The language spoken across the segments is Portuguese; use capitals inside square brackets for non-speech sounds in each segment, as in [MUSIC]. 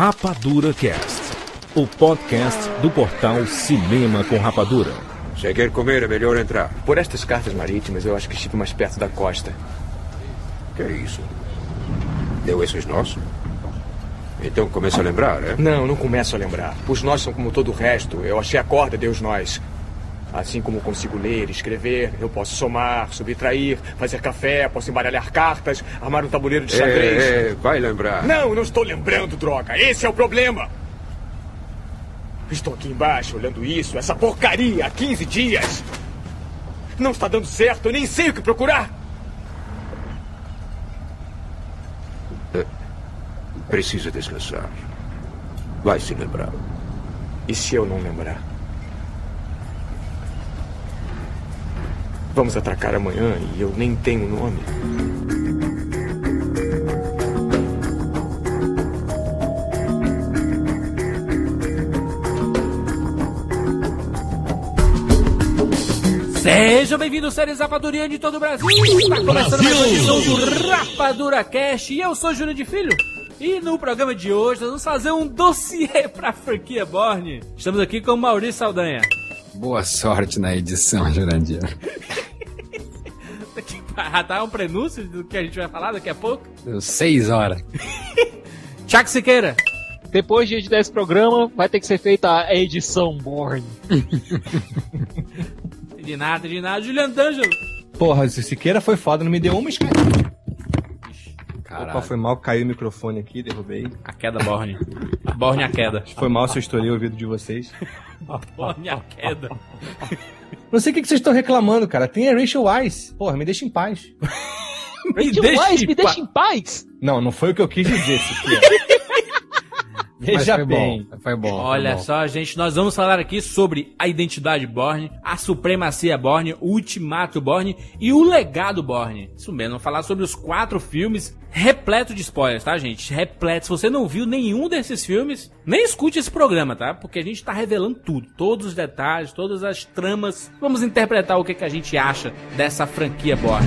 Rapadura Cast, o podcast do portal Cinema com Rapadura. Se quer comer, é melhor entrar. Por estas cartas marítimas, eu acho que estive mais perto da costa. Que é isso? Deu esses nós? Então começa a lembrar, é? Não, não começo a lembrar. Os nós são como todo o resto. Eu achei a corda, Deus nós. Assim como consigo ler, escrever, eu posso somar, subtrair, fazer café, posso embaralhar cartas, armar um tabuleiro de xadrez. É, é, vai lembrar. Não, não estou lembrando, droga. Esse é o problema. Estou aqui embaixo olhando isso, essa porcaria, há 15 dias. Não está dando certo, eu nem sei o que procurar. Precisa descansar. Vai se lembrar. E se eu não lembrar? Vamos atracar amanhã e eu nem tenho nome. Sejam bem-vindos, séries Rapadurianos de todo o Brasil. Está começando mais uma edição do Rapadura Cast e eu sou Júnior de Filho. E no programa de hoje nós vamos fazer um dossiê para a franquia Borne. Estamos aqui com o Maurício Saldanha. Boa sorte na edição, Jurandir. [LAUGHS] Já tá um prenúncio do que a gente vai falar daqui a pouco? Deu seis horas. [LAUGHS] Tiago Siqueira. Depois de editar esse programa, vai ter que ser feita a edição Born. [LAUGHS] de nada, de nada. Juliano D'Angelo. Porra, esse Siqueira foi foda, não me deu uma escada. Caralho. Opa, foi mal, caiu o microfone aqui, derrubei. A queda Borne. Borne a queda. Foi mal se eu estourei o ouvido de vocês. Borne a queda. Não sei o que que vocês estão reclamando, cara. Tem a Rachel Weisz. Porra, me deixa em paz. [LAUGHS] Me Rachel deixa Weisz, em me pa- deixa em paz! Não, não foi o que eu quis dizer, Siqueira. [LAUGHS] Veja foi bem. bom. Foi bom. Olha foi bom. só, gente, nós vamos falar aqui sobre a identidade Borne, a supremacia Borne, o ultimato Borne e o legado Borne. Isso mesmo, vamos falar sobre os quatro filmes repleto de spoilers, tá, gente? Repleto. Se você não viu nenhum desses filmes, nem escute esse programa, tá? Porque a gente tá revelando tudo, todos os detalhes, todas as tramas. Vamos interpretar o que, que a gente acha dessa franquia Borne.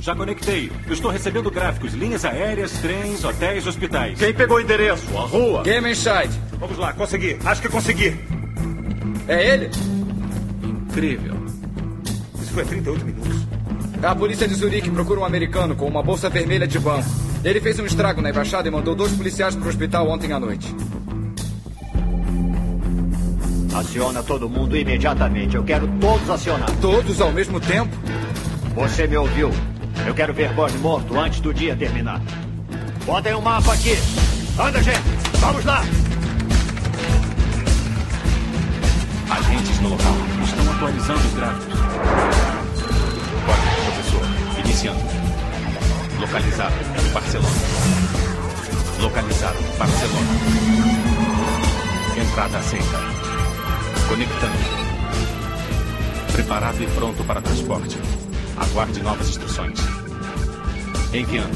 Já conectei. Eu estou recebendo gráficos, linhas aéreas, trens, hotéis, hospitais. Quem pegou o endereço? A rua? Game Inside. Vamos lá, consegui. Acho que consegui. É ele? Incrível. Isso foi há 38 minutos. A polícia de Zurique procura um americano com uma bolsa vermelha de banco. Ele fez um estrago na embaixada e mandou dois policiais para o hospital ontem à noite. Aciona todo mundo imediatamente. Eu quero todos acionados. Todos ao mesmo tempo? Você me ouviu. Eu quero ver Borne morto antes do dia terminar. Botem um mapa aqui. Anda, gente. Vamos lá. Agentes no local. Estão atualizando os gráficos. Ordem, professor. Iniciando. Localizado. Barcelona. Localizado. Barcelona. Entrada aceita. Conectando. Preparado e pronto para transporte. Aguarde novas instruções. Em que ano?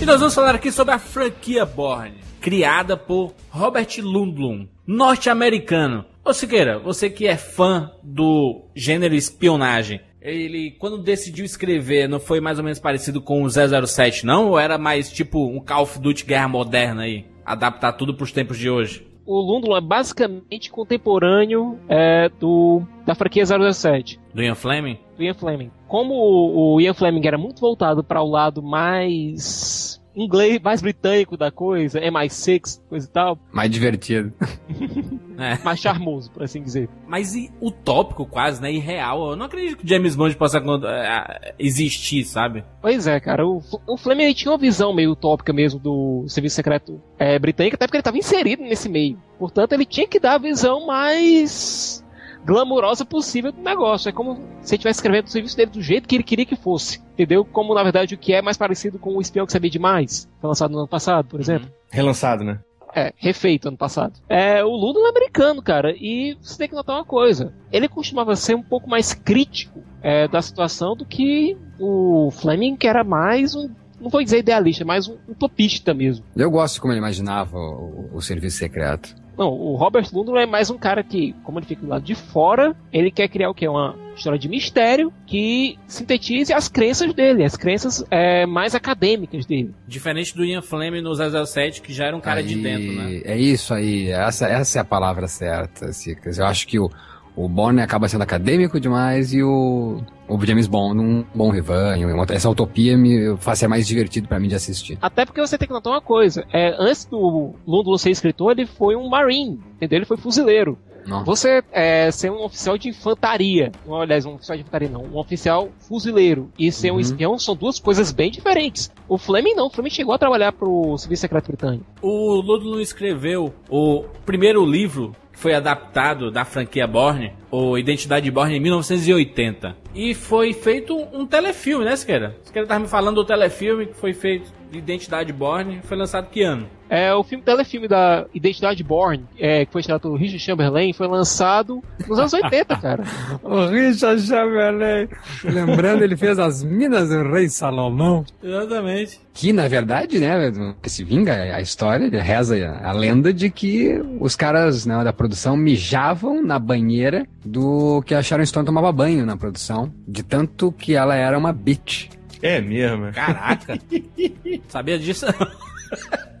E nós vamos falar aqui sobre a franquia Borne, criada por Robert Lundblom, norte-americano. Ô Siqueira, você que é fã do gênero espionagem, ele, quando decidiu escrever, não foi mais ou menos parecido com o 007, não? Ou era mais tipo um Call of Duty Guerra Moderna aí? Adaptar tudo pros tempos de hoje? O Lundlum é basicamente contemporâneo é, do da franquia 007. Do Ian Fleming? Do Ian Fleming. Como o, o Ian Fleming era muito voltado para o lado mais inglês, mais britânico da coisa, MI6, coisa e tal, Mais divertido. [LAUGHS] É. mais charmoso, por assim dizer. Mas e utópico quase, né? Irreal. Eu não acredito que James Bond possa eh, existir, sabe? Pois é, cara, o, o Fleming tinha uma visão meio utópica mesmo do serviço secreto é, britânico, até porque ele estava inserido nesse meio. Portanto, ele tinha que dar a visão mais glamurosa possível do negócio. É como se ele estivesse escrevendo o serviço dele do jeito que ele queria que fosse. Entendeu? Como, na verdade, o que é mais parecido com o Espião que Sabia Demais, foi lançado no ano passado, por exemplo. Relançado, né? É, refeito ano passado. É, o Ludum é americano, cara, e você tem que notar uma coisa. Ele costumava ser um pouco mais crítico é, da situação do que o Fleming, que era mais um. Não vou dizer idealista, mas um utopista mesmo. Eu gosto de como ele imaginava o, o serviço secreto. Não, o Robert Ludlum é mais um cara que, como ele fica do lado de fora, ele quer criar o quê? Uma história de mistério que sintetize as crenças dele, as crenças é, mais acadêmicas dele. Diferente do Ian Fleming no 007, que já era um cara de Aí, dentro, né? É isso aí, essa, essa é a palavra certa, Cicas. Eu acho que o, o Bourne acaba sendo acadêmico demais e o, o James Bond um bom rebanho. uma- Essa utopia me faz ser mais divertido pra mim de assistir. Até porque você tem que notar uma coisa: é, antes do Ludlum ser escritor, ele foi um Marine, entendeu? Ele foi fuzileiro. Não. Você é, ser um oficial de infantaria, não, aliás, um oficial de infantaria não, um oficial fuzileiro e ser um Uhum. espião são duas coisas bem diferentes. O Fleming não, o Fleming chegou a trabalhar pro Serviço Secreto Britânico. O Ludlum escreveu o primeiro livro foi adaptado da franquia Borne, o Identidade Borne, em 1980. E foi feito um telefilme, né, Siqueira? Siqueira tava me falando do telefilme que foi feito de Identidade Borne. Foi lançado que ano? É, o filme telefilme da Identidade Born, é, que foi estrelado pelo Richard Chamberlain, foi lançado nos anos 80, [LAUGHS] cara. O Richard Chamberlain. Lembrando, ele fez as Minas do Rei Salomão. Exatamente. Que, na verdade, né, que se vinga a história, reza a lenda de que os caras né, da produção mijavam na banheira do que a Sharon Stone tomava banho na produção, de tanto que ela era uma bitch. É mesmo. Caraca. [LAUGHS] Sabia disso?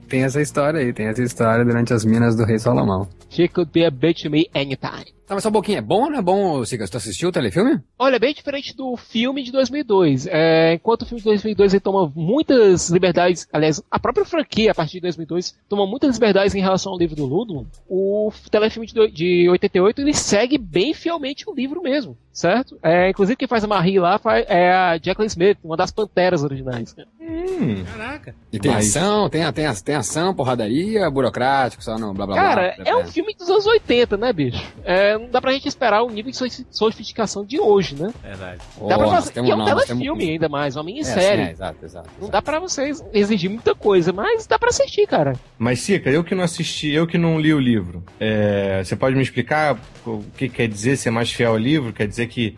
Tem essa história aí, tem essa história durante as Minas do Rei Salomão. She could be a bitch to me anytime. Tá, mas só um pouquinho, é bom ou não é bom, Sigas? Tu assistiu o telefilme? Olha, é bem diferente do filme de 2002. É, enquanto o filme de 2002 ele toma muitas liberdades, aliás, a própria franquia, a partir de 2002, toma muitas liberdades em relação ao livro do Ludlum, o telefilme de, de 88 ele segue bem fielmente o livro mesmo, certo? É, inclusive quem faz a Marie lá é a Jacqueline Smith, uma das panteras originais. Cara. Hum. Caraca. E tem Mas- ação, tem, tem, tem ação, porradaria, burocrático, só no blá blá blá. Cara, blá, é blá. um filme dos anos 80, né, bicho? É, não dá pra gente esperar o nível de sofi- sofisticação de hoje, né? Verdade. Dá pra Oh, nós fazer, temos- e é um nós temos- telefilme ainda mais, uma É, minissérie. sim, é, exato, exato. Não exato. dá pra vocês exigir muita coisa, mas dá pra assistir, cara. Mas, Sica, eu que não assisti, eu que não li o livro, é, você pode me explicar o que quer dizer ser mais fiel ao livro? Quer dizer que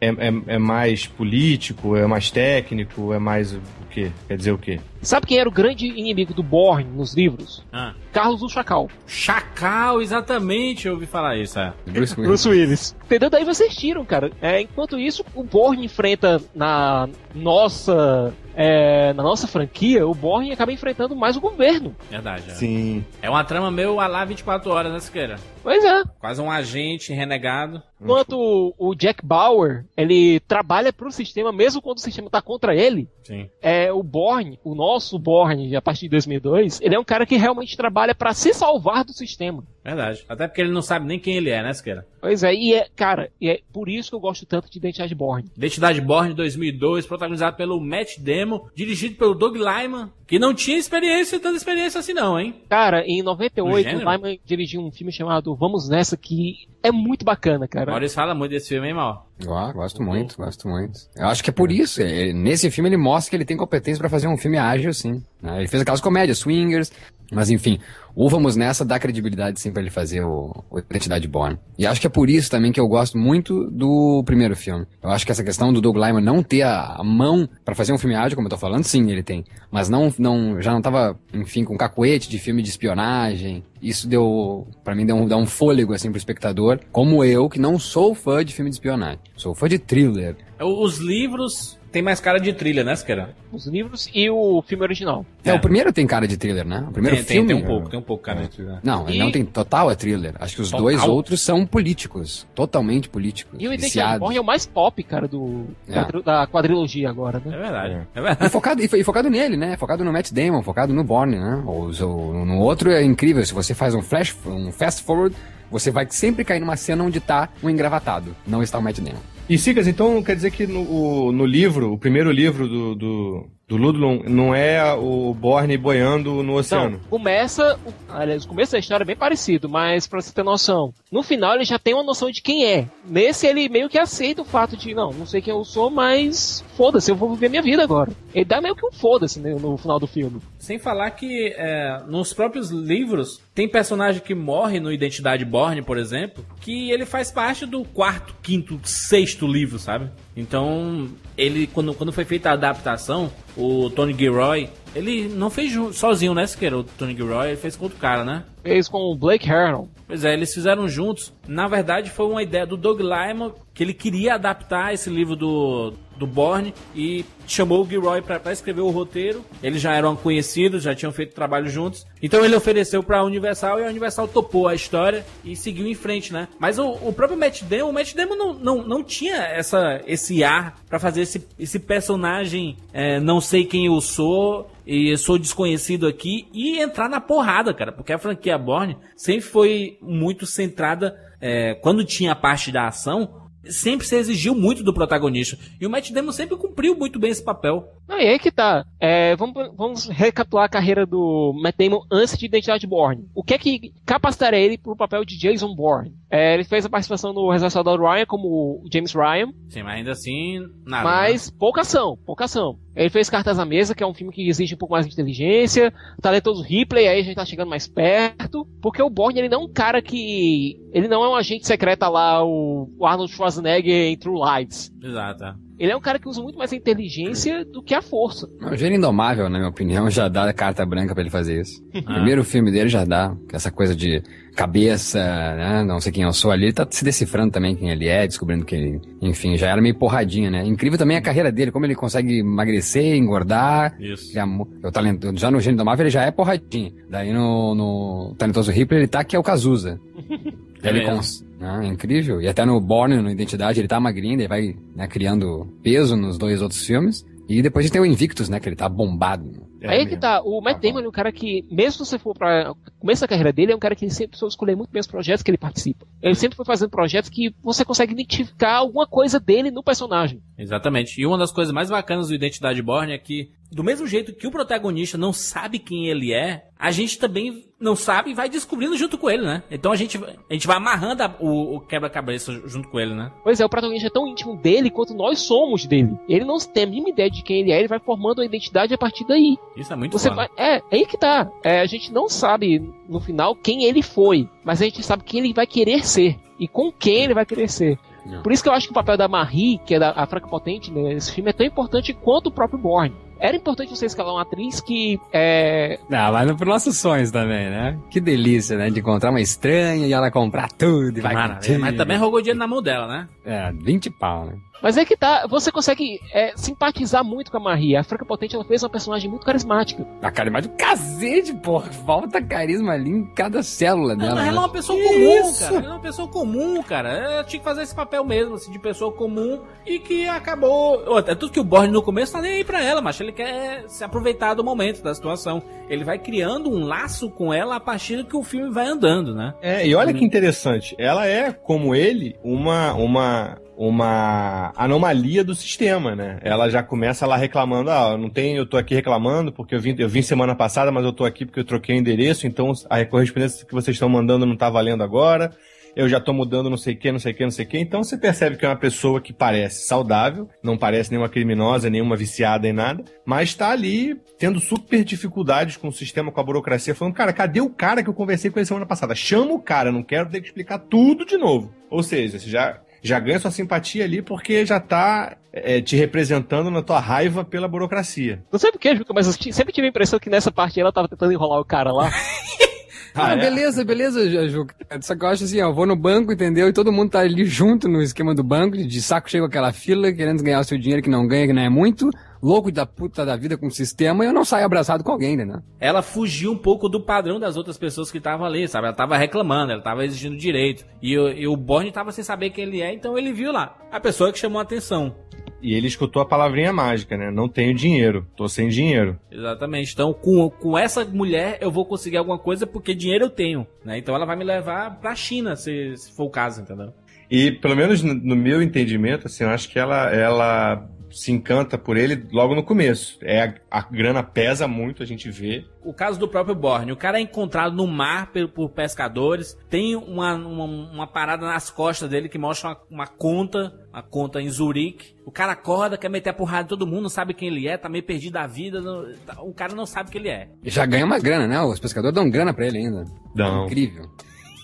é, é- é mais político, é mais técnico, é mais quê? Quer dizer o quê? Sabe quem era o grande inimigo do Borne nos livros? Ah. Carlos o Chacal. Chacal, exatamente, eu ouvi falar isso, é. Bruce Willis. Willis. Entendeu? Daí vocês tiram, cara. É, enquanto isso, o Borne enfrenta na nossa. é, na nossa franquia, o Borne acaba enfrentando mais o governo. Verdade. É, Sim. é uma trama meio a lá 24 horas, né, Siqueira? Pois é. Quase um agente renegado. Enquanto o- o Jack Bauer, ele trabalha pro sistema, mesmo quando o sistema tá contra ele, Sim. é o Borne, o nosso Borne, a partir de 2002, ele é um cara que realmente trabalha pra se salvar do sistema. Verdade. Até porque ele não sabe nem quem ele é, né, Siqueira? Pois é, e é, cara, e é por isso que eu gosto tanto de Identidade Borne. Identidade Borne 2002, protagonizado pelo Matt Damon, dirigido pelo Doug Lyman, que não tinha experiência, tanta experiência assim não, hein? Cara, em No 98, gênero? o Lyman dirigiu um filme chamado Vamos Nessa, que é muito bacana, cara. Maurício fala muito desse filme, hein, mal? Ah, gosto muito, gosto muito. Eu acho que é por isso. é, nesse filme ele mostra que ele tem competência pra fazer um filme ágil, sim. né? Ele fez aquelas comédias, swingers. Mas enfim, o Vamos Nessa dá credibilidade sim pra ele fazer o, o Identidade Born. E acho que é por isso também que eu gosto muito do primeiro filme. Eu acho que essa questão do Doug Lyman não ter a, a mão pra fazer um filme ágil, como eu tô falando, sim, ele tem. Mas não, não, já não tava, enfim, com cacuete de filme de espionagem. Isso deu, pra mim, deu um, dá um fôlego, assim, pro espectador. Como eu, que não sou fã de filme de espionagem. Sou fã de thriller. Os livros têm mais cara de trilha, né, Siqueira? Os livros e o filme original. É, É. o primeiro tem cara de thriller, né? O primeiro tem, tem, filme... tem um pouco, tem um pouco cara de trilha. Não, ele E- não tem total é thriller. Acho que os Total? dois outros são políticos. Totalmente políticos. E o Identidade. Borne é o mais pop, cara, do, É. da, quadrilogia agora, É né? verdade. É, E verdade. focado, e fo- e focado nele, né? Focado no Matt Damon, focado no Bourne, né? O, o- no outro é incrível. Se você faz um flash, um fast forward, você vai sempre cair numa cena onde tá um engravatado. Não está o Matt Damon. E Sicas, então quer dizer que no, no livro, o primeiro livro do, do, do Ludlum, não é o Borne boiando no oceano? Então, começa. Aliás, o começo da história é bem parecido, mas pra você ter noção. No final ele já tem uma noção de quem é. Nesse ele meio que aceita o fato de, não, não sei quem eu sou, mas foda-se, eu vou viver minha vida agora. Ele dá meio que um foda-se né, no final do filme. Sem falar que é, nos próprios livros tem personagem que morre no Identidade Borne, por exemplo, que ele faz parte do quarto, quinto, sexto livro, sabe? Então, ele, quando, quando foi feita a adaptação, o Tony Gilroy, ele não fez sozinho, né, Siqueira? O Tony Gilroy, ele fez com outro cara, né? Fez com o Blake Harrell. Pois é, eles fizeram juntos. Na verdade, foi uma ideia do Doug Lyman que ele queria adaptar esse livro do, do Borne e chamou o Gilroy para escrever o roteiro. Eles já eram conhecidos, já tinham feito trabalho juntos. Então ele ofereceu para a Universal e a Universal topou a história e seguiu em frente, né? Mas o, o próprio Matt Damon, o Matt Damon não, não, não tinha essa, esse ar para fazer esse, esse personagem é, não sei quem eu sou e sou desconhecido aqui e entrar na porrada, cara, porque a franquia Borne sempre foi muito centrada é, quando tinha a parte da ação, sempre se exigiu muito do protagonista. E o Matt Damon sempre cumpriu muito bem esse papel. Não, e aí que tá. É, vamos, vamos recapitular a carreira do Matt Damon antes de Identidade Born. O que é que capacitaria ele pro papel de Jason Bourne? É, ele fez a participação no do Ryan como James Ryan. Sim, mas ainda assim, nada. Mas né? pouca ação, pouca ação. Ele fez Cartas à Mesa, que é um filme que exige um pouco mais de inteligência. Talentoso Ripley, aí a gente tá chegando mais perto. Porque o Bourne, ele não é um cara que... Ele não é um agente secreto lá, o Arnold Schwarzenegger em True Lights. Exato. É. Ele é um cara que usa muito mais a inteligência do que a força. O Gênio Indomável, na minha opinião, já dá carta branca para ele fazer isso. O [LAUGHS] ah. primeiro filme dele já dá. Essa coisa de cabeça, né? Não sei quem eu sou ali. Ele tá se decifrando também quem ele é, descobrindo que ele... Enfim, já era meio porradinha, né? Incrível também a carreira dele, como ele consegue emagrecer, engordar. Isso. É, o talento, já no Gênio Indomável ele já é porradinha. Daí no, no Talentoso Ripley ele tá que é o Cazuza. [LAUGHS] É ele cons... ah, incrível. E até no Born, no Identidade, ele tá magrinho, ele vai né, criando peso nos dois outros filmes. E depois a gente tem o Invictus, né? Que ele tá bombado. É Aí é que tá, o Matt Damon é um cara que, mesmo se você for pra começo da carreira dele, é um cara que ele sempre soube escolher muito bem os projetos que ele participa. Ele sempre foi fazendo projetos que você consegue identificar alguma coisa dele no personagem. Exatamente. E uma das coisas mais bacanas do Identidade Born é que, do mesmo jeito que o protagonista não sabe quem ele é, a gente também não sabe e vai descobrindo junto com ele, né? Então a gente, a gente vai amarrando a, o, o quebra-cabeça junto com ele, né? Pois é, o protagonista é tão íntimo dele quanto nós somos dele. Ele não tem a mínima ideia de quem ele é, ele vai formando a identidade a partir daí. Isso é muito Você vai, É, é aí que tá. É, a gente não sabe no final quem ele foi, mas a gente sabe quem ele vai querer ser e com quem ele vai querer ser. Por isso que eu acho que o papel da Marie, que é da, a Franca Potente nesse filme, é tão importante quanto o próprio Bourne. Era importante você escalar uma atriz que é. Não, mas para nossos sonhos também, né? Que delícia, né? De encontrar uma estranha e ela comprar tudo e vai Maravilha, Mas também rogou dinheiro na mão dela, né? É, 20 pau, né? Mas é que tá, você consegue é, simpatizar muito com a Maria. A Franca Potente ela fez uma personagem muito carismática. A carismática do cacete, porra. Falta carisma ali em cada célula dela. Ela, né? é uma pessoa que comum, isso? cara. Ela é uma pessoa comum, cara. Ela tinha que fazer esse papel mesmo, assim, de pessoa comum e que acabou. É tudo que o Borne no começo tá nem aí pra ela, mas ele quer se aproveitar do momento, da situação. Ele vai criando um laço com ela a partir do que o filme vai andando, né? É, e olha que interessante. Ela é, como ele, uma. uma uma anomalia do sistema, né? Ela já começa lá reclamando, ah, não tem, eu tô aqui reclamando porque eu vim, eu vim semana passada, mas eu tô aqui porque eu troquei o endereço, então a correspondência que vocês estão mandando não tá valendo agora. Eu já tô mudando não sei o que, não sei o que, não sei o que. Então você percebe que é uma pessoa que parece saudável, não parece nenhuma criminosa, nenhuma viciada em nada, mas tá ali tendo super dificuldades com o sistema, com a burocracia, falando, cara, cadê o cara que eu conversei com ele semana passada? Chama o cara, não quero ter que explicar tudo de novo. Ou seja, você já já ganha sua simpatia ali porque já tá é, te representando na tua raiva pela burocracia. Não sei porquê, Juca, mas eu sempre tive a impressão que nessa parte ela tava tentando enrolar o cara lá. [LAUGHS] Ah, ah, beleza, beleza, Juca. Só que eu acho assim, ó, eu vou no banco, entendeu? E todo mundo tá ali junto no esquema do banco, de saco cheio aquela fila, querendo ganhar o seu dinheiro que não ganha, que não é muito louco da puta da vida com o sistema e eu não saio abraçado com alguém, né? Ela fugiu um pouco do padrão das outras pessoas que estavam ali, sabe? Ela tava reclamando, ela tava exigindo direito. E, e o Borne tava sem saber quem ele é, então ele viu lá a pessoa que chamou a atenção. E ele escutou a palavrinha mágica, né? Não tenho dinheiro, tô sem dinheiro. Exatamente. Então, com, com essa mulher, eu vou conseguir alguma coisa porque dinheiro eu tenho, né? Então ela vai me levar pra China, se, se for o caso, entendeu? E, pelo menos no, meu entendimento, assim, eu acho que ela, ela se encanta por ele logo no começo. É, a, a grana pesa muito, a gente vê. O caso do próprio Borne. O cara é encontrado no mar por, por pescadores. Tem uma, uma, uma, parada nas costas dele que mostra uma, uma, conta, uma conta em Zurique. O cara acorda, quer meter a porrada em todo mundo, não sabe quem ele é, tá meio perdido da vida. Não, tá, o cara não sabe quem ele é. E já ganha uma grana, né? Os pescadores dão grana pra ele ainda. Dão. É incrível.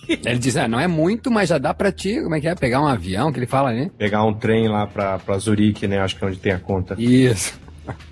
Ele diz, ah, não é muito, mas já dá pra ti, como é que é? Pegar um avião, que ele fala ali? Pegar um trem lá pra, pra Zurique, né? Acho que é onde tem a conta. Isso. [LAUGHS]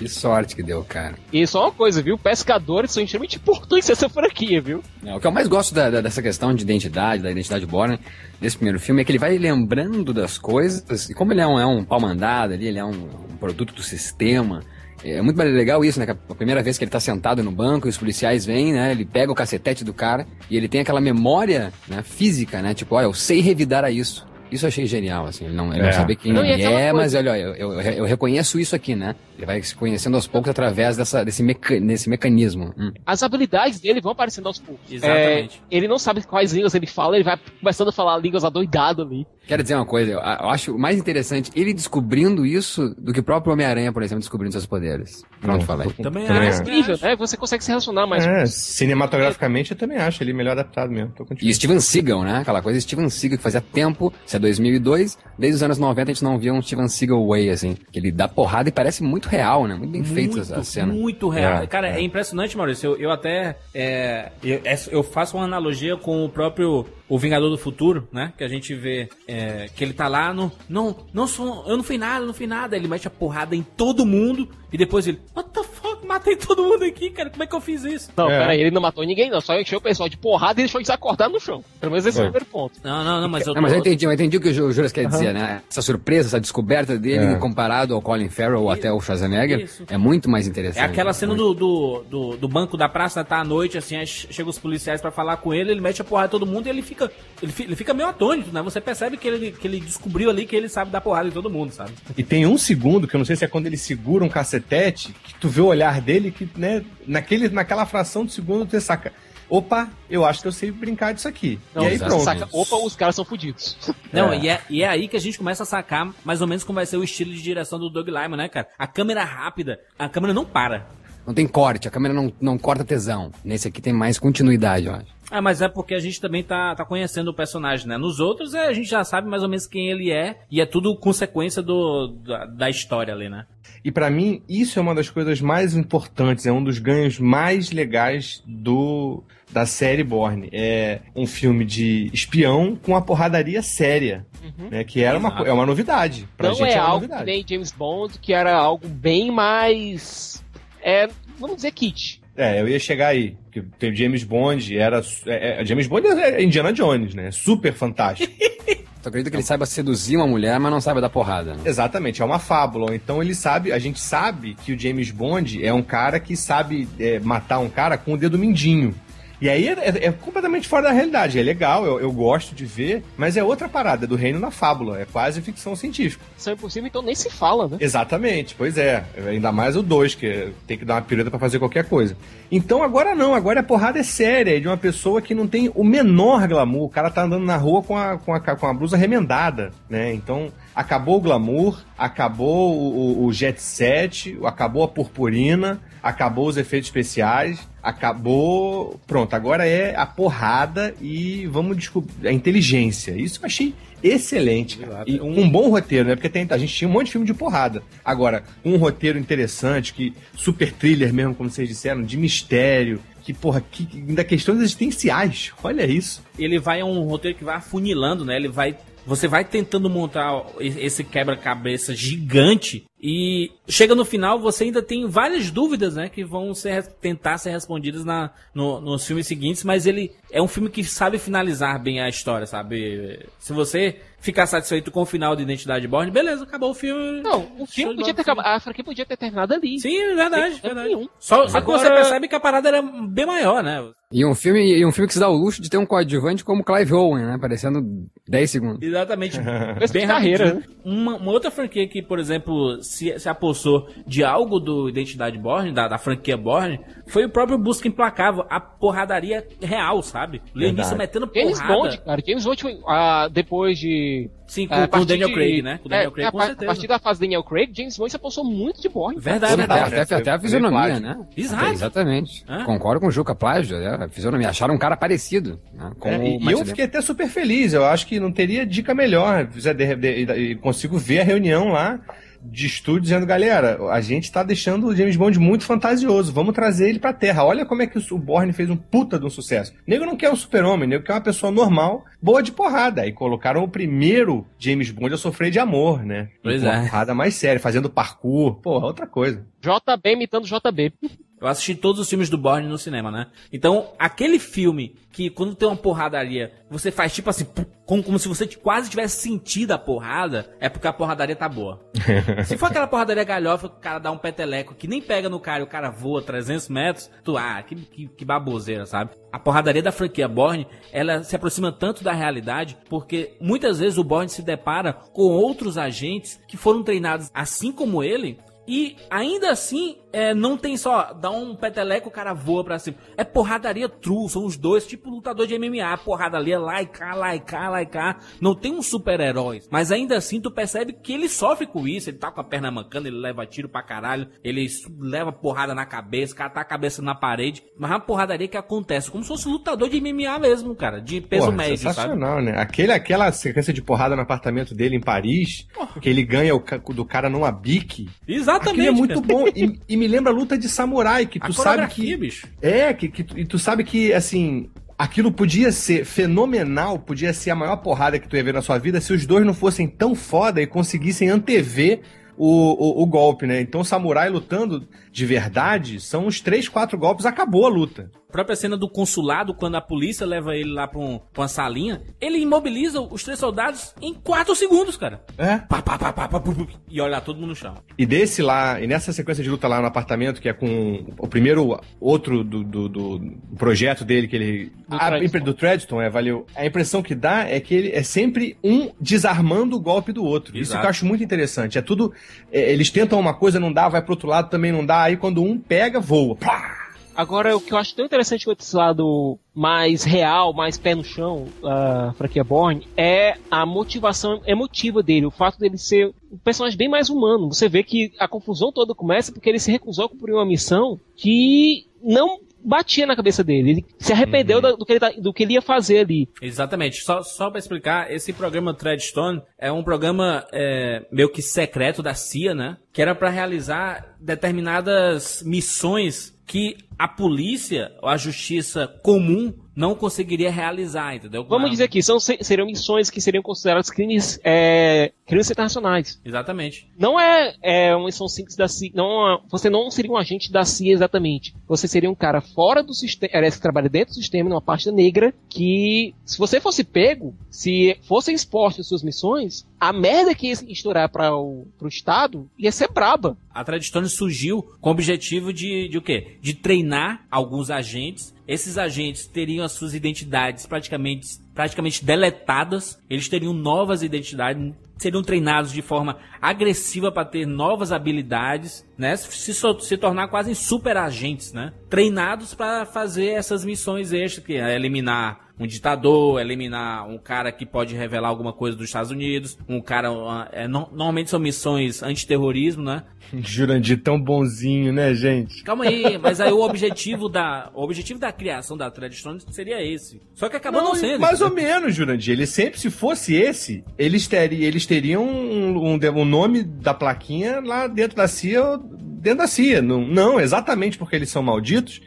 Que sorte que deu, cara. E só uma coisa, viu? Pescadores são extremamente importantes nessa franquia, viu? É, o que eu mais gosto da, da, dessa questão de identidade, da identidade Borne, desse primeiro filme, é que ele vai lembrando das coisas, e como ele é um, é um pau mandado ali, ele é um, um produto do sistema, é muito legal isso, né? A primeira vez que ele tá sentado no banco e os policiais vêm, né? Ele pega o cacetete do cara e ele tem aquela memória né, física, né? Tipo, olha, eu sei revidar a isso. Isso eu achei genial, assim. Ele não, ele é. não sabia quem não, ele é, mas olha, eu, eu, eu, reconheço isso aqui, né? Ele vai se conhecendo aos poucos através dessa, desse, meca, desse mecanismo. Hum. As habilidades dele vão aparecendo aos poucos. Exatamente. É, ele não sabe quais línguas ele fala, ele vai começando a falar línguas adoidado ali. Quero dizer uma coisa, eu acho mais interessante ele descobrindo isso do que o próprio Homem-Aranha, por exemplo, descobrindo seus poderes. Pronto, falei. Também, também é. incrível, né? Você consegue se relacionar mais é, Cinematograficamente, eu também acho ele melhor adaptado mesmo. E Steven Seagal, né? Aquela coisa Steven Seagal que fazia tempo, se é 2002, desde os anos 90 a gente não via um Steven Seagal way, assim. Que ele dá porrada e parece muito real, né? Muito bem feito a cena. Muito real. É, Cara, é. é, impressionante, Maurício. Eu, eu até. É, eu, é, eu faço uma analogia com o próprio o Vingador do Futuro, né? Que a gente vê é, que ele tá lá no. Não, não sou. Eu não fiz nada, não fiz nada. Ele mete a porrada em todo mundo e depois ele. What the fuck? Matei todo mundo aqui, cara. Como é que eu fiz isso? Não, é. peraí, ele não matou ninguém, não. Só encheu o pessoal de porrada e deixou desacordado no chão. Pelo menos esse é, é o primeiro ponto. Não, não, não, mas eu. Não, mas eu entendi, eu entendi o que o Juras quer uhum. dizer, né? Essa surpresa, essa descoberta dele é. comparado ao Colin Farrell ou até o Schwarzenegger isso. é muito mais interessante. É aquela cena do, do, do, do, banco da praça, tá à noite, assim, chega os policiais para falar com ele, ele mete a porrada em todo mundo e ele fica. Ele, ele fica meio atônito, né? Você percebe que ele, que ele descobriu ali que ele sabe dar porrada em todo mundo, sabe? E tem um segundo, que eu não sei se é quando ele segura um cacetete, que tu vê o olhar dele, que, né, naquele, naquela fração de segundo tu saca. Opa, eu acho que eu sei brincar disso aqui. Não, e aí pronto. Saca, opa, os caras são fodidos. [LAUGHS] Não, é. E, é, e é aí que a gente começa a sacar mais ou menos como vai ser o estilo de direção do Doug Lyman, né, cara? A câmera rápida, a câmera não para. Não tem corte, a câmera não, não corta tesão. Nesse aqui tem mais continuidade, eu acho. Ah, mas é porque a gente também tá, tá conhecendo o personagem, né? Nos outros é, a gente já sabe mais ou menos quem ele é e é tudo consequência do, da, da história ali, né? E para mim, isso é uma das coisas mais importantes, é um dos ganhos mais legais do da série Borne. É um filme de espião com uma porradaria séria. Uhum. Né, que era uma, é uma novidade. Pra Não gente é, é algo novidade. que nem James Bond, que era algo bem mais. É, vamos dizer, kit. É, eu ia chegar aí. Que tem James Bond, era. É, é, James Bond é Indiana Jones, né? Super fantástico. [LAUGHS] Tu acredita que ele saiba seduzir uma mulher, mas não saiba dar porrada. Né? Exatamente, é uma fábula. Então ele sabe, a gente sabe que o James Bond é um cara que sabe é, matar um cara com o dedo mindinho. E aí é, é, é, completamente fora da realidade. É legal, eu, eu, gosto de ver, mas é outra parada, é do reino na fábula. É quase ficção científica. Isso é impossível, então nem se fala, né? Exatamente, pois é. Ainda mais o 2, que tem que dar uma pirueta para fazer qualquer coisa. Então agora não, agora a porrada é séria, é de uma pessoa que não tem o menor glamour. O cara tá andando na rua com a, com a, com a blusa remendada, né? Então acabou o glamour, acabou o, o jet set, acabou a purpurina, acabou os efeitos especiais, acabou. Pronto, agora é a porrada e vamos descobrir a inteligência. Isso eu achei excelente. E um, um bom roteiro, né? Porque tem, a gente tinha um monte de filme de porrada. Agora, um roteiro interessante, que super thriller mesmo, como vocês disseram, de mistério, que, porra, que, ainda questões existenciais. Olha isso. Ele vai a um roteiro que vai afunilando, né? Ele vai você vai tentando montar esse quebra-cabeça gigante e chega no final, você ainda tem várias dúvidas, né? Que vão ser, tentar ser respondidas na, no, nos filmes seguintes, mas ele é um filme que sabe finalizar bem a história, sabe? Se você ficar satisfeito com o final de Identidade Born, beleza, acabou o filme. Não, o filme podia ter acabado, a franquia podia ter terminado ali. Sim, é verdade, verdade. Só, só Agora... que você percebe que a parada era bem maior, né? E um filme, e um filme que se dá o luxo de ter um coadjuvante como Clive Owen, né? Aparecendo 10 segundos. Exatamente. [LAUGHS] bem carreira. Né? Uma, uma, outra franquia que, por exemplo, se, se apossou de algo do Identidade Born, da, da franquia Born, foi o próprio Busca Implacável, a porradaria real, sabe? Neeson metendo James porrada. Bond, cara. James Bond, ah, depois de... Sim, com, a com o partir Daniel de- Craig, né? Com o Daniel é, Craig, a, com par- certeza. a partir da fase Daniel Craig, James Bond se apossou muito de Bourne. Verdade, Até, verdade. até, até a fisionomia, né? Exato. Até, exatamente. Hã? Concordo com o Juca Plágio. É, a fisionomia. Acharam um cara parecido. Né, com É, o e, e eu fiquei até super feliz. Eu acho que não teria dica melhor. De- consigo ver a reunião lá de estúdio dizendo, galera, a gente tá deixando o James Bond muito fantasioso. Vamos trazer ele pra terra. Olha como é que o Bourne fez um puta de um sucesso. O nego não quer um super-homem, nego quer uma pessoa normal, boa de porrada. E colocaram o primeiro James Bond a sofrer de amor, né? Pois uma é. porrada mais séria, fazendo parkour. Porra, outra coisa. JB imitando JB. [LAUGHS] Eu assisti todos os filmes do Bourne no cinema, né? Então, aquele filme que quando tem uma porradaria, você faz tipo assim, como, como se você quase tivesse sentido a porrada, é porque a porradaria tá boa. [LAUGHS] se for aquela porradaria galhofa que o cara dá um peteleco que nem pega no cara e o cara voa 300 metros, tu, ah, que, que, que baboseira, sabe? A porradaria da franquia Bourne, ela se aproxima tanto da realidade, porque muitas vezes o Bourne se depara com outros agentes que foram treinados assim como ele, e ainda assim, é, não tem só, dá um peteleco, o cara voa pra cima. É porradaria true, são os dois, tipo lutador de MMA, porrada ali é lá e cá, lá e cá, lá e cá. Não tem um super-herói. Mas ainda assim, tu percebe que ele sofre com isso, ele tá com a perna mancando, ele leva tiro pra caralho, ele leva porrada na cabeça, o cara tá a cabeça na parede. Mas é uma porradaria que acontece, como se fosse lutador de MMA mesmo, cara, de peso Porra, médio, sabe? sensacional, né? Aquele, aquela sequência de porrada no apartamento dele em Paris, que ele ganha o do cara numa bique. Exatamente. Aquilo é muito cara. bom. [LAUGHS] E, e me lembra a luta de samurai, que A tu sabe coreografia, que. bicho. É, que, que tu- e tu sabe que, assim. Aquilo podia ser fenomenal, podia ser a maior porrada que tu ia ver na sua vida se os dois não fossem tão foda e conseguissem antever o, o, o golpe, né? Então, o samurai lutando de verdade, são uns três, quatro golpes, acabou a luta. A própria cena do consulado, quando a polícia leva ele lá pra, um, pra uma salinha, ele imobiliza os três soldados em 4 segundos, cara. É. Pá, pá, pá, pá, pá, pu, pu, pu, e olha todo mundo no chão. E desse lá, e nessa sequência de luta lá no apartamento, que é com o primeiro outro do, do, do projeto dele, que ele. Do a, Treadstone. do Treadstone, é, valeu. A impressão que dá é que ele é sempre um desarmando o golpe do outro. Isso Exato. que eu acho muito interessante. É tudo. é, eles tentam uma coisa, não dá, vai pro outro lado, também não dá. Aí quando um pega, voa. Agora, o que eu acho tão interessante com esse lado mais real, mais pé no chão, a franquia Born, é a motivação emotiva dele, o fato dele ser um personagem bem mais humano. Você vê que a confusão toda começa porque ele se recusou a cumprir uma missão que não batia na cabeça dele. Ele se arrependeu da- do, que ele, tá- do que ele ia fazer ali. Exatamente. Só, só pra explicar, esse programa Treadstone é um programa é, meio que secreto da CIA, né? Que era pra realizar determinadas missões que a polícia ou a justiça comum não conseguiria realizar, entendeu? Vamos dizer que são, se- seriam missões que seriam consideradas crimes, é, crimes internacionais. Exatamente. Não é, é uma missão simples da CIA. Não, é- você não seria um agente da CIA exatamente. Você seria um cara fora do sistema, aliás, que trabalha dentro do sistema, numa pasta negra, que se você fosse pego, se fossem expostas suas missões, a merda que ia estourar para o pro Estado ia ser braba. A Treadstone surgiu com o objetivo de, de o quê? De treinar alguns agentes. Esses agentes teriam as suas identidades praticamente, praticamente deletadas. Eles teriam novas identidades, seriam treinados de forma agressiva para ter novas habilidades, né? Se, se tornar quase super agentes, né? Treinados para fazer essas missões extras, que é eliminar um ditador, eliminar um cara que pode revelar alguma coisa dos Estados Unidos, um cara. uma- é, no- normalmente são missões antiterrorismo, né? [LAUGHS] Jurandir tão bonzinho, né, gente? Calma aí, mas aí o objetivo da, o objetivo da criação da Treadstone seria esse. Só que acabou não, sendo. mais ou menos, Jurandir. Ele sempre, se fosse esse, eles, teri, eles teriam um, um, um nome da plaquinha lá dentro da CIA, dentro da CIA. Não, não, exatamente porque eles são malditos.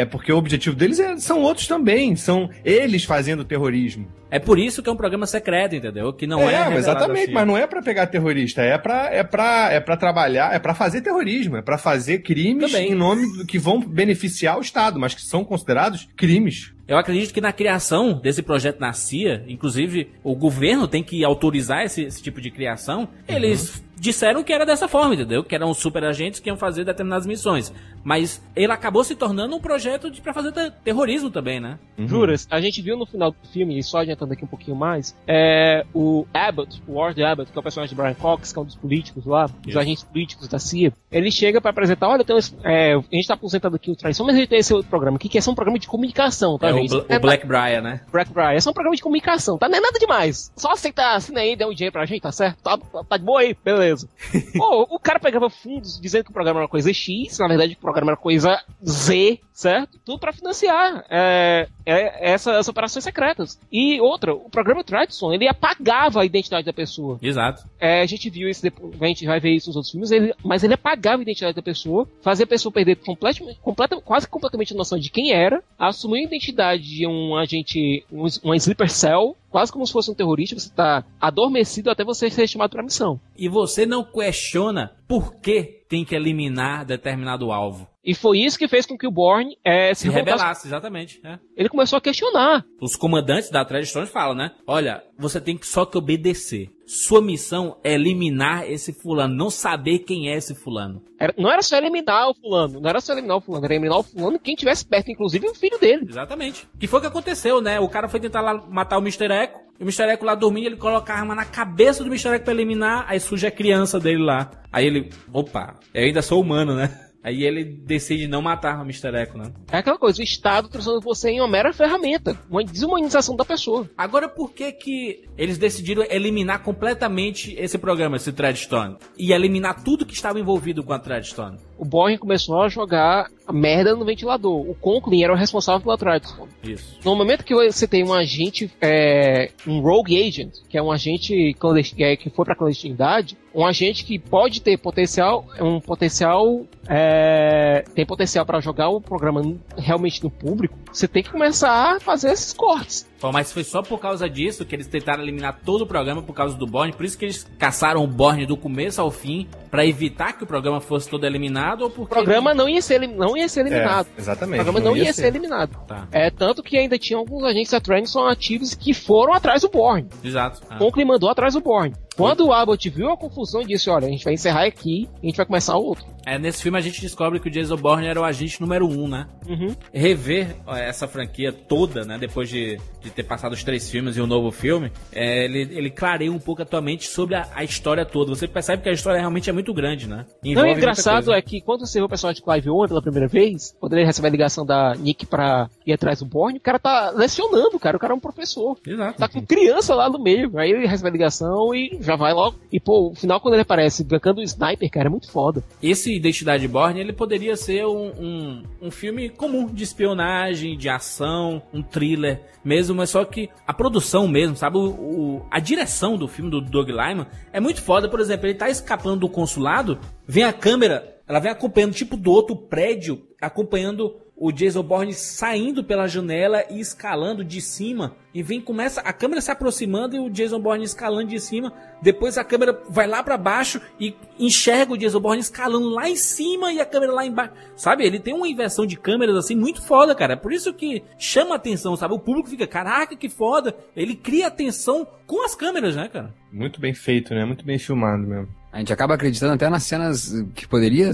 É porque o objetivo deles é- são outros também. São eles fazendo terrorismo. É por isso que é um programa secreto, entendeu? Que não é. é, exatamente, mas não é pra pegar terrorista, é pra, é pra, é pra trabalhar, é pra fazer terrorismo, é pra fazer crimes Também. em nome do que vão beneficiar o Estado, mas que são considerados crimes. Eu acredito que na criação desse projeto na CIA, inclusive o governo tem que autorizar esse, esse tipo de criação. Eles disseram que era dessa forma, entendeu? Que eram super agentes que iam fazer determinadas missões. Mas ele acabou se tornando um projeto de, pra fazer te- terrorismo também, né? Juras, a gente viu no final do filme, e só adiantando aqui um pouquinho mais, é o Abbott, o Ward Abbott, que é o personagem de Brian Cox, que é um dos políticos lá, dos Isso. agentes políticos da CIA, ele chega pra apresentar, olha, tem esse- é, a gente tá aposentando aqui o Traição, mas a gente tem esse outro programa aqui, que é só um programa de comunicação, tá, É o, gente? Bla- É o Blackbriar, né? Blackbriar, é só um programa de comunicação, tá? Não é nada demais. Só aceitar, assina aí, dá um dinheiro pra gente, tá certo? Tá, tá, tá de boa aí, beleza. [LAUGHS] Pô, o cara pegava fundos dizendo que o programa era coisa X, na verdade o programa era coisa Z, certo? Tudo pra financiar é, é, essa- essas operações secretas. E outra, o programa Tradison, ele apagava a identidade da pessoa. Exato. É, a gente viu isso depois, a gente vai ver isso nos outros filmes, ele- mas ele apagava a identidade da pessoa, fazia a pessoa perder completamente, completa, quase completamente a noção de quem era, assumir a identidade de um agente, um, um sleeper cell, quase como se fosse um terrorista, você tá adormecido até você ser chamado pra missão. E você não questiona por que tem que eliminar determinado alvo. E foi isso que fez com que o Bourne é, se Se revoltasse. rebelasse, exatamente. é. Ele começou a questionar. Os comandantes da Tradition falam, né? Olha, você tem que só que obedecer. Sua missão é eliminar esse fulano, não saber quem é esse fulano. Era- não era só eliminar o fulano, não era só eliminar o fulano, era eliminar o fulano quem tivesse perto, inclusive o filho dele. Exatamente. Que foi o que aconteceu, né? O cara foi tentar lá matar o Mr. Echo. E o Mr. Echo lá dormindo, ele coloca a arma na cabeça do Mr. Echo pra eliminar, aí surge a criança dele lá. Aí ele, opa, eu ainda sou humano, né? Aí ele decide não matar o Mr. Echo, né? É aquela coisa, o Estado transformando você em uma mera ferramenta, uma desumanização da pessoa. Agora, por que que eles decidiram eliminar completamente esse programa, esse Threadstone? E eliminar tudo que estava envolvido com a Threadstone? O Bourne começou a jogar a merda no ventilador. O Conklin era o responsável pela Tradison. Isso. No momento que você tem um agente, é, um rogue agent, que é um agente clandestino, que foi pra clandestinidade, um agente que pode ter potencial, um potencial, é, tem potencial para jogar o programa realmente no público, você tem que começar a fazer esses cortes. Mas foi só por causa disso que eles tentaram eliminar todo o programa por causa do Borne. Por isso que eles caçaram o Borne do começo ao fim pra evitar que o programa fosse todo eliminado ou O porque programa não ia ser, elim- não ia ser eliminado. É, exatamente. O programa não, ia, ser. eliminado. Tá. É tanto que ainda tinha alguns agentes da Trenison ativos que foram atrás do Bourne. Exato. Ah. Conklin mandou atrás do Bourne. Quando o Abbott viu a confusão, disse: Olha, a gente vai encerrar aqui e a gente vai começar outro. É, nesse filme a gente descobre que o Jason Bourne era o agente número um, né? Uhum. Rever essa franquia toda, né? Depois de, de ter passado os três filmes e um novo filme, é, ele, ele clareia um pouco a tua mente sobre a, a história toda. Você percebe que a história realmente é muito grande, né? Não, Envolve o muita engraçado é que quando você vê o personagem de Clive Owen pela primeira vez, quando ele recebe a ligação da Nick pra ir atrás do Bourne, o cara tá lecionando, cara. O cara é um professor. Exato. Tá com criança lá no meio. Aí ele recebe a ligação e já vai logo. E pô, o final quando ele aparece brincando o sniper, cara, é muito foda. Esse Identidade Borne, ele poderia ser um, um, um filme comum de espionagem, de ação, um thriller mesmo, mas só que a produção mesmo, sabe? O, o- a direção do filme do Doug Lyman é muito foda. Por exemplo, ele tá escapando do consulado, vem a câmera, ela vem acompanhando, tipo, do outro prédio, acompanhando o Jason Bourne saindo pela janela e escalando de cima. E vem, começa a câmera se aproximando e o Jason Bourne escalando de cima. Depois a câmera vai lá pra baixo e enxerga o Jason Bourne escalando lá em cima e a câmera lá embaixo. Sabe? Ele tem uma inversão de câmeras assim muito foda, cara. É por isso que chama atenção, sabe? O público fica, caraca, que foda. Ele cria atenção com as câmeras, né, cara? Muito bem feito, né? Muito bem filmado mesmo. A gente acaba acreditando até nas cenas que poderia,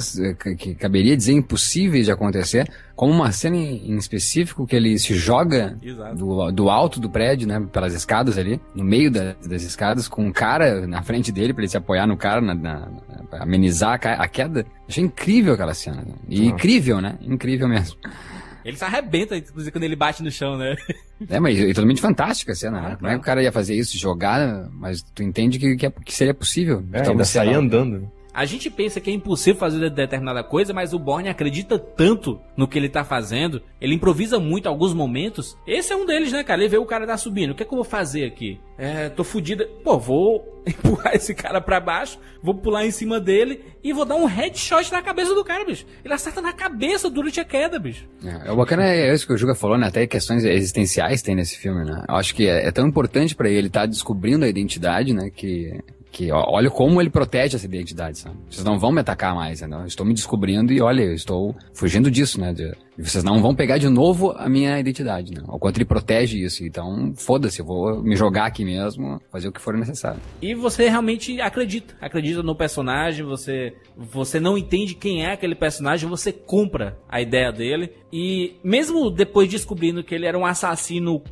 que, caberia dizer impossíveis de acontecer, como uma cena em específico que ele se joga do, do alto do prédio, né, pelas escadas ali, no meio da- das escadas, com um cara na frente dele pra ele se apoiar no cara, na, na- amenizar a, queda. Achei incrível aquela cena. E incrível, né? Incrível mesmo. Ele se arrebenta, inclusive, quando ele bate no chão, né? [LAUGHS] É, mas é totalmente fantástica a cena, né? Ah, Como é que o cara ia fazer isso, jogar, mas tu entende que, que, é- que seria possível. É, Então ainda você sair andando. A gente pensa que é impossível fazer determinada coisa, mas o Borne acredita tanto no que ele tá fazendo, ele improvisa muito alguns momentos. Esse é um deles, né, cara? Ele vê o cara tá subindo. O que é que eu vou fazer aqui? É, tô fudida. Pô, vou [LAUGHS] empurrar esse cara pra baixo, vou pular em cima dele e vou dar um headshot na cabeça do cara, bicho. Ele acerta na cabeça durante a queda, bicho. É, o bacana é isso que o Juga falou, né? Até questões existenciais tem nesse filme, né? Eu acho que é, é tão importante pra ele estar descobrindo a identidade, né? Que, Que ó, olha como ele protege essa identidade, sabe? Vocês não vão me atacar mais, né? Estou me descobrindo e olha, eu estou fugindo disso, né? De, vocês não vão pegar de novo a minha identidade, né? Ao quanto ele protege isso. Então, foda-se, eu vou me jogar aqui mesmo, fazer o que for necessário. E você realmente acredita. Acredita no personagem, você, você não entende quem é aquele personagem, você compra a ideia dele. E mesmo depois descobrindo que ele era um assassino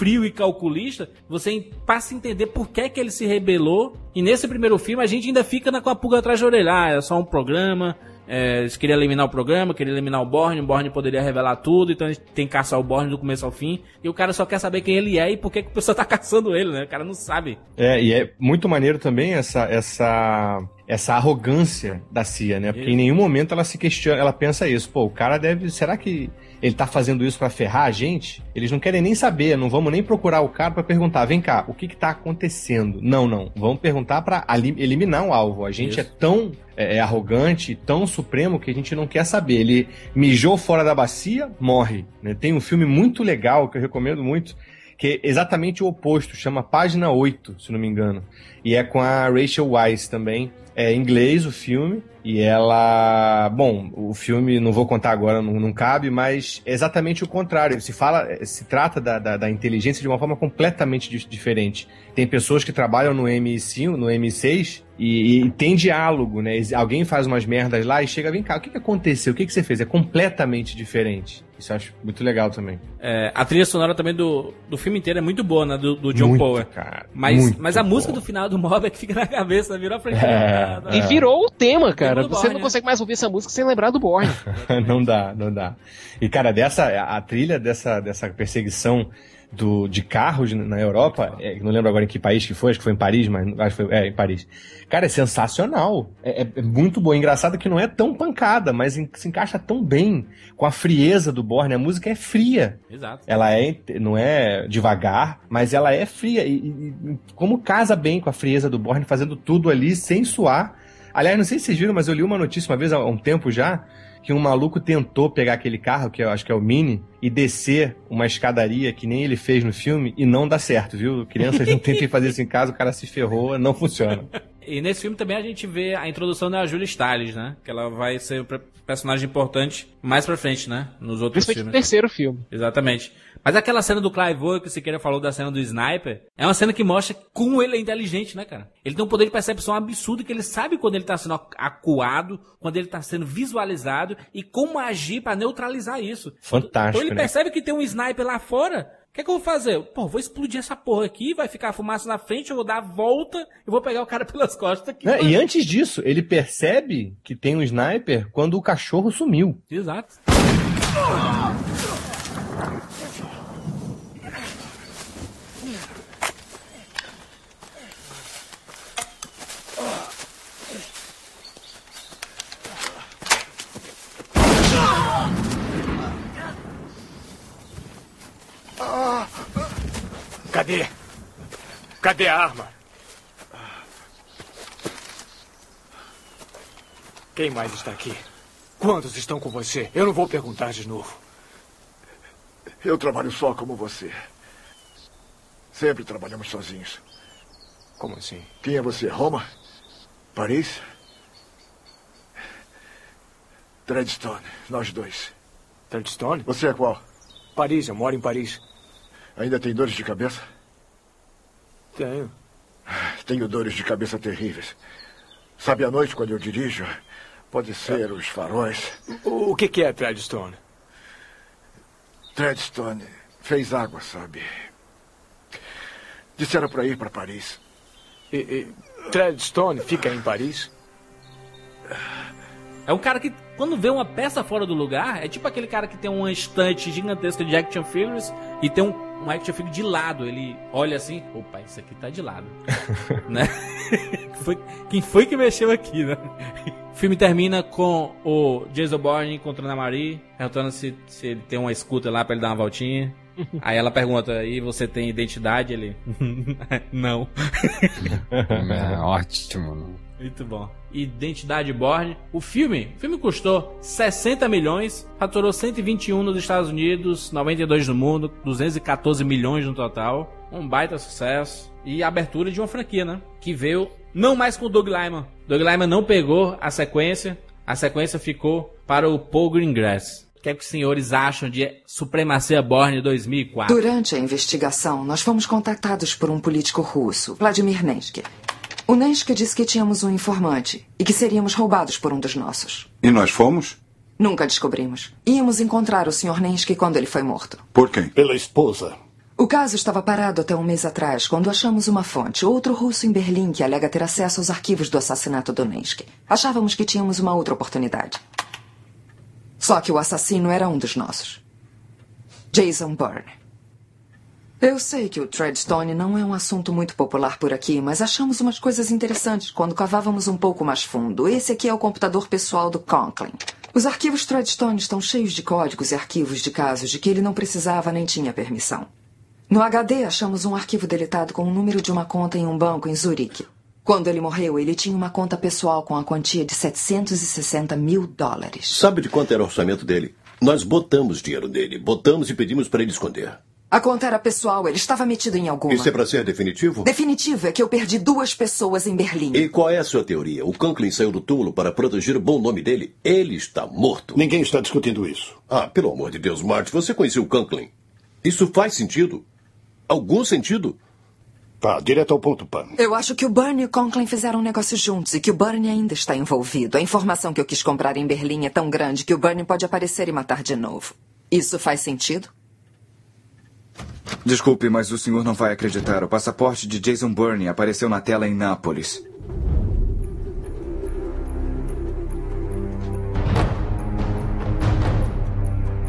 frio e calculista, você passa a entender por que, que ele se rebelou. E nesse primeiro filme a gente ainda fica na, com a pulga atrás de orelha. Ah, é só um programa, é, eles queriam eliminar o programa, queriam eliminar o Borne, o Borne poderia revelar tudo, então a gente tem que caçar o Borne do começo ao fim. E o cara só quer saber quem ele é e por que, que o pessoal tá [LAUGHS] caçando ele, né? O cara não sabe. É, e é muito maneiro também essa, essa, essa arrogância da CIA, né? Porque Isso. em nenhum momento ela se questiona, ela pensa isso. Pô, o cara deve. Será que ele tá fazendo isso pra ferrar a gente? Eles não querem nem saber, não vamos nem procurar o cara pra perguntar, vem cá, o que que tá acontecendo? Não, não. Vamos perguntar ali- eliminar o alvo. A gente Isso. é tão é, é arrogante, tão supremo que a gente não quer saber. Ele mijou fora da bacia, morre. né? Tem um filme muito legal que eu recomendo muito, que é exatamente o oposto, chama Página 8, se não me engano. E é com a Rachel Weisz também. É em inglês o filme. E ela. Bom, o filme não vou contar agora, não, não cabe, mas é exatamente o contrário. Se fala, se trata da, da, da inteligência de uma forma completamente di- diferente. Tem pessoas que trabalham no M5, no M6, e, e tem diálogo, né? Alguém faz umas merdas lá e chega, vem cá, o que, que aconteceu? O que, que você fez? É completamente diferente. Isso eu acho muito legal também. É, a trilha sonora também do, do filme inteiro é muito boa, né? Do, do John Muito, Power. cara, Mas, muito mas a música boa. do final do Mob é que fica na cabeça, virou a frente. É, E virou o tema, cara. Você Borne, não né? consegue mais ouvir essa música sem lembrar do Borne. [LAUGHS] não dá, não dá. E, cara, dessa, a trilha dessa, dessa perseguição do, de carros na Europa, é, não lembro agora em que país que foi, acho que foi em Paris, mas acho que foi, é, em Paris. Cara, é sensacional. É, é- é muito boa. Engraçado que não é tão pancada, mas en- se encaixa tão bem com a frieza do Borne. A música é fria. Exato. Ela é, não é devagar, mas ela é fria. E- e como casa bem com a frieza do Borne, fazendo tudo ali sem suar. Aliás, não sei se vocês viram, mas eu li uma notícia uma vez há um tempo já, que um maluco tentou pegar aquele carro, que eu acho que é o Mini, e descer uma escadaria que nem ele fez no filme, e não dá certo, viu? Crianças não tentem fazer isso em casa, o cara se ferrou, não funciona. E nesse filme também a gente vê a introdução da Julia Stiles, né? Que ela vai ser um personagem importante mais pra frente, né? Nos outros Principalmente no filmes. terceiro filme. Exatamente. Mas aquela cena do Clive Owen que o Siqueira falou da cena do Sniper, é uma cena que mostra como ele é inteligente, né, cara? Ele tem um poder de percepção absurdo que ele sabe quando ele tá sendo ac- acuado, quando ele tá sendo visualizado e como agir pra neutralizar isso. Fantástico, Então ele né? percebe que tem um sniper lá fora. O que, é que eu vou fazer? Pô, vou explodir essa porra aqui, vai ficar a fumaça na frente, eu vou dar a volta e vou pegar o cara [LAUGHS] pelas costas aqui. Né? E antes disso, ele percebe que tem um sniper quando o cachorro sumiu. Exato. Cadê? Cadê a arma? Quem mais está aqui? Quantos estão com você? Eu não vou perguntar de novo. Eu trabalho só como você. Sempre trabalhamos sozinhos. Como assim? Quem é você? Roma? Paris? Treadstone, nós dois. Treadstone? Você é qual? Paris, eu moro em Paris. Ainda tem dores de cabeça? Tenho. Tenho dores de cabeça terríveis. Sabe, à noite, quando eu dirijo, pode ser os faróis. O que, que é Treadstone? Treadstone fez água, sabe? Disseram para ir para Paris. E, e, Treadstone fica em Paris? É um cara que, quando vê uma peça fora do lugar, é tipo aquele cara que tem uma estante gigantesca de action figures e tem um, um action figure de lado. Ele olha assim, opa, isso aqui tá de lado. [LAUGHS] né? Foi- quem foi que mexeu aqui, né? O filme termina com o Jason Bourne encontrando a Marie, perguntando se, se ele tem uma escuta lá pra ele dar uma voltinha. Aí ela pergunta, e você tem identidade? Ele, [LAUGHS] não. [LAUGHS] É, ótimo. né? Muito bom. Identidade Borne. O filme, o filme custou 60 milhões, faturou 121 nos Estados Unidos, 92 no mundo, 214 milhões no total. Um baita sucesso. E a abertura de uma franquia, né? Que veio não mais com o Doug Lyman. Doug Lyman não pegou a sequência, a sequência ficou para o Paul Greengrass. O que é que os senhores acham de Supremacia Borne 2004? Durante a investigação, nós fomos contactados por um político russo, Vladimir Nensky. O Nensky disse que tínhamos um informante e que seríamos roubados por um dos nossos. E nós fomos? Nunca descobrimos. Íamos encontrar o Sr. Nensky quando ele foi morto. Por quem? Pela esposa. O caso estava parado até um mês atrás, quando achamos uma fonte, outro russo em Berlim que alega ter acesso aos arquivos do assassinato do Nensky. Achávamos que tínhamos uma outra oportunidade. Só que o assassino era um dos nossos. Jason Bourne. Eu sei que o Treadstone não é um assunto muito popular por aqui, mas achamos umas coisas interessantes quando cavávamos um pouco mais fundo. Esse aqui é o computador pessoal do Conklin. Os arquivos Treadstone estão cheios de códigos e arquivos de casos de que ele não precisava nem tinha permissão. No HD, achamos um arquivo deletado com o número de uma conta em um banco em Zurique. Quando ele morreu, ele tinha uma conta pessoal com a quantia de 760 mil dólares. Sabe de quanto era o orçamento dele? Nós botamos dinheiro nele, botamos e pedimos para ele esconder. A conta era pessoal, ele estava metido em alguma. Isso é para ser definitivo? Definitivo é que eu perdi duas pessoas em Berlim. E qual é a sua teoria? O Conklin saiu do túmulo para proteger o bom nome dele? Ele está morto. Ninguém está discutindo isso. Ah, pelo amor de Deus, Marty, você conheceu o Conklin. Isso faz sentido? Algum sentido? Vá, direto ao ponto, Pan. Eu acho que o Bernie e o Conklin fizeram um negócio juntos e que o Bernie ainda está envolvido. A informação que eu quis comprar em Berlim é tão grande que o Bernie pode aparecer e matar de novo. Isso faz sentido? Desculpe, mas o senhor não vai acreditar. O passaporte de Jason Burney apareceu na tela em Nápoles.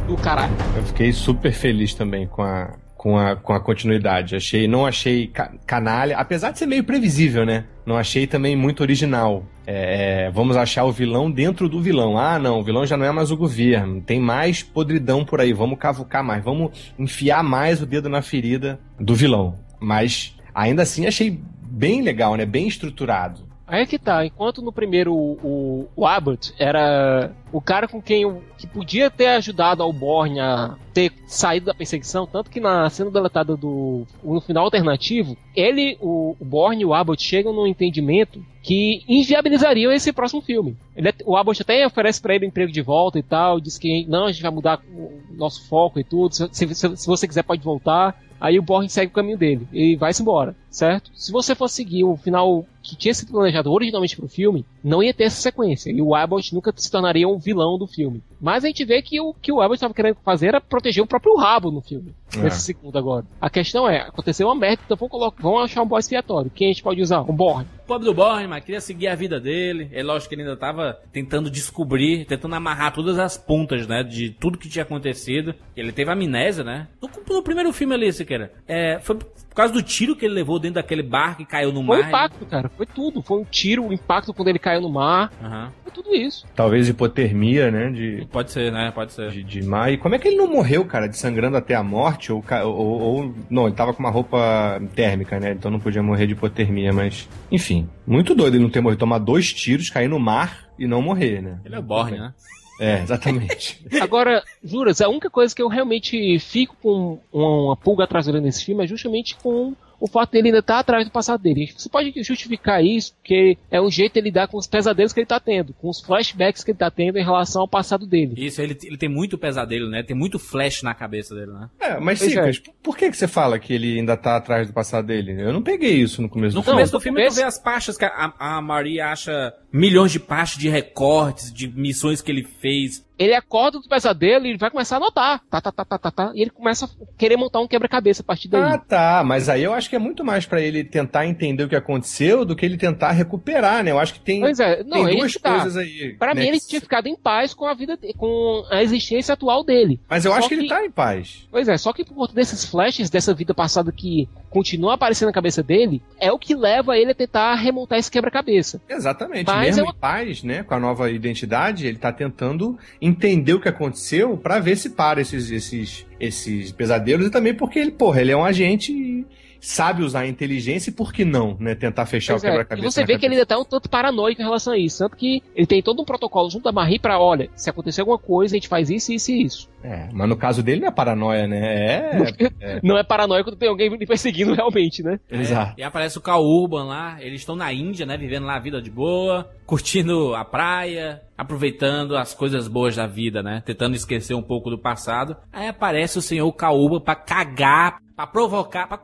Do caralho. Eu fiquei super feliz também com a, com a, com a continuidade. Achei, não achei ca canalha, apesar de ser meio previsível, né? Não achei também muito original. É, vamos achar o vilão dentro do vilão. Ah, não, o vilão já não é mais o governo. Tem mais podridão por aí. Vamos cavucar mais. Vamos enfiar mais o dedo na ferida do vilão. Mas ainda assim achei bem legal, né? Bem estruturado. Aí é que tá, enquanto no primeiro o, o Abbott era o cara com quem que podia ter ajudado ao Borne a ter saído da perseguição, tanto que na cena deletada do no final alternativo, ele, o, o Borne e o Abbott chegam num entendimento que inviabilizariam esse próximo filme. Ele, é, o Abbott até oferece para ele um emprego de volta e tal, diz que não, a gente vai mudar o nosso foco e tudo, se, se, se você quiser pode voltar. Aí o Borne segue o caminho dele e vai-se embora, certo? Se você for seguir o final que tinha sido planejado originalmente para o filme, não ia ter essa sequência. E o Abbott nunca se tornaria um vilão do filme. Mas a gente vê que o que o Abbott estava querendo fazer era proteger o próprio rabo no filme. É. Nesse segundo agora. A questão é, aconteceu uma merda, então vamos, colocar, vamos achar um boy expiatório. Quem a gente pode usar? O Borne. O pobre do Borne, mas queria seguir a vida dele. É lógico que ele ainda estava tentando descobrir, tentando amarrar todas as pontas, né? De tudo que tinha acontecido. Ele teve amnésia, né? No, no primeiro filme ali, Siqueira. É, foi por causa do tiro que ele levou dentro daquele barco e caiu no foi mar. Foi o impacto, cara. Foi tudo. Foi um tiro, o impacto quando ele caiu no mar. Uhum. Foi tudo isso. Talvez hipotermia, né? De, Pode ser, né? Pode ser. de, de mar. E como é que ele não morreu, cara? De sangrando até a morte? Ou, ca- ou, ou- Não, ele tava com uma roupa térmica, né? Então não podia morrer de hipotermia, mas. Enfim. Muito doido ele não ter morrido. Tomar dois tiros, cair no mar e não morrer, né? Ele é o Borne, né? É, exatamente. [LAUGHS] Agora, juras, a única coisa que eu realmente fico com uma pulga atrás da orelha nesse filme é justamente com o fato dele ainda estar atrás do passado dele. Você pode justificar isso porque é um jeito de lidar com os pesadelos que ele está tendo, com os flashbacks que ele está tendo em relação ao passado dele. Isso, ele, ele tem muito pesadelo, né? Tem muito flash na cabeça dele, né? É, mas Cicas, por- por que, que você fala que ele ainda tá atrás do passado dele? Eu não peguei isso no começo No do filme. começo no do filme começo- tu vê as pastas que a, a Maria acha milhões de pastas de recortes, de missões que ele fez. Ele acorda do pesadelo e ele vai começar a anotar. Tá, tá, tá, tá, tá, tá. E ele começa a querer montar um quebra-cabeça a partir daí. Ah, tá. Mas aí eu acho que é muito mais pra ele tentar entender o que aconteceu do que ele tentar recuperar, né? Eu acho que tem, Pois é, não, tem duas tá. coisas aí. Pra né, mim, ele que- tinha ficado em paz com a vida, com a existência atual dele. Mas eu Só acho que ele tá em paz. Pois é, só que por conta desses flashes dessa vida passada que continua aparecendo na cabeça dele, é o que leva ele a tentar remontar esse quebra-cabeça. Exatamente. Mas Mesmo é em paz, né? Com a nova identidade, ele tá tentando entender o que aconteceu pra ver se para esses, esses, esses pesadelos e também porque ele, porra, ele é um agente e sabe usar a inteligência e por que não, né? Tentar fechar Pois o é, quebra-cabeça. E você vê que ele cabeça. ainda tá um tanto paranoico em relação a isso. Tanto que ele tem todo um protocolo junto da Marie pra, olha, se acontecer alguma coisa, a gente faz isso, isso e isso. É, mas no caso dele não é paranoia, né? É. é. Não é [LAUGHS] paranoia quando tem alguém me perseguindo realmente, né? É, Exato. E aparece o Cal Urban lá, eles estão na Índia, né? Vivendo lá a vida de boa, curtindo a praia, aproveitando as coisas boas da vida, né? Tentando esquecer um pouco do passado. Aí aparece o senhor Cal Urban pra cagar, pra provocar, pra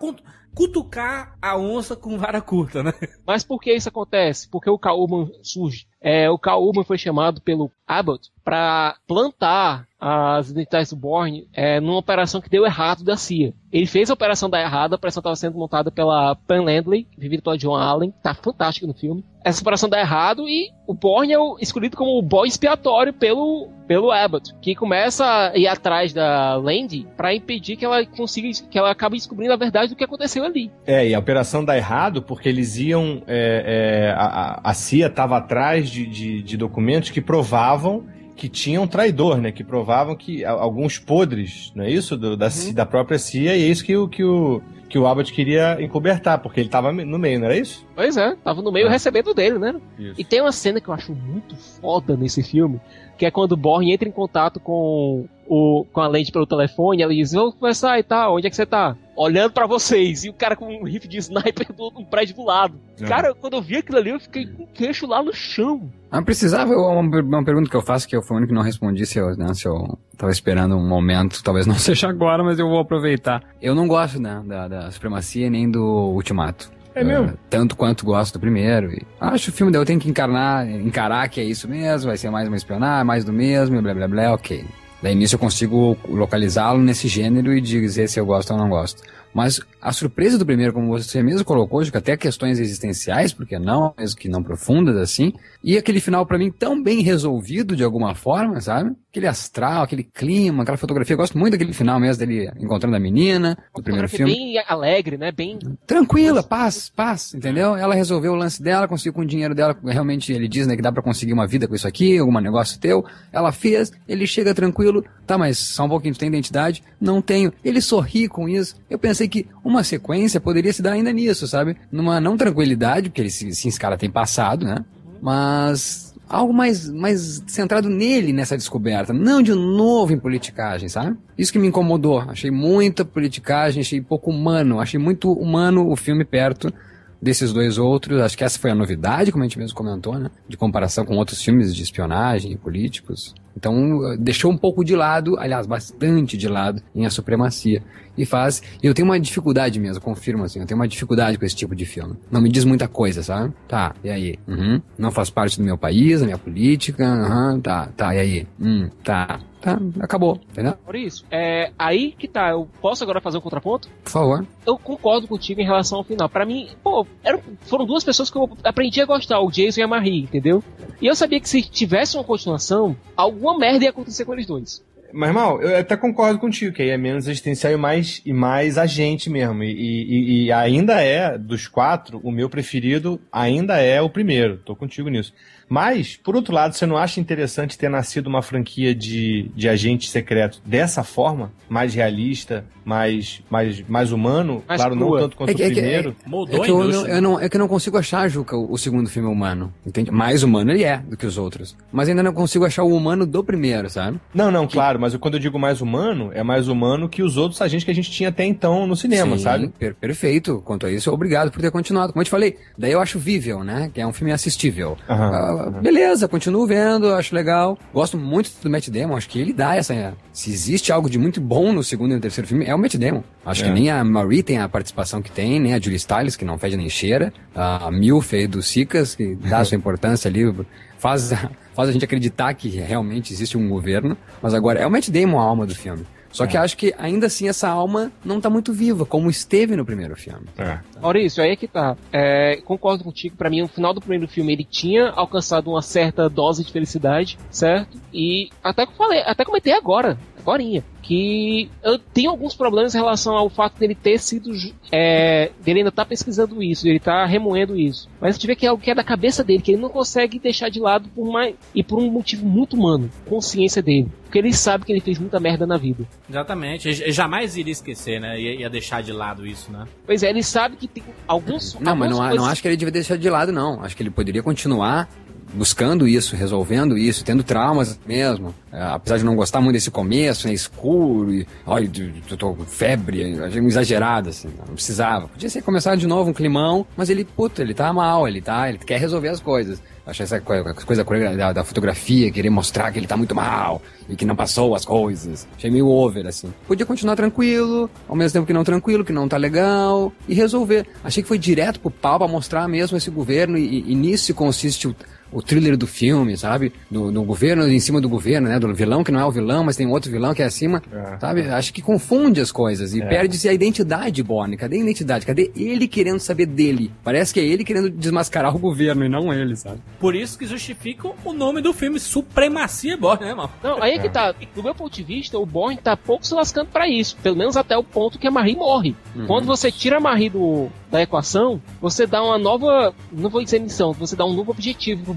cutucar a onça com vara curta, né? Mas por que isso acontece? Porque o Kauman surge. É, o Kauman foi chamado pelo Abbott para plantar as identidades do Borne é, numa operação que deu errado da CIA. Ele fez a operação dar errado, a operação estava sendo montada pela Pam Landley, vivida pela John Allen, tá fantástico no filme. Essa operação dá errado e o Borne é escolhido como o boy expiatório pelo, pelo Abbott, que começa a ir atrás da Landy para impedir que ela consiga, que ela acabe descobrindo a verdade do que aconteceu ali. É, e a operação dá errado porque eles iam, é, é, a, a CIA estava atrás de, de, de documentos que provavam que tinha um traidor, né? Que provavam que alguns podres, não é isso? Do, da, uhum. da própria CIA, e é isso que o, que o, que o Abbott queria encobertar, porque ele tava no meio, não era isso? Pois é, tava no meio é. recebendo dele, né? Isso. E tem uma cena que eu acho muito foda nesse filme, que é quando o Borne entra em contato com o, com a lente pelo telefone, ela diz, vou conversar e tal, onde é que você tá? Olhando para vocês, e o cara com um rifle de sniper do um prédio do lado. É. Cara, quando eu vi aquilo ali, eu fiquei com o queixo lá no chão. Não precisava, uma, uma pergunta que eu faço, que eu fui o único que não respondi, se eu, né, se eu tava esperando um momento, talvez não [LAUGHS] seja agora, mas eu vou aproveitar. Eu não gosto, né, da, da supremacia nem do ultimato. É mesmo? Uh, tanto quanto gosto do primeiro. E acho o filme eu tenho que encarnar, encarar que é isso mesmo, vai ser mais uma espionagem, mais do mesmo, blá blá blá, ok. Daí nisso eu consigo localizá-lo nesse gênero e dizer se eu gosto ou não gosto. Mas a surpresa do primeiro, como você mesmo colocou, de que até questões existenciais, porque não, mesmo que não profundas assim, e aquele final para mim tão bem resolvido de alguma forma, sabe? Aquele astral, aquele clima, aquela fotografia. Eu gosto muito daquele final mesmo dele encontrando a menina do primeiro filme. Bem alegre, né? Bem tranquila, paz, paz, entendeu? Ela resolveu o lance dela, conseguiu com o dinheiro dela, realmente ele diz, né, que dá para conseguir uma vida com isso aqui, algum negócio teu. Ela fez, ele chega tranquilo, tá, mas só um pouquinho tu tem identidade? Não tenho. Ele sorri com isso. Eu pensei que uma sequência poderia se dar ainda nisso, sabe? Numa não tranquilidade, porque sim, esse cara tem passado, né? Mas algo mais, mais centrado nele nessa descoberta, não de novo em politicagem, sabe? Isso que me incomodou. Achei muita politicagem, achei pouco humano, achei muito humano o filme perto desses dois outros. Acho que essa foi a novidade, como a gente mesmo comentou, né? De comparação com outros filmes de espionagem e políticos. Então, deixou um pouco de lado, aliás, bastante de lado, em A Supremacia e faz. Eu tenho uma dificuldade mesmo, confirmo assim, eu tenho uma dificuldade com esse tipo de filme. Não me diz muita coisa, sabe? Tá, e aí? Uhum. Não faz parte do meu país, da minha política, uhum, tá, tá, e aí? Hum, tá. Tá, acabou, entendeu? Por isso, é aí que tá. Eu posso agora fazer um contraponto? Por favor. Eu concordo contigo em relação ao final. Para mim, pô, eram, foram duas pessoas que eu aprendi a gostar, o Jason e a Marie, entendeu? E eu sabia que se tivesse uma continuação, alguma merda ia acontecer com eles dois. Mas, mal, eu até concordo contigo, que aí é menos existencial e mais, e mais agente mesmo. E, e, e ainda é, dos quatro, o meu preferido ainda é o primeiro. Tô contigo nisso. Mas, por outro lado, você não acha interessante ter nascido uma franquia de, de agente secreto dessa forma? Mais realista, mais, mais, mais humano? Mais claro, crua. não tanto quanto é que, o primeiro. É, que, é, é que eu, não, eu não, é que eu não consigo achar, Juca, o, o, segundo filme humano. Entende? Mais humano ele é do que os outros. Mas ainda não consigo achar o humano do primeiro, sabe? Não, não, que... claro. Mas quando eu digo mais humano, é mais humano que os outros agentes que a gente tinha até então no cinema, Sim, sabe? Per perfeito. Quanto a isso, obrigado por ter continuado. Como eu te falei, daí eu acho vível, né? Que é um filme assistível. Uhum. Uhum. Beleza, continuo vendo, acho legal. Gosto muito do Matt Damon, acho que ele dá essa. Se existe algo de muito bom no segundo e no terceiro filme, é o Matt Damon. Acho é. que nem a Marie tem a participação que tem, nem a Julie Stiles, que não fede nem cheira. A Milf aí do Sicas, que dá sua [LAUGHS] importância ali, faz, faz a gente acreditar que realmente existe um governo. Mas agora, é o Matt Damon a alma do filme. Só é. que acho que ainda assim essa alma não tá muito viva, como esteve no primeiro filme. É. Maurício, aí é que tá. É, concordo contigo, para mim, no final do primeiro filme ele tinha alcançado uma certa dose de felicidade, certo? E até que falei, até comentei agora, agorinha que eu tenho alguns problemas em relação ao fato dele ter sido. É, dele ainda tá pesquisando isso, ele tá remoendo isso. Mas eu tive que é algo que é da cabeça dele, que ele não consegue deixar de lado por mais. e por um motivo muito humano, consciência dele. Porque ele sabe que ele fez muita merda na vida. Exatamente. Ele jamais iria esquecer, né? Ia, ia deixar de lado isso, né? Pois é, ele sabe que tem alguns. Não, mas não, coisas... não acho que ele devia deixar de lado, não. Acho que ele poderia continuar buscando isso, resolvendo isso, tendo traumas mesmo, É, apesar de não gostar muito desse começo, né, escuro, e, ai, eu tô com febre, achei exagerado, assim, não precisava. Podia ser começar de novo um climão, mas ele, puta, ele tá mal, ele tá, ele quer resolver as coisas. Achei essa coisa, coisa da, da, fotografia, querer mostrar que ele tá muito mal e que não passou as coisas. Achei meio over, assim. Podia continuar tranquilo, ao mesmo tempo que não tranquilo, que não tá legal, e resolver. Achei que foi direto pro pau pra mostrar mesmo esse governo, e, e nisso consiste o o thriller do filme, sabe? Do, do, governo em cima do governo, né? Do vilão que não é o vilão, mas tem outro vilão que é acima, é. sabe? Acho que confunde as coisas e é. perde-se a identidade, Bonnie. Cadê a identidade? Cadê ele querendo saber dele? Parece que é ele querendo desmascarar o governo e não ele, sabe? Por isso que justifica o nome do filme, Supremacia Borne, né, mano? Não, aí é que tá. Do meu ponto de vista, o Borne tá pouco se lascando para isso. Pelo menos até o ponto que a Marie morre. Uhum. Quando você tira a Marie do, da equação, você dá uma nova. Não vou dizer missão, você dá um novo objetivo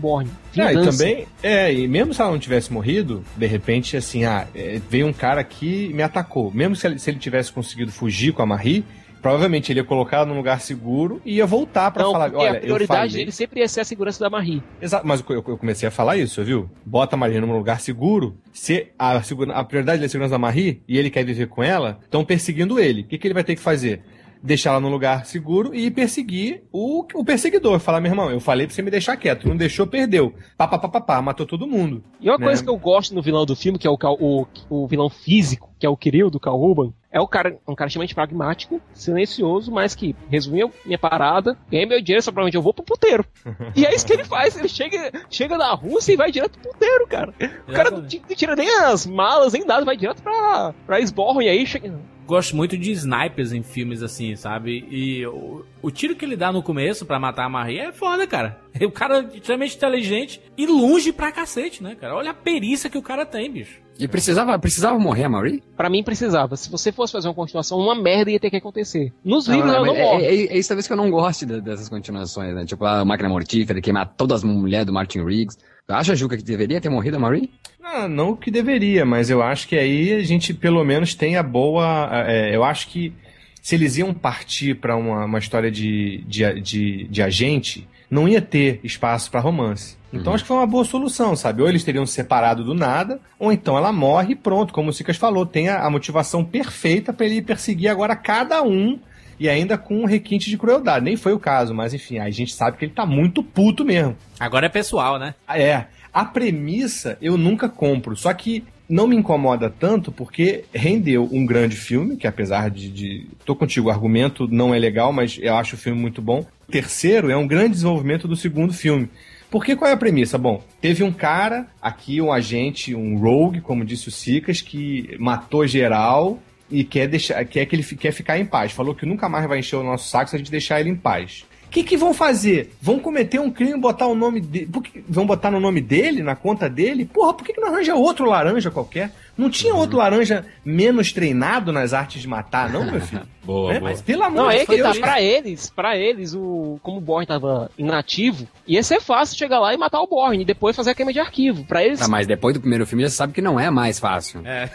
É, e também. É, e mesmo se ela não tivesse morrido, de repente, assim, ah, é, veio um cara aqui e me atacou. Mesmo se ele, se ele tivesse conseguido fugir com a Marie, provavelmente ele ia colocar num lugar seguro e ia voltar para falar, olha, a prioridade dele sempre ia ser a segurança da Marie. Exato, mas eu, eu comecei a falar isso, viu? Bota a Marie num lugar seguro, se a, a prioridade é a segurança da Marie e ele quer viver com ela, estão perseguindo ele. O que, que ele vai ter que fazer? Deixar ela num lugar seguro e perseguir o, o perseguidor. Falar, meu irmão, eu falei pra você me deixar quieto. Não deixou, perdeu. Pá, pá, pá, pá, pá matou todo mundo. E uma né? coisa que eu gosto no vilão do filme, que é o, o, o vilão físico, que é o Kirill do Carl Ruben, é o cara, um cara extremamente pragmático, silencioso, mas que resumiu minha parada, ganhei meu dinheiro, só pra onde eu vou pro puteiro. [LAUGHS] e é isso que ele faz, ele chega, chega na Rússia e vai direto pro puteiro, cara. O cara não, não tira nem as malas, nem nada, vai direto pra, pra Esborro, e aí chega gosto muito de snipers em filmes assim, sabe? E o, o tiro que ele dá no começo para matar a Marie é foda, cara. [LAUGHS] O cara é extremamente inteligente e longe pra cacete, né, cara? Olha a perícia que o cara tem, bicho. E precisava, precisava morrer a Marie? Pra mim precisava. Se você fosse fazer uma continuação, uma merda ia ter que acontecer. Nos não, livros não, ela não é, morre. É, é, é, isso talvez que eu não goste dessas continuações, né? Tipo a Máquina Mortífera, queimar todas as mulheres do Martin Riggs. Acha, Juca, que deveria ter morrido a Marie? Ah, não que deveria, mas eu acho que aí a gente pelo menos tem a boa. É, eu acho que se eles iam partir para uma, uma história de, de, de, de, agente, não ia ter espaço para romance. Então uhum. acho que foi uma boa solução, sabe? Ou eles teriam se separado do nada, ou então ela morre e pronto, como o Sicas falou, tem a, a motivação perfeita para ele perseguir agora cada um e ainda com um requinte de crueldade. Nem foi o caso, mas enfim, a gente sabe que ele tá muito puto mesmo. Agora é pessoal, né? É. A premissa eu nunca compro, só que não me incomoda tanto porque rendeu um grande filme, que apesar de, de. Tô contigo, o argumento não é legal, mas eu acho o filme muito bom. Terceiro é um grande desenvolvimento do segundo filme. Porque qual é a premissa? Bom, teve um cara aqui, um agente, um rogue, como disse o Sicas, que matou geral e quer deixar, quer que ele quer ficar em paz. Falou que nunca mais vai encher o nosso saco se a gente deixar ele em paz. O que, que vão fazer? Vão cometer um crime e botar o nome dele. Vão botar no nome dele, na conta dele? Porra, por que, que não arranja outro laranja qualquer? Não tinha outro laranja menos treinado nas artes de matar, não, meu filho? [LAUGHS] boa, é, boa. Mas pelo amor Não, é que tá, pra eles, pra eles, o, como o Borne tava inativo, ia ser fácil chegar lá e matar o Borne e depois fazer a queima de arquivo. Pra eles. Ah, mas depois do primeiro filme já sabe que não é mais fácil. É.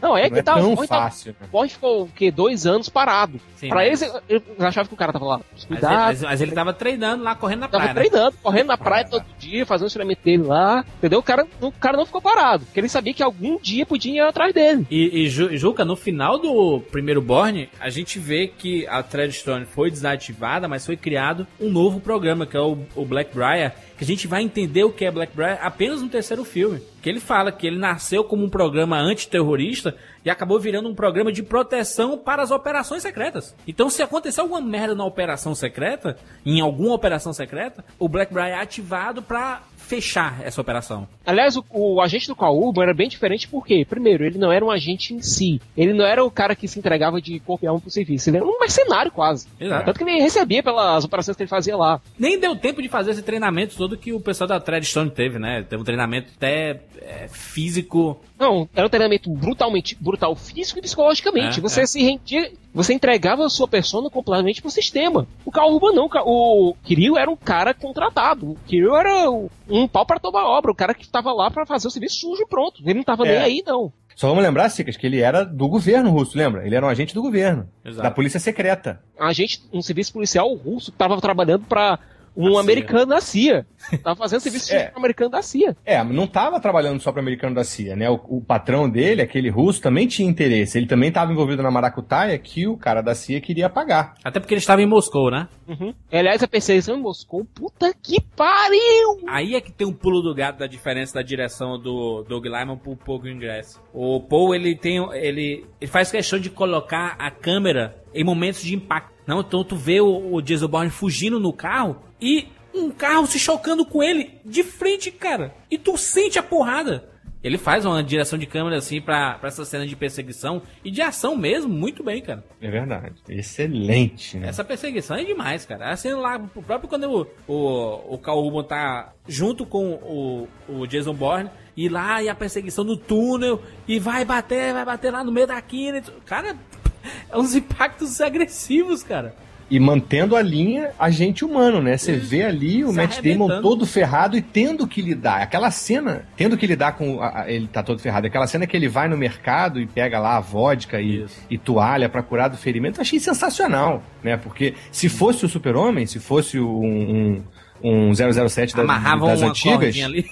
Não, é que é tava. Tão fácil. Tá, o ficou o quê? Dois anos parado. Sim, pra mas... eles, eu achava que o cara tava lá. Cuidado. Mas, mas, ele tava treinando lá, correndo na tava praia. Tava né? treinando, correndo na praia todo dia, fazendo o treinamento dele lá. Entendeu? O cara, o cara não ficou parado. Porque ele sabia que algum dia podia ir atrás dele. E, e Juca, no final do primeiro Borne, a gente vê que a Treadstone foi desativada, mas foi criado um novo programa, que é o, o Blackbriar que a gente vai entender o que é Blackbriar apenas no terceiro filme. Que ele fala que ele nasceu como um programa antiterrorista e acabou virando um programa de proteção para as operações secretas. Então, se acontecer alguma merda na operação secreta, em alguma operação secreta, o Blackbriar é ativado para fechar essa operação. Aliás, o, o agente do Kaúba era bem diferente porque, primeiro, ele não era um agente em si. Ele não era o cara que se entregava de corpo e alma pro serviço. Ele era um mercenário quase. Exato. Tanto que ele recebia pelas operações que ele fazia lá. Nem deu tempo de fazer esse treinamento todo que o pessoal da Treadstone teve, né? Teve um treinamento até é, físico. Não, era um treinamento brutalmente brutal físico e psicologicamente. É, você é. se rendia, você entregava a sua persona completamente pro sistema. O Kaúba não, o Kirill era um cara contratado. O Kirill era um pau para toda obra, o cara que estava lá para fazer o serviço sujo e pronto. Ele não tava nem é. aí, não. Só vamos lembrar, Sicas, que ele era do governo russo, lembra? Ele era um agente do governo, Exato. da polícia secreta. Um agente, um serviço policial russo que estava trabalhando para um americano na CIA. Tava fazendo serviço É. americano da CIA. É, não tava trabalhando só para americano da CIA, né? O, o patrão dele, aquele russo, também tinha interesse. Ele também estava envolvido na maracutaia que o cara da CIA queria pagar. Até porque ele estava em Moscou, né? Uhum. Aliás, a perseguição em Moscou, puta que pariu! Aí é que tem um pulo do gato da diferença da direção do Doug Lyman pro Paul Greengrass. O Paul, ele tem, ele, ele faz questão de colocar a câmera em momentos de impacto. Não, então tu vê o, o Jason Bourne fugindo no carro e um carro se chocando com ele de frente, cara. E tu sente a porrada. Ele faz uma direção de câmera assim pra, pra essa cena de perseguição e de ação mesmo, muito bem, cara. É verdade. Excelente, né? Essa perseguição é demais, cara. A cena lá, o próprio quando o, o, o Carl Urban tá junto com o, o Jason Bourne, e lá e a perseguição no túnel, e vai bater, vai bater lá no meio da quina. Cara, [LAUGHS] é uns impactos agressivos, cara. E mantendo a linha agente humano, né? Você vê ali o Matt Damon todo ferrado e tendo que lidar. Aquela cena, tendo que lidar com. a- a- ele tá todo ferrado. Aquela cena que ele vai no mercado e pega lá a vodka e, e toalha pra curar do ferimento, eu achei sensacional, né? Porque se fosse o Super-Homem, se fosse um, um, um 007 da, Amarravam das antigas. ali.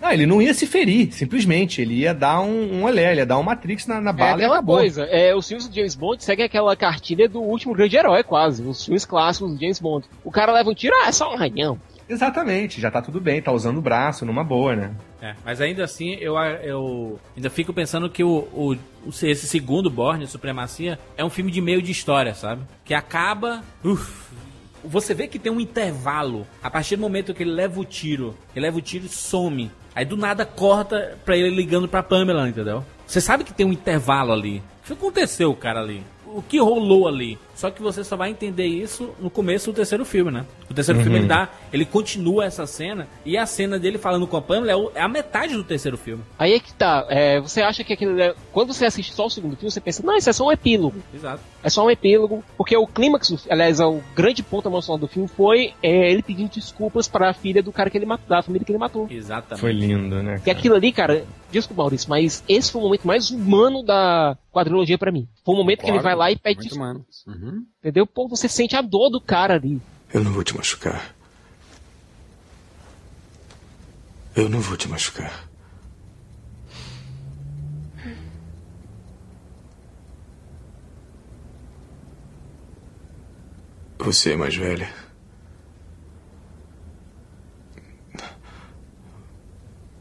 Não, ele não ia se ferir, simplesmente. Ele ia dar um, um olé, ele ia dar um Matrix na, na É bala e aquela acabou. coisa, é, os filmes do James Bond seguem aquela cartilha do último grande herói, quase. Os filmes clássicos do James Bond. O cara leva um tiro, ah, é só um arranhão. Exatamente, já tá tudo bem, tá usando o braço numa boa, né? É, mas ainda assim, eu, eu ainda fico pensando que o, o- esse segundo Borne, Supremacia, é um filme de meio de história, sabe? Que acaba. uf, você vê que tem um intervalo. A partir do momento que ele leva o tiro, ele leva o tiro e some. Aí do nada corta pra ele ligando pra Pamela, entendeu? Você sabe que tem um intervalo ali. O que aconteceu, cara, ali? O que rolou ali? Só que você só vai entender isso no começo do terceiro filme, né? O terceiro Uhum. filme ele dá, ele continua essa cena e a cena dele falando com a Pamela é, é a metade do terceiro filme. Aí é que tá, é, você acha que aquilo é... Quando você assiste só o segundo filme, você pensa, não, isso é só um epílogo. Exato. É só um epílogo, porque o clímax, do- aliás, o grande ponto emocional do filme foi é, ele pedindo desculpas pra filha do cara que ele matou, da família que ele matou. Exatamente. Foi lindo, né? Que aquilo ali, cara, desculpa, Maurício, mas esse foi o momento mais humano da quadrilogia pra mim. Foi o momento que ele vai lá e pede desculpas. humano. Uhum. Entendeu? Pô, você sente a dor do cara ali. Eu não vou te machucar. Eu não vou te machucar. Você é mais velha.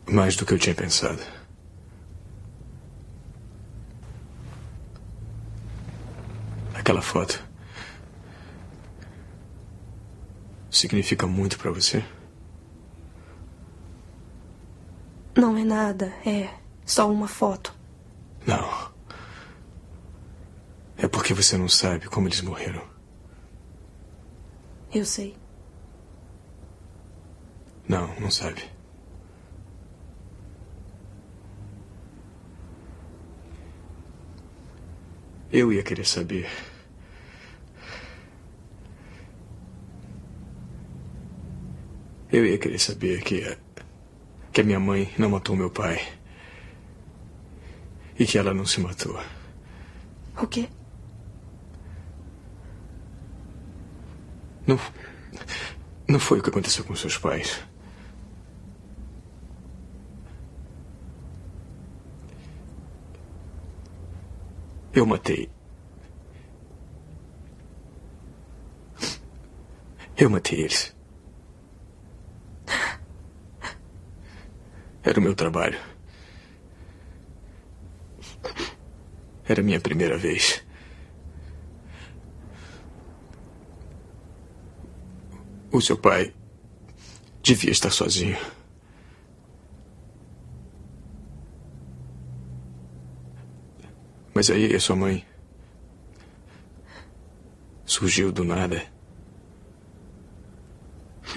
Mais do que eu tinha pensado. Aquela foto significa muito pra você? Não é nada, é só uma foto. Não. É porque você não sabe como eles morreram. Eu sei. Não, não sabe. Eu ia querer saber. Eu ia querer saber que a, que a minha mãe não matou meu pai. E que ela não se matou. O quê? Não, não foi o que aconteceu com seus pais. Eu matei. Eu matei eles. Era o meu trabalho. Era a minha primeira vez. O seu pai devia estar sozinho. Mas aí a sua mãe surgiu do nada.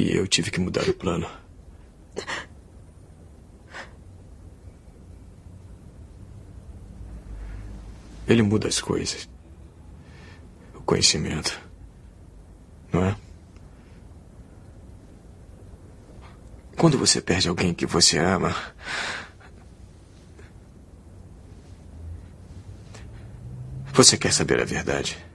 E eu tive que mudar o plano. Ele muda as coisas. O conhecimento. Não é? Quando você perde alguém que você ama. Você quer saber a verdade.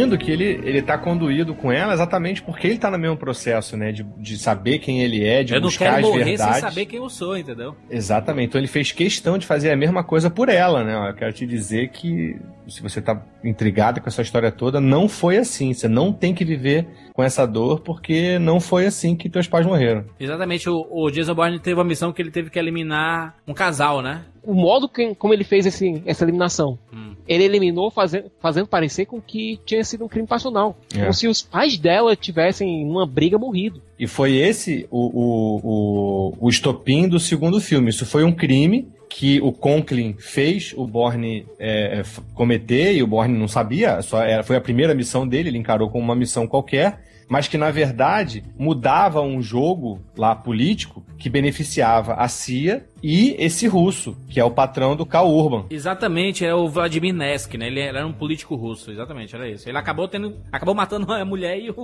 Lindo que ele, ele tá conduído com ela exatamente porque ele tá no mesmo processo, né? De, de saber quem ele é, de eu não buscar quero as morrer verdades. sem saber quem eu sou, entendeu? Exatamente. Então ele fez questão de fazer a mesma coisa por ela, né? Eu quero te dizer que se você tá intrigado com essa história toda, não foi assim. Você não tem que viver com essa dor porque não foi assim que teus pais morreram. Exatamente, o, o Jason Bourne teve uma missão que ele teve que eliminar um casal, né? O modo que, como ele fez esse, essa eliminação. Hum. Ele eliminou fazendo, fazendo parecer com que tinha sido um crime passional. É. Como se os pais dela tivessem numa briga morrido. E foi esse o, o, o, o estopim do segundo filme. Isso foi um crime que o Conklin fez o Borne é, f- cometer e o Borne não sabia, só era, foi a primeira missão dele, ele encarou como uma missão qualquer, mas que na verdade mudava um jogo lá político que beneficiava a CIA e esse russo, que é o patrão do Karl Urban. Exatamente, é o Vladimir Nesk, né? Ele era um político russo, exatamente, era isso. Ele acabou tendo. Acabou matando a mulher e o,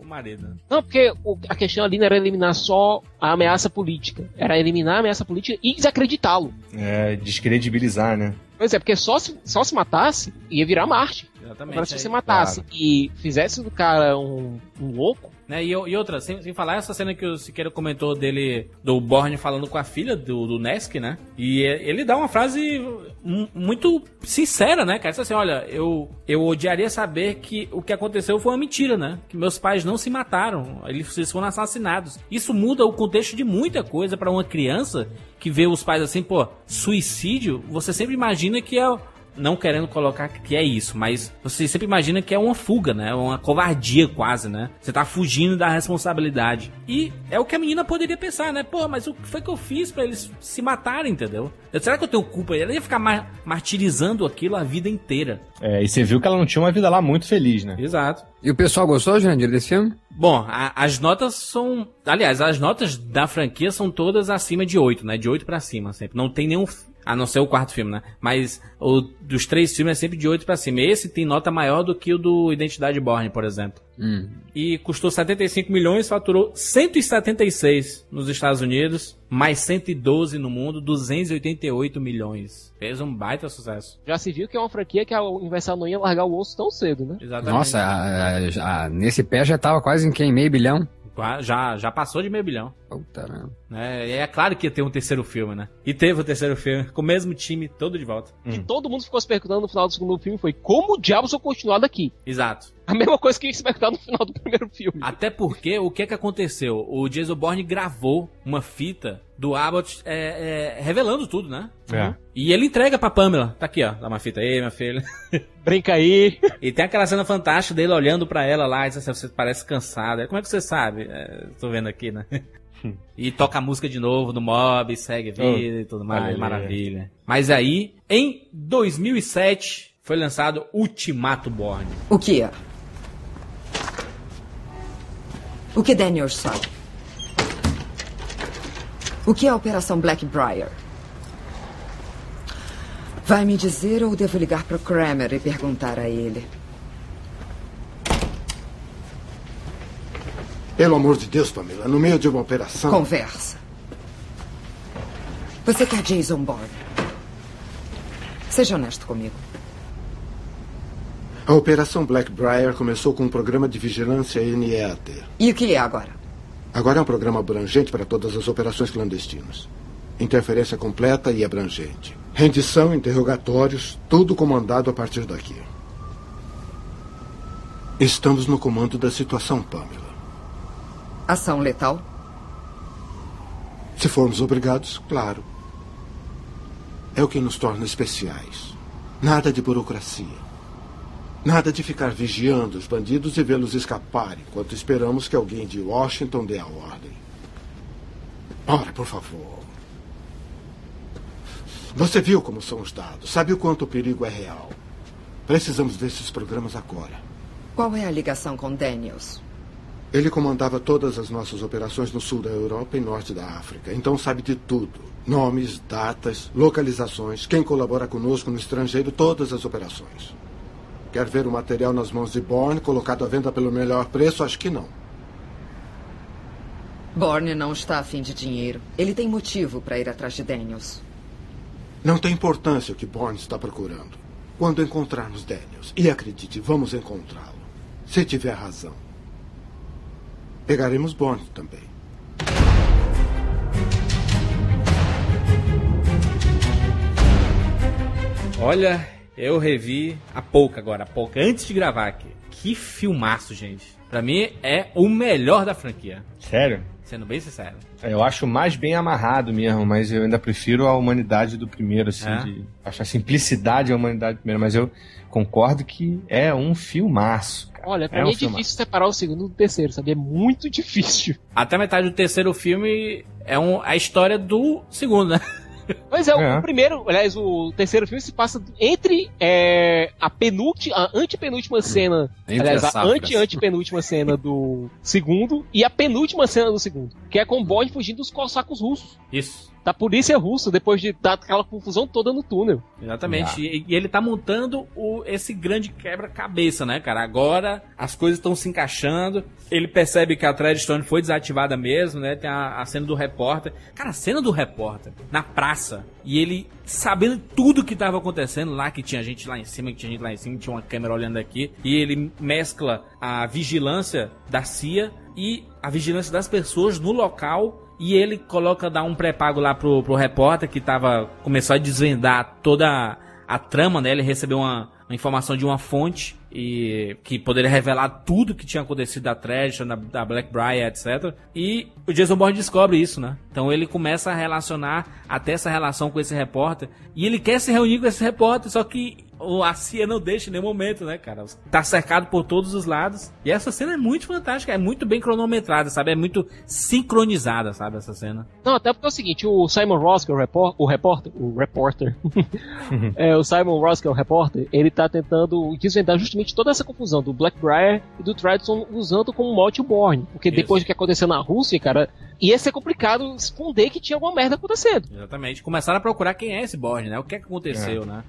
o marido. Não, porque o- a questão ali não era eliminar só a ameaça política. Era eliminar a ameaça política e desacreditá-lo. É, descredibilizar, né? Pois é, porque só se, só se matasse, ia virar Marte. Exatamente. Agora, se é, você matasse claro. e fizesse do cara um, um louco, Né? E, e outra, sem, sem falar essa cena que o Siqueira comentou dele, do Borne falando com a filha do, do Nesk, né? E é- ele dá uma frase mu- muito sincera, né, cara? Ele assim, olha, eu, eu odiaria saber que o que aconteceu foi uma mentira, né? Que meus pais não se mataram, eles eles foram assassinados. Isso muda o contexto de muita coisa pra uma criança que vê os pais assim, pô, suicídio, você sempre imagina que é não querendo colocar que é isso, mas você sempre imagina que é uma fuga, né? Uma covardia quase, né? Você tá fugindo da responsabilidade. E é o que a menina poderia pensar, né? Pô, mas o que foi que eu fiz pra eles se matarem, entendeu? Será que eu tenho culpa? Ela ia ficar mar- martirizando aquilo a vida inteira. É, e você viu que ela não tinha uma vida lá muito feliz, né? Exato. E o pessoal gostou, Jandir, desse filme? Bom, a- as notas são. Aliás, as notas da franquia são todas acima de 8, né? De 8 pra cima sempre. Não tem nenhum. A não ser o quarto filme, né? Mas o dos três filmes é sempre de 8 pra cima. Esse tem nota maior do que o do Identidade Borne, por exemplo. Hum. E custou 75 milhões, faturou 176 nos Estados Unidos, mais 112 no mundo, 288 milhões. Fez um baita sucesso. já se viu que é uma franquia que a Universal não ia largar o osso tão cedo, né? Exatamente. Nossa, a- a- já- nesse pé já tava quase em quem? Meio bilhão? Já, já passou de meio bilhão. Puta merda. né? E é claro que ia ter um terceiro filme, né? E teve o terceiro filme, com o mesmo time todo de volta. E todo mundo ficou se perguntando no final do segundo filme foi como o diabo vou continuar daqui? Exato. A mesma coisa que se perguntar no final do primeiro filme. Até porque, o que é que aconteceu? O Jason Bourne gravou uma fita do Abbott é, é, revelando tudo, né? É. E ele entrega pra Pamela. Tá aqui, ó. Dá uma fita aí, minha filha. [LAUGHS] Brinca aí. E tem aquela cena fantástica dele olhando pra ela lá e diz assim, você parece cansada. Como é que você sabe? É, tô vendo aqui, né? E toca a música de novo do Mob, segue a vida Oh, e tudo mais, aleluia. maravilha. Mas aí, em 2007, foi lançado Ultimato Borne. O que é? O que Daniels sabe? O que é a Operação Blackbriar? Vai me dizer ou devo ligar para o Kramer e perguntar a ele? Pelo amor de Deus, Pamela, no meio de uma operação. Conversa. Você quer Jason Bourne? Seja honesto comigo. A Operação Blackbriar começou com um programa de vigilância NEAT. E o que é agora? Agora é um programa abrangente para todas as operações clandestinas. Interferência completa e abrangente. Rendição, interrogatórios, tudo comandado a partir daqui. Estamos no comando da situação, Pamela. Ação letal? Se formos obrigados, claro. É o que nos torna especiais. Nada de burocracia. Nada de ficar vigiando os bandidos e vê-los escapar enquanto esperamos que alguém de Washington dê a ordem. Ora, por favor. Você viu como são os dados, sabe o quanto o perigo é real. Precisamos desses programas agora. Qual é a ligação com Daniels? Ele comandava todas as nossas operações no sul da Europa e norte da África, então sabe de tudo: nomes, datas, localizações, quem colabora conosco no estrangeiro, todas as operações. Quer ver o material nas mãos de Bourne colocado à venda pelo melhor preço? Acho que não. Borne não está afim de dinheiro. Ele tem motivo para ir atrás de Daniels. Não tem importância o que Bourne está procurando. Quando encontrarmos Daniels, e acredite, vamos encontrá-lo. Se tiver razão. Pegaremos Bourne também. Olha, eu revi há pouco agora, há pouco, antes de gravar aqui. Que filmaço, gente. Pra mim é o melhor da franquia. Sério? Sendo bem sincero. Eu acho mais bem amarrado mesmo, mas eu ainda prefiro a humanidade do primeiro, assim, É? de, acho a simplicidade da humanidade do primeiro, mas eu concordo que é um filmaço. Olha, pra É mim um é filmaço. difícil separar o segundo do terceiro, sabe? É muito [LAUGHS] difícil. Até a metade do terceiro filme é um, a história do segundo, né? Mas é, o- É. o primeiro, aliás, o terceiro filme se passa entre é, a penúltima, a antepenúltima cena, Entre aliás, a safras. ante-antepenúltima cena do segundo e a penúltima cena do segundo, que é com o Bond fugindo dos cossacos russos. Isso. Da polícia russa, depois de dar aquela confusão toda no túnel. Exatamente. E, e ele tá montando o, esse grande quebra-cabeça, né, cara? Agora as coisas estão se encaixando. Ele percebe que a Treadstone foi desativada mesmo, né? Tem a, a cena do repórter. Cara, a cena do repórter na praça. E ele sabendo tudo que tava acontecendo lá, que tinha gente lá em cima, que tinha gente lá em cima, tinha uma câmera olhando aqui. E ele mescla a vigilância da CIA e a vigilância das pessoas no local. E ele coloca, dá um pré-pago lá pro, pro repórter que tava, começou a desvendar toda a, trama, né? Ele recebeu uma, uma informação de uma fonte e que poderia revelar tudo que tinha acontecido da Trash, da, da Blackbriar, etc. E o Jason Bourne descobre isso, né? Então ele começa a relacionar até essa relação com esse repórter e ele quer se reunir com esse repórter, só que o- a CIA não deixa em nenhum momento, né, cara? Tá cercado por todos os lados. E essa cena é muito fantástica, é muito bem cronometrada, sabe? É muito sincronizada, sabe, essa cena. Não, até porque é o seguinte, o Simon Ross, que é o, repor- o repórter, o repórter, [LAUGHS] é, o Simon Ross, que é o repórter, ele tá tentando desvendar justamente toda essa confusão do Blackbriar e do Tradison usando como mote o Borne. Porque depois do que aconteceu na Rússia, cara, ia ser complicado esconder que tinha alguma merda acontecendo. Exatamente. Começaram a procurar quem é esse Borne, né? O que é que aconteceu, É. né?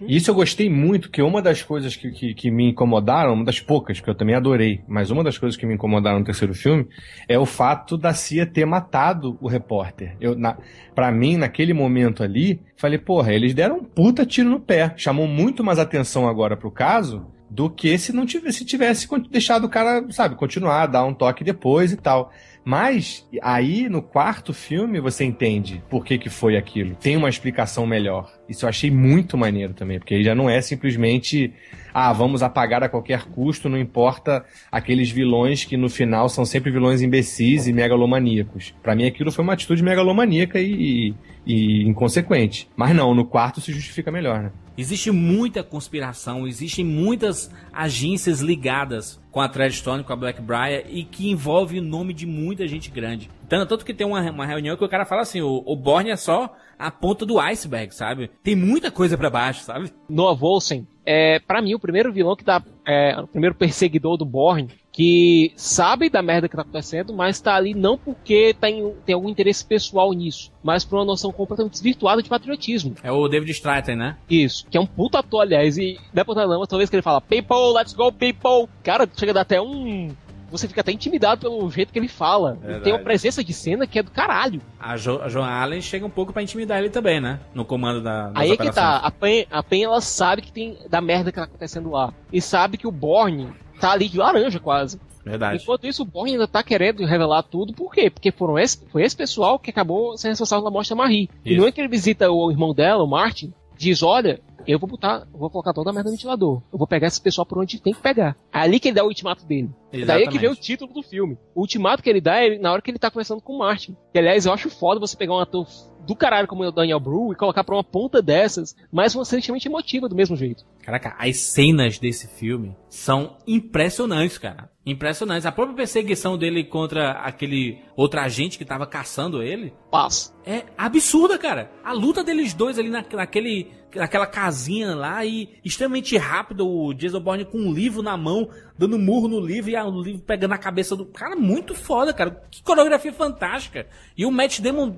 E isso eu gostei muito, que uma das coisas que, que, que me incomodaram, uma das poucas, que eu também adorei, mas uma das coisas que me incomodaram no terceiro filme é o fato da CIA ter matado o repórter. Eu, na, pra mim, naquele momento ali, falei, porra, eles deram um puta tiro no pé. Chamou muito mais atenção agora pro caso do que se não tivesse, se tivesse deixado o cara, sabe, continuar, dar um toque depois e tal. Mas aí no quarto filme você entende por que, que foi aquilo. Tem uma explicação melhor. Isso eu achei muito maneiro também, porque aí já não é simplesmente ah, vamos apagar a qualquer custo, não importa aqueles vilões que no final são sempre vilões imbecis e megalomaníacos. Pra mim aquilo foi uma atitude megalomaníaca e, e, e inconsequente. Mas não, no quarto se justifica melhor, né? Existe muita conspiração, existem muitas agências ligadas com a Treadstone, com a Blackbriar e que envolve o nome de muita gente grande. Tanto, tanto que tem uma, uma reunião que o cara fala assim, o, o Borne é só a ponta do iceberg, sabe? Tem muita coisa pra baixo, sabe? Noah Volsen é, para mim, o primeiro vilão que dá. É, o primeiro perseguidor do Borne, que sabe da merda que tá acontecendo, mas tá ali não porque tem, tem algum interesse pessoal nisso, mas por uma noção completamente desvirtuada de patriotismo. É o David Stratton, né? Isso, que é um puta ator, aliás, e da Ponta Lama, toda vez que ele fala People, let's go, people! Cara, chega a dar até um. Você fica até intimidado pelo jeito que ele fala. Tem uma presença de cena que é do caralho. A, jo, a Joan Allen chega um pouco pra intimidar ele também, né? No comando da. Aí é que tá, a Pen, a Pen ela sabe que tem da merda que tá acontecendo lá. E sabe que o Borne tá ali de laranja quase. Verdade. Enquanto isso, o Borne ainda tá querendo revelar tudo, por quê? Porque foram esse, foi esse pessoal que acabou sendo responsável pela morte da Marie. E Isso. não é que ele visita o irmão dela, o Martin, diz, olha, eu vou botar, vou colocar toda a merda no ventilador. Eu vou pegar esse pessoal por onde tem que pegar. É ali que ele dá o ultimato dele. É Daí é que Exatamente. vem o título do filme. O ultimato que ele dá é na hora que ele tá conversando com o Martin. Que, aliás, eu acho foda você pegar um ator do caralho como o Daniel Bru e colocar pra uma ponta dessas, mas uma cena extremamente emotiva do mesmo jeito. Caraca, as cenas desse filme são impressionantes, cara. Impressionantes. A própria perseguição dele contra aquele outro agente que tava caçando ele. Paz. É absurda, cara. A luta deles dois ali na, naquele, naquela casinha lá e extremamente rápido. O Jason Bourne com um livro na mão, dando murro no livro e o livro pegando a cabeça do. Cara, muito foda, cara. Que coreografia fantástica. E o Matt Damon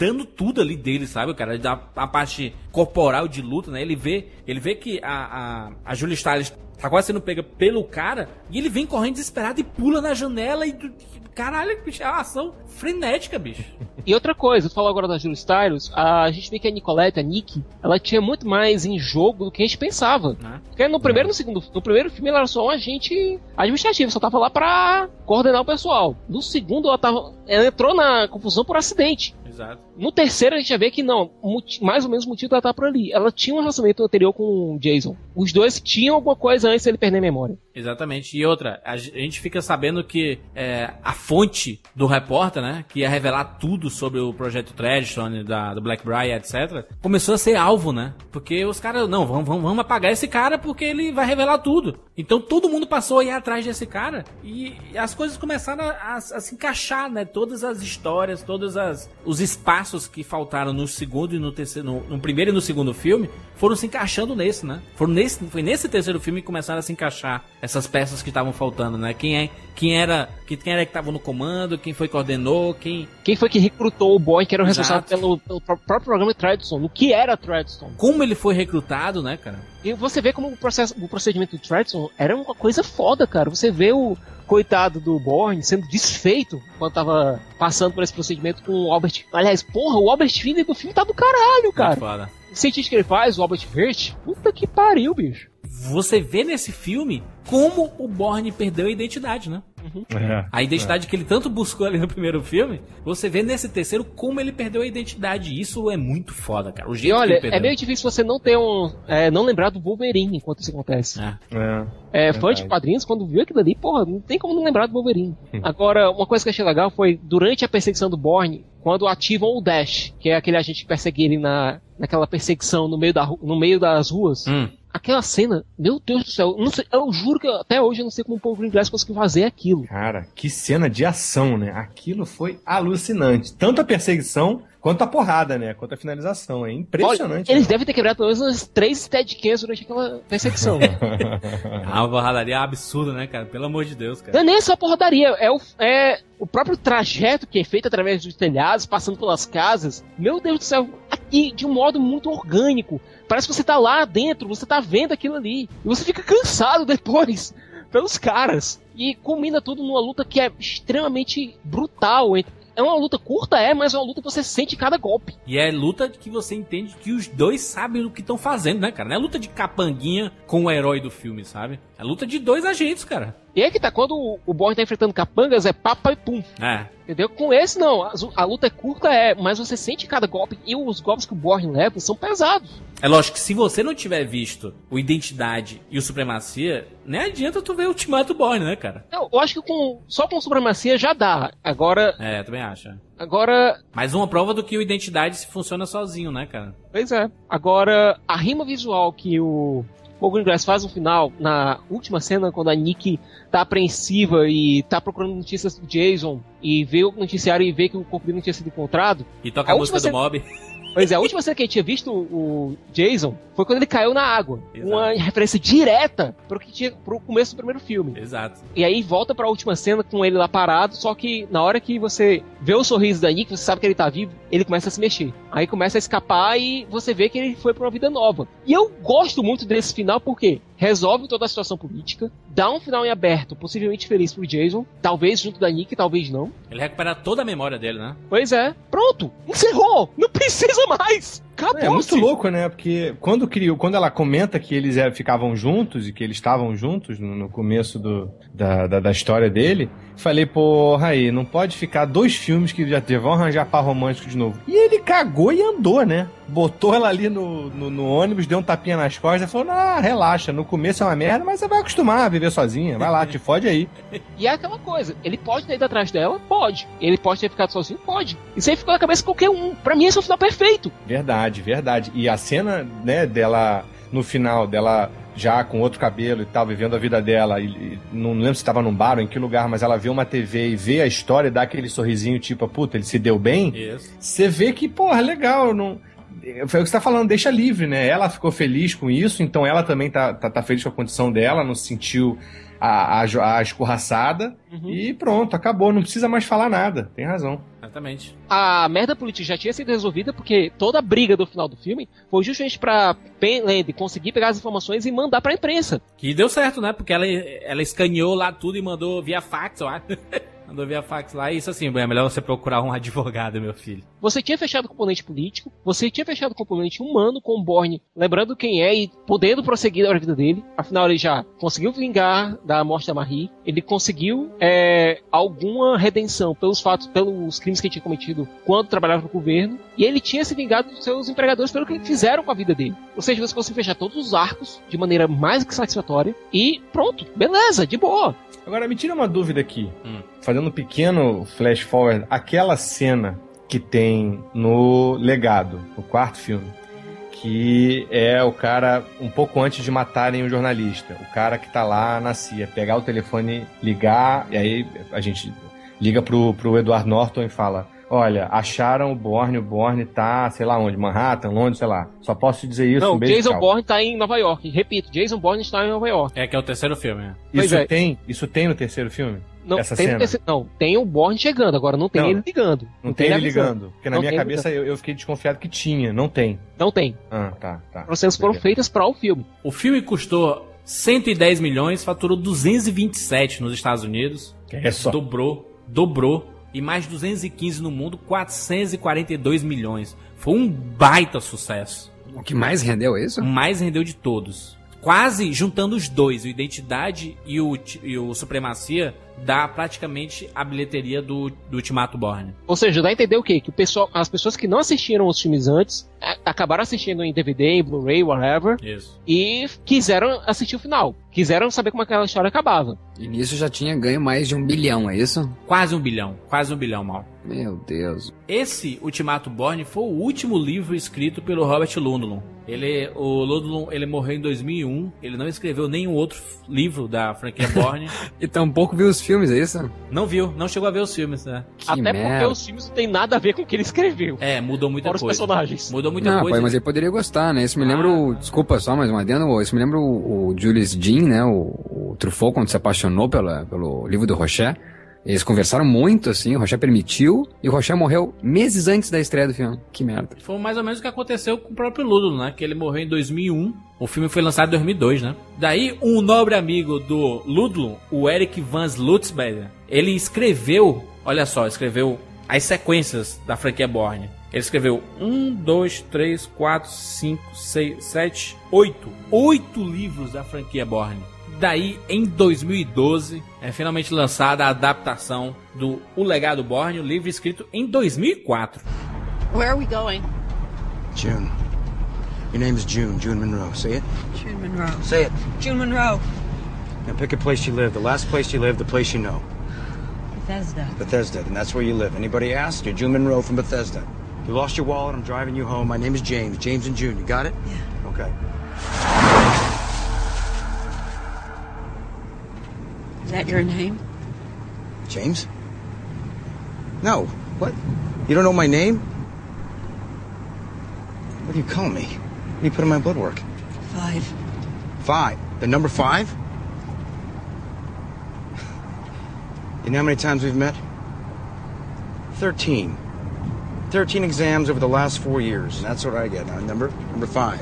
dando tudo ali dele, sabe, cara? Da a parte corporal de luta, né? Ele vê, ele vê que a, a, a Julia Stiles tá quase sendo pega pelo cara e ele vem correndo desesperado e pula na janela e caralho, bicho, é uma ação frenética, bicho. [LAUGHS] E outra coisa, tu falou agora da Julia Stiles, a gente vê que a Nicolette, a Nick, ela tinha muito mais em jogo do que a gente pensava. Né? Porque no primeiro no segundo, no primeiro filme ela era só um agente administrativo, só tava lá pra coordenar o pessoal. No segundo ela tava, ela entrou na confusão por acidente. Exato. No terceiro a gente já vê que não, mais ou menos o motivo dela tá por ali. Ela tinha um relacionamento anterior com o Jason. Os dois tinham alguma coisa antes dele perder a memória. Exatamente. E outra, a ge- a gente fica sabendo que é, a fonte do repórter, né, que ia revelar tudo sobre o projeto Treadstone, da, do Blackbriar, etc., começou a ser alvo, né? Porque os caras, não, vamos, vamos, vamos apagar esse cara porque ele vai revelar tudo. Então todo mundo passou a ir atrás desse cara e as coisas começaram a, a- a se encaixar, né? Todas as histórias, todos as, os espaços que faltaram no segundo e no terceiro, no, no primeiro e no segundo filme foram se encaixando nesse, né? Foram nesse, foi nesse terceiro filme que começaram a se encaixar essas peças que estavam faltando, né? Quem é, quem era, que- quem era que estava no comando, quem foi que coordenou, quem Quem foi que recrutou o boy que era o Exato. responsável pelo, pelo pró- próprio programa de Treadstone? O que era Treadstone? como ele foi recrutado, né, cara? E você vê como o, processo, o procedimento do Treadstone era uma coisa foda, cara. Você vê o coitado do Borne sendo desfeito quando tava passando por esse procedimento com o Albert. Aliás, porra, o Albert Finney do filme tá do caralho, cara. O cientista que ele faz, o Albert Hirsch, puta que pariu, bicho. Você vê nesse filme como o Borne perdeu a identidade, né? É. A identidade que ele tanto buscou ali no primeiro filme, você vê nesse terceiro como ele perdeu a identidade. Isso é muito foda, cara. O E jeito que olha, é meio difícil você não ter um. é, não lembrar do Wolverine enquanto isso acontece. É. É. É, fã de quadrinhos, quando viu aquilo ali, porra, não tem como não lembrar do Wolverine. Hum. Agora, uma coisa que eu achei legal foi, durante a perseguição do Borne, quando ativam o Dash, que é aquele agente que persegue ele na, naquela perseguição no meio, da, no meio das ruas, Hum. Aquela cena, meu Deus do céu, sei, eu juro que até hoje eu não sei como o povo inglês conseguiu fazer aquilo. Cara, que cena de ação, né? Aquilo foi alucinante. Tanto a perseguição quanto a porrada, né? Quanto a finalização. É impressionante. Olha, eles né? devem ter quebrado pelo menos umas três steadicams durante aquela perseguição. [LAUGHS] É uma porradaria absurda, né, cara? Pelo amor de Deus, cara. Não é nem só porradaria, é o, é o próprio trajeto que é feito através dos telhados, passando pelas casas. Meu Deus do céu, aqui de um modo muito orgânico. Parece que você tá lá dentro, você tá vendo aquilo ali. E você fica cansado [LAUGHS] depois pelos caras. E combina tudo numa luta que é extremamente brutal. É uma luta curta, é, mas é uma luta que você sente cada golpe. E é luta que você entende que os dois sabem o que estão fazendo, né, cara? Não é luta de capanguinha com o herói do filme, sabe? É luta de dois agentes, cara. E aí que tá, quando o- o Borne tá enfrentando capangas, é papa e pum. É. Entendeu? Com esse não, a, a luta é curta, é, mas você sente cada golpe e os golpes que o Borne leva são pesados. É lógico que se você não tiver visto o Identidade e o Supremacia, nem adianta tu ver o Ultimato Born, né, cara? Eu, eu acho que com, só com supremacia já dá. Agora, É, também acho. é. agora, Mais uma prova do que o Identidade se funciona sozinho, né, cara? pois é. Agora, a rima visual que o Paul Greengrass faz no final, na última cena, quando a Nick tá apreensiva e tá procurando notícias do Jason e vê o noticiário e vê que o corpo dele não tinha sido encontrado. E toca a, A música do última Mob. Pois é, a última cena que a gente tinha visto o Jason foi quando ele caiu na água. Exato. Uma referência direta pro que tinha pro começo do primeiro filme. Exato. E aí volta pra última cena com ele lá parado, só que na hora que você vê o sorriso da Nick, você sabe que ele tá vivo, ele começa a se mexer. Aí começa a escapar e você vê que ele foi pra uma vida nova. E eu gosto muito desse final porque resolve toda a situação política, dá um final em aberto, possivelmente feliz pro Jason, talvez junto da Nick, talvez não. Ele recupera toda a memória dele, né? Pois é, pronto, encerrou, não precisa mais. Acabou. É muito louco, né? Porque quando criou, quando ela comenta que eles é, ficavam juntos e que eles estavam juntos no, no começo do, da, da, da história dele, falei, porra aí, não pode ficar dois filmes que já vão arranjar par romântico de novo. E ele cagou e andou, né? Botou ela ali no, no, no ônibus, deu um tapinha nas costas e falou: Ah, relaxa, no começo é uma merda, mas você vai acostumar a viver sozinha. Vai lá, te [LAUGHS] fode aí. E é aquela coisa, ele pode ter ido atrás dela? Pode. Ele pode ter ficado sozinho? Pode. Isso aí ficou na cabeça de qualquer um. Pra mim esse é o final perfeito. Verdade, verdade. E a cena, né, dela no final, dela já com outro cabelo e tal, vivendo a vida dela, e, e não lembro se estava num bar ou em que lugar, mas ela vê uma TV e vê a história e dá aquele sorrisinho tipo, puta, ele se deu bem. Isso. Você vê que, porra, legal, não. Foi o que você tá falando, deixa livre, né? Ela ficou feliz com isso, então ela também tá, tá, tá feliz com a condição dela, não se sentiu a, a, a escorraçada e pronto, acabou. Não precisa mais falar nada. Tem razão. Exatamente. A merda política já tinha sido resolvida porque toda a briga do final do filme foi justamente pra Penland conseguir pegar as informações e mandar pra imprensa. Que deu certo, né? Porque ela, ela escaneou lá tudo e mandou via fax, eu acho. [LAUGHS] mandou via fax lá. E isso assim, é melhor você procurar um [LAUGHS] advogado, meu filho. Você tinha fechado o componente político, você tinha fechado o componente humano com o Borne, lembrando quem é e podendo prosseguir a vida dele. Afinal, ele já conseguiu vingar da morte da Marie, ele conseguiu é, alguma redenção pelos fatos, pelos crimes que ele tinha cometido quando trabalhava no governo, e ele tinha se vingado dos seus empregadores pelo que fizeram com a vida dele. Ou seja, você conseguiu fechar todos os arcos de maneira mais que satisfatória e pronto, beleza, de boa. Agora, me tira uma dúvida aqui. Fazendo um pequeno flash forward, aquela cena que tem no Legado, no quarto filme, que é o cara, um pouco antes de matarem o jornalista, o cara que tá lá na CIA, pegar o telefone, ligar, e aí a gente liga pro, pro Edward Norton e fala. Olha, acharam o Borne, o Borne tá, sei lá onde, Manhattan, Londres, sei lá. Só posso te dizer isso, Não, um beijo, Jason. Bourne tá em Nova York. Repito, Jason Bourne está em Nova York. É que é o terceiro filme, né? Isso é. tem, isso tem no terceiro filme? Não, Essa tem, cena? não, tem o Bourne chegando, agora não tem Não. ele ligando. Não, tem ele avisando. ligando. Porque na Não minha tem cabeça ligando. eu, eu fiquei desconfiado que tinha. Não tem. Não tem. Ah, tá, tá. As cenas foram feitas para o filme. O filme custou 110 milhões, faturou 227 nos Estados Unidos. É só. Dobrou, dobrou. E mais 215 no mundo, 442 milhões. Foi um baita sucesso. O que mais rendeu é isso? O mais rendeu de todos. Quase juntando os dois, o Identidade e o, e o Supremacia, dá praticamente a bilheteria do, do Ultimato Borne. Ou seja, dá a entender o quê? Que o pessoal, as pessoas que não assistiram os filmes antes acabaram assistindo em DVD, em Blu-ray, whatever, Isso. e quiseram assistir o final. Quiseram saber como aquela história acabava. E nisso já tinha ganho mais de um bilhão, é isso? Quase um bilhão. Quase um bilhão, mal. Meu Deus. Esse Ultimato Borne foi o último livro escrito pelo Robert Ludlum. Ele, o Ludlum, ele morreu em 2001. Ele não escreveu nenhum outro livro da franquia [LAUGHS] Borne. E tampouco viu os filmes, é isso? não viu, não chegou a ver os filmes, né? Até porque os filmes não tem nada a ver com o que ele escreveu. É, mudou muita Fora os coisa. personagens. Mudou muita Não, coisa. pai, mas ele poderia gostar, né? Isso me lembra o. Desculpa só, mais um adendo. Isso me lembra o, o Julius Jean, né? O, o Truffaut, quando se apaixonou pela, pelo livro do Rocher. Eles conversaram muito, assim, o Rocher permitiu, e o Rocher morreu meses antes da estreia do filme. Que merda. Foi mais ou menos o que aconteceu com o próprio Ludlum, né? Que ele morreu em 2001. O filme foi lançado em 2002, né? Daí, um nobre amigo do Ludlum, o Eric Van Slutzberger, ele escreveu, olha só, escreveu as sequências da franquia Borne. Ele escreveu um, dois, três, quatro, cinco, seis, sete, oito. Oito livros da franquia Borne. Daí, em 2012, é finalmente lançada a adaptação do O Legado Borne, o livro escrito em 2004. Where are we going? June. Your name is June. June Monroe. Say it. June Monroe. Say it. June Monroe. Now pick a place you live. The last place you live, the place you know. Bethesda. Bethesda. And that's where you live. Anybody ask? You're June Monroe from Bethesda. You lost your wallet. I'm driving you home. My name is James. James and June. You got it? Yeah. Okay. Is that your name? James? No. What? You don't know my name? What do you call me? What do you put in my blood work? Five. Five. The number five? You know how many times we've met? Thirteen. Thirteen exams over the last four years. And that's what I get. Now, number number five.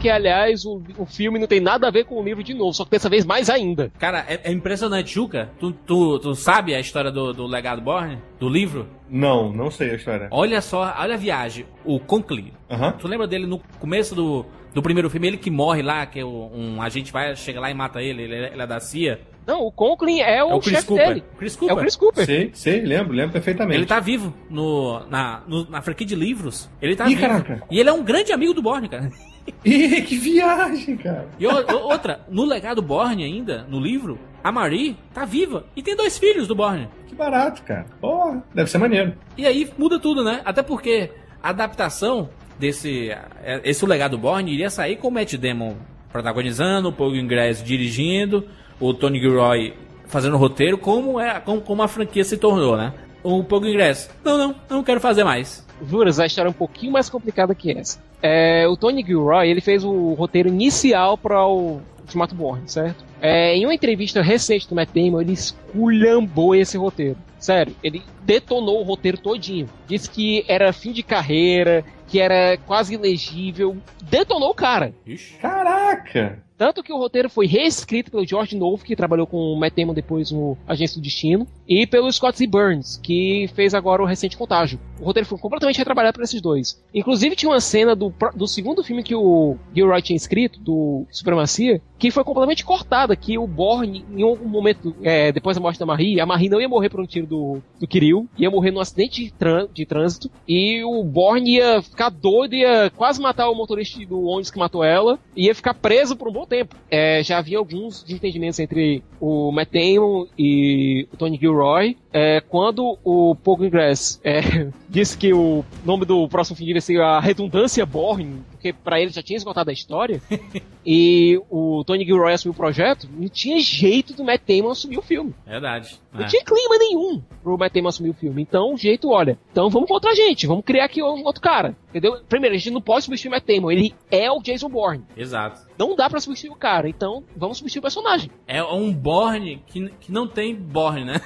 Que, aliás, o, o filme não tem nada a ver com o livro de novo, só que dessa vez mais ainda. Cara, é, é impressionante, Juca. Tu, tu, tu sabe a história do, do Legado Borne? Do livro? Não, não sei a história. Olha só, olha a viagem. O Conklin. Tu lembra dele no começo do, do primeiro filme? Ele que morre lá, que o- um agente vai, chega lá e mata ele. Ele, é- ele é da CIA. Não, o Conklin é o, É o Chris chefe Cooper. dele. Chris Cooper. É o Chris Cooper. Sei, sei, lembro, lembro perfeitamente. Ele tá vivo no, na, no- na franquia de livros. Ele tá Ih, vivo. caraca. E ele é um grande amigo do Borne, cara. Ih, que viagem, cara. E outra, no legado Borne ainda, no livro, a Marie tá viva e tem dois filhos do Borne. Que barato, cara. Porra, deve ser maneiro. E aí muda tudo, né? Até porque a adaptação desse esse o legado Borne iria sair com o Matt Damon protagonizando, o Paul Ingress dirigindo, o Tony Gilroy fazendo o roteiro, como, é, como, como a franquia se tornou, né? O Pogo Ingresso. Não, não, não quero fazer mais. Juras, a história é um pouquinho mais complicada que essa. É, o Tony Gilroy, ele fez o roteiro inicial para o Ultimato Born, certo? É, em uma entrevista recente do Matt Damon, ele esculhambou esse roteiro. Sério, ele detonou o roteiro todinho. Disse que era fim de carreira, que era quase ilegível. Detonou o cara. Caraca! Tanto que o roteiro foi reescrito pelo George Novo, que trabalhou com o Matt Damon depois no Agência do Destino, e pelo Scott Z. Burns, que fez agora o Recente Contágio. O roteiro foi completamente retrabalhado por esses dois. Inclusive tinha uma cena do, do segundo filme que o Gilroy tinha escrito, do Supremacia, que foi completamente cortada, que o Borne, em algum momento, é, depois da morte da Marie, a Marie não ia morrer por um tiro do, do Kirill, ia morrer num acidente de, de trânsito, e o Borne ia ficar doido, ia quase matar o motorista do ônibus que matou ela, ia ficar preso por um bom tempo. É, já havia alguns desentendimentos entre o Matt Damon e o Tony Gilroy. É, quando o Pogo Ingress é, [LAUGHS] disse que o nome do próximo filme ia ser a Redundância Born, porque pra ele já tinha esgotado a história, [LAUGHS] e o Tony Gilroy assumiu o projeto, não tinha jeito do Matt Damon assumir o filme. Verdade. Não É. tinha clima nenhum pro Matt Damon assumir o filme. Então, o jeito, olha, então vamos contra a gente, vamos criar aqui um outro cara. Entendeu? Primeiro, a gente não pode substituir o Matt Damon, ele é o Jason Bourne. Exato. Não dá pra substituir o cara, então vamos substituir o personagem. É um Borne que, que não tem Borne, né?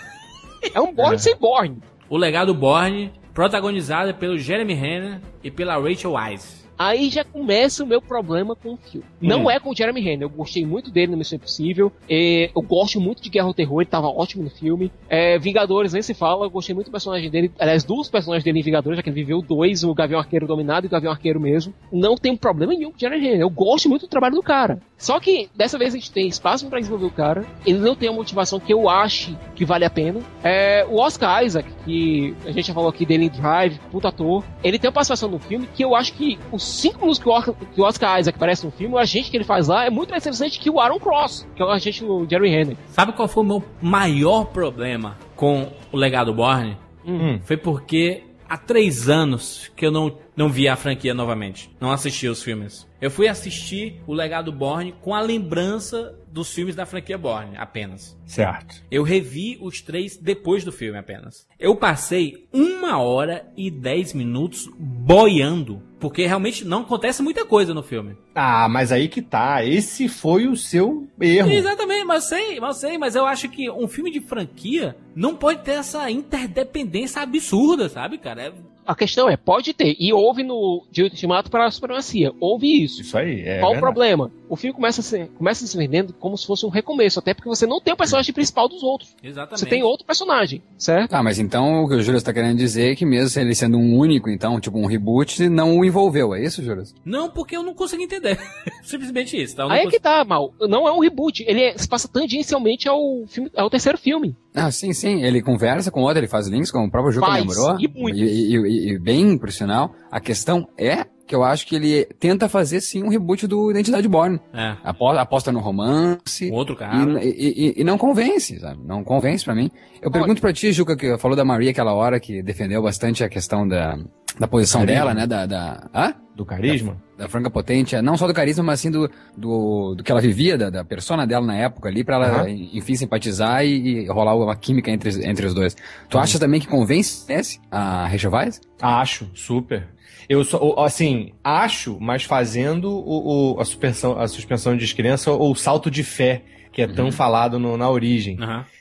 É um Borne sem Borne. O legado Borne, protagonizado pelo Jeremy Renner e pela Rachel Weisz. Aí já começa o meu problema com o filme. Não Hum. é com o Jeremy Renner, eu gostei muito dele no Missão Impossível. É, eu gosto muito de Guerra ao Terror, ele tava ótimo no filme. É, Vingadores, nem se fala, eu gostei muito do personagem dele. Aliás, dos personagens dele em Vingadores, já que ele viveu dois, o Gavião Arqueiro Dominado e o Gavião Arqueiro mesmo. Não tem problema nenhum com o Jeremy Renner, eu gosto muito do trabalho do cara. Só que dessa vez a gente tem espaço pra desenvolver o cara, ele não tem a motivação que eu ache que vale a pena. É, o Oscar Isaac, que a gente já falou aqui dele em Drive, puta ator, ele tem uma participação no filme que eu acho que os cinco minutos que o, Or- que o Oscar Isaac aparece no filme, o agente que ele faz lá é muito mais interessante que o Aaron Cross, que é o agente do Jerry Henry. Sabe qual foi o meu maior problema com o legado Borne? Hum. Foi porque há três anos que eu não, não vi a franquia novamente. Não assisti os filmes. Eu fui assistir o legado Borne com a lembrança dos filmes da franquia Borne, apenas. Certo. Eu revi os três depois do filme apenas. Eu passei uma hora e dez minutos boiando, porque realmente não acontece muita coisa no filme. Ah, mas aí que tá. Esse foi o seu erro. Exatamente, mas eu sei, mas eu sei, mas eu acho que um filme de franquia não pode ter essa interdependência absurda, sabe, cara? É- A questão é, pode ter, e houve no de Ultimato para a Supremacia, houve isso. Isso aí, é Qual o verdade. problema? O filme começa, a se, começa se vendendo como se fosse um recomeço, até porque você não tem o personagem [LAUGHS] principal dos outros. Exatamente. Você tem outro personagem, certo? Tá, mas então o que o Júlio está querendo dizer é que mesmo ele sendo um único, então, tipo um reboot, não o envolveu, é isso, Júlio? Não, porque eu não consigo entender. [LAUGHS] Simplesmente isso, tá? Aí é consigo- que tá, mal. Não é um reboot, ele é- se passa tangencialmente ao, filme, ao terceiro filme. Ah, sim, sim. Ele conversa com o outro, ele faz links, como o próprio Juca Faz, lembrou. e muito. E, e- e bem, por sinal. A questão é que eu acho que ele tenta fazer, sim, um reboot do Identidade Born. É. Aposta, aposta no romance. Outro cara. E, e- não convence, sabe? Não convence pra mim. Eu pergunto pra ti, Juca, que falou da Maria aquela hora, que defendeu bastante a questão da, da posição Carisma. dela, né? Da, da, hã? Do carisma? Da, da Franca Potente, é, não só do carisma, mas assim do, do, do que ela vivia, da, da persona dela na época ali, pra ela, Aham. enfim, simpatizar e, e rolar uma química entre, entre os dois. Tu acha também que convence esse, a Rachel Weisz? Acho, super. Eu o- assim, acho, mas fazendo o, o- a, suspensão, a suspensão de descrença ou o salto de fé, que é tão falado no- na origem.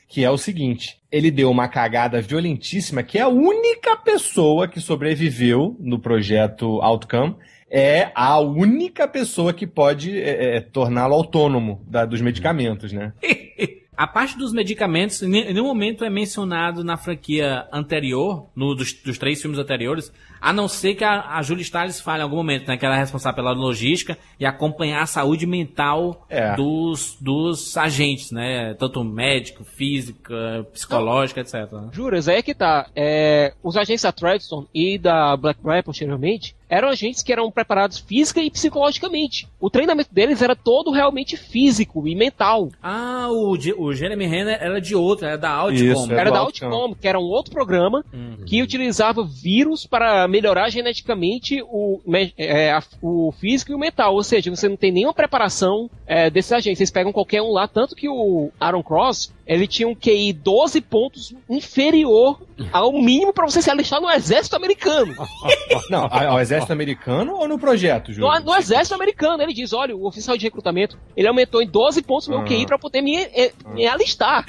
Que é o seguinte: ele deu uma cagada violentíssima, que é a única pessoa que sobreviveu no projeto Outcome. É a única pessoa que pode é, é, torná-lo autônomo da- dos medicamentos, né? [LAUGHS] A parte dos medicamentos, em nenhum momento é mencionado na franquia anterior, no, dos, dos três filmes anteriores, a não ser que a, a Julie Stiles fale em algum momento, né? Que ela é responsável pela logística e acompanhar a saúde mental É. dos, dos agentes, né? Tanto médico, física, psicológica, etc. né? Juras, aí é que tá. É, os agentes da Treadstone e da Blackbriar posteriormente eram agentes que eram preparados física e psicologicamente. O treinamento deles era todo realmente físico e mental. Ah, o, o Jeremy Renner era de outro, era da Outcom. Isso, Era do da Outcom. Outcom, que era um outro programa Uhum. que utilizava vírus para melhorar geneticamente o, é, o físico e o mental. Ou seja, você não tem nenhuma preparação é, desses agentes. Vocês pegam qualquer um lá, tanto que o Aaron Cross, ele tinha um QI 12 pontos inferior ao mínimo para você se alistar no exército americano. [LAUGHS] Não, a- ao exército americano ou no projeto, Júlio? No, no exército americano, ele diz, olha, o oficial de recrutamento, ele aumentou em 12 pontos meu Ah. QI para poder me, eh, me alistar.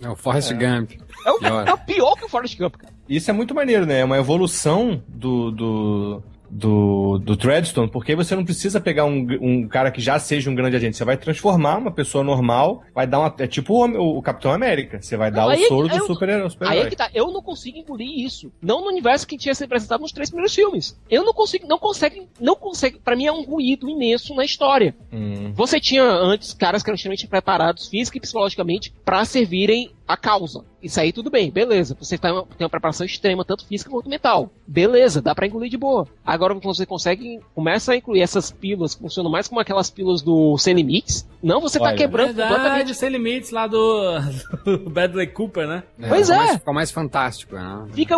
É o Forrest É. Gump. É o, Pior. é o pior que o Forrest Gump, cara. Isso é muito maneiro, né? É uma evolução do, do, do, do Treadstone, porque você não precisa pegar um, um cara que já seja um grande agente. Você vai transformar uma pessoa normal, vai dar uma. É tipo o, o Capitão América. Você vai dar o é soro do eu- super-herói. super Aí é que tá, eu não consigo engolir isso. Não no universo que tinha sido apresentado nos três primeiros filmes. Eu não consigo, não consegue, não consegue, pra mim é um ruído imenso na história. Hum. Você tinha antes caras que eram extremamente preparados física e psicologicamente pra servirem a causa. Isso aí tudo bem, beleza. Você tá, tem uma preparação extrema, tanto física quanto mental. Beleza, dá pra engolir de boa. Agora quando você consegue, começa a incluir essas pílulas que funcionam mais como aquelas pílulas do Sem Limites. Não, você tá Olha, quebrando Verdade, completamente. sem limites lá do, [LAUGHS] do Bradley Cooper, né? Pois ficou é. Mais, ficou mais fantástico, né? Fica,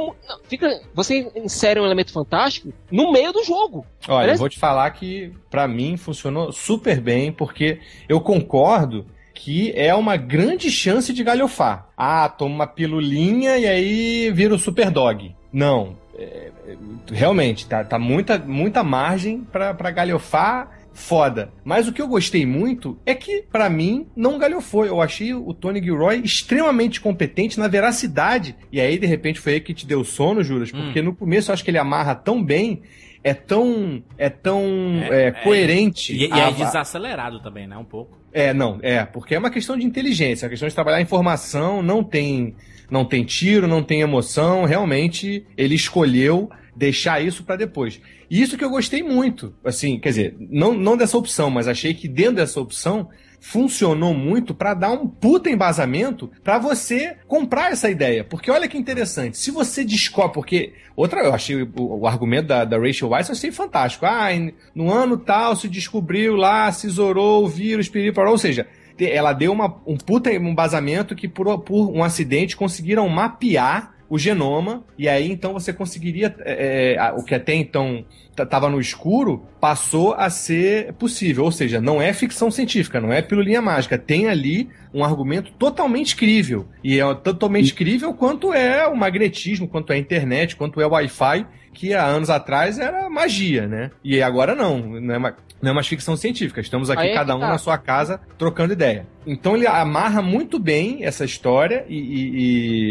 fica. Você insere um elemento fantástico no meio do jogo. Olha, eu Parece- vou te falar que pra mim funcionou super bem, porque eu concordo que é uma grande chance de galhofar. Ah, toma uma pilulinha e aí vira o super dog. Não. é, é, realmente, tá, tá muita, muita margem pra, pra galhofar foda. Mas o que eu gostei muito é que, pra mim, não galhofou. Eu achei o Tony Gilroy extremamente competente na veracidade. E aí, de repente, foi aí que te deu sono, Juras, porque no começo eu acho que ele amarra tão bem, é tão, é tão é, coerente. E, e é desacelerado também, né? Um pouco. É, não, é, porque é uma questão de inteligência, é uma questão de trabalhar a informação, não tem, não tem tiro, não tem emoção, realmente ele escolheu deixar isso pra depois. E isso que eu gostei muito, assim, quer dizer, não, não dessa opção, mas achei que dentro dessa opção funcionou muito pra dar um puta embasamento pra você comprar essa ideia. Porque olha que interessante, se você descobre, porque outra, eu achei o, o argumento da, da Rachel Weisz, eu achei fantástico. Ah, no ano tal se descobriu lá, se zorou o vírus, piripiró, ou seja, ela deu uma, um puta embasamento que por, por um acidente conseguiram mapear o genoma, e aí então você conseguiria. é, é, o que até então estava no escuro passou a ser possível. Ou seja, não é ficção científica, não é pilulinha mágica. Tem ali um argumento totalmente crível. E é totalmente crível quanto é o magnetismo, quanto é a internet, quanto é o Wi-Fi, que há anos atrás era magia, né? E agora não, não é, ma- não é mais ficção científica. Estamos aqui Aí é cada um tá. na sua casa trocando ideia. Então ele amarra muito bem essa história e. e-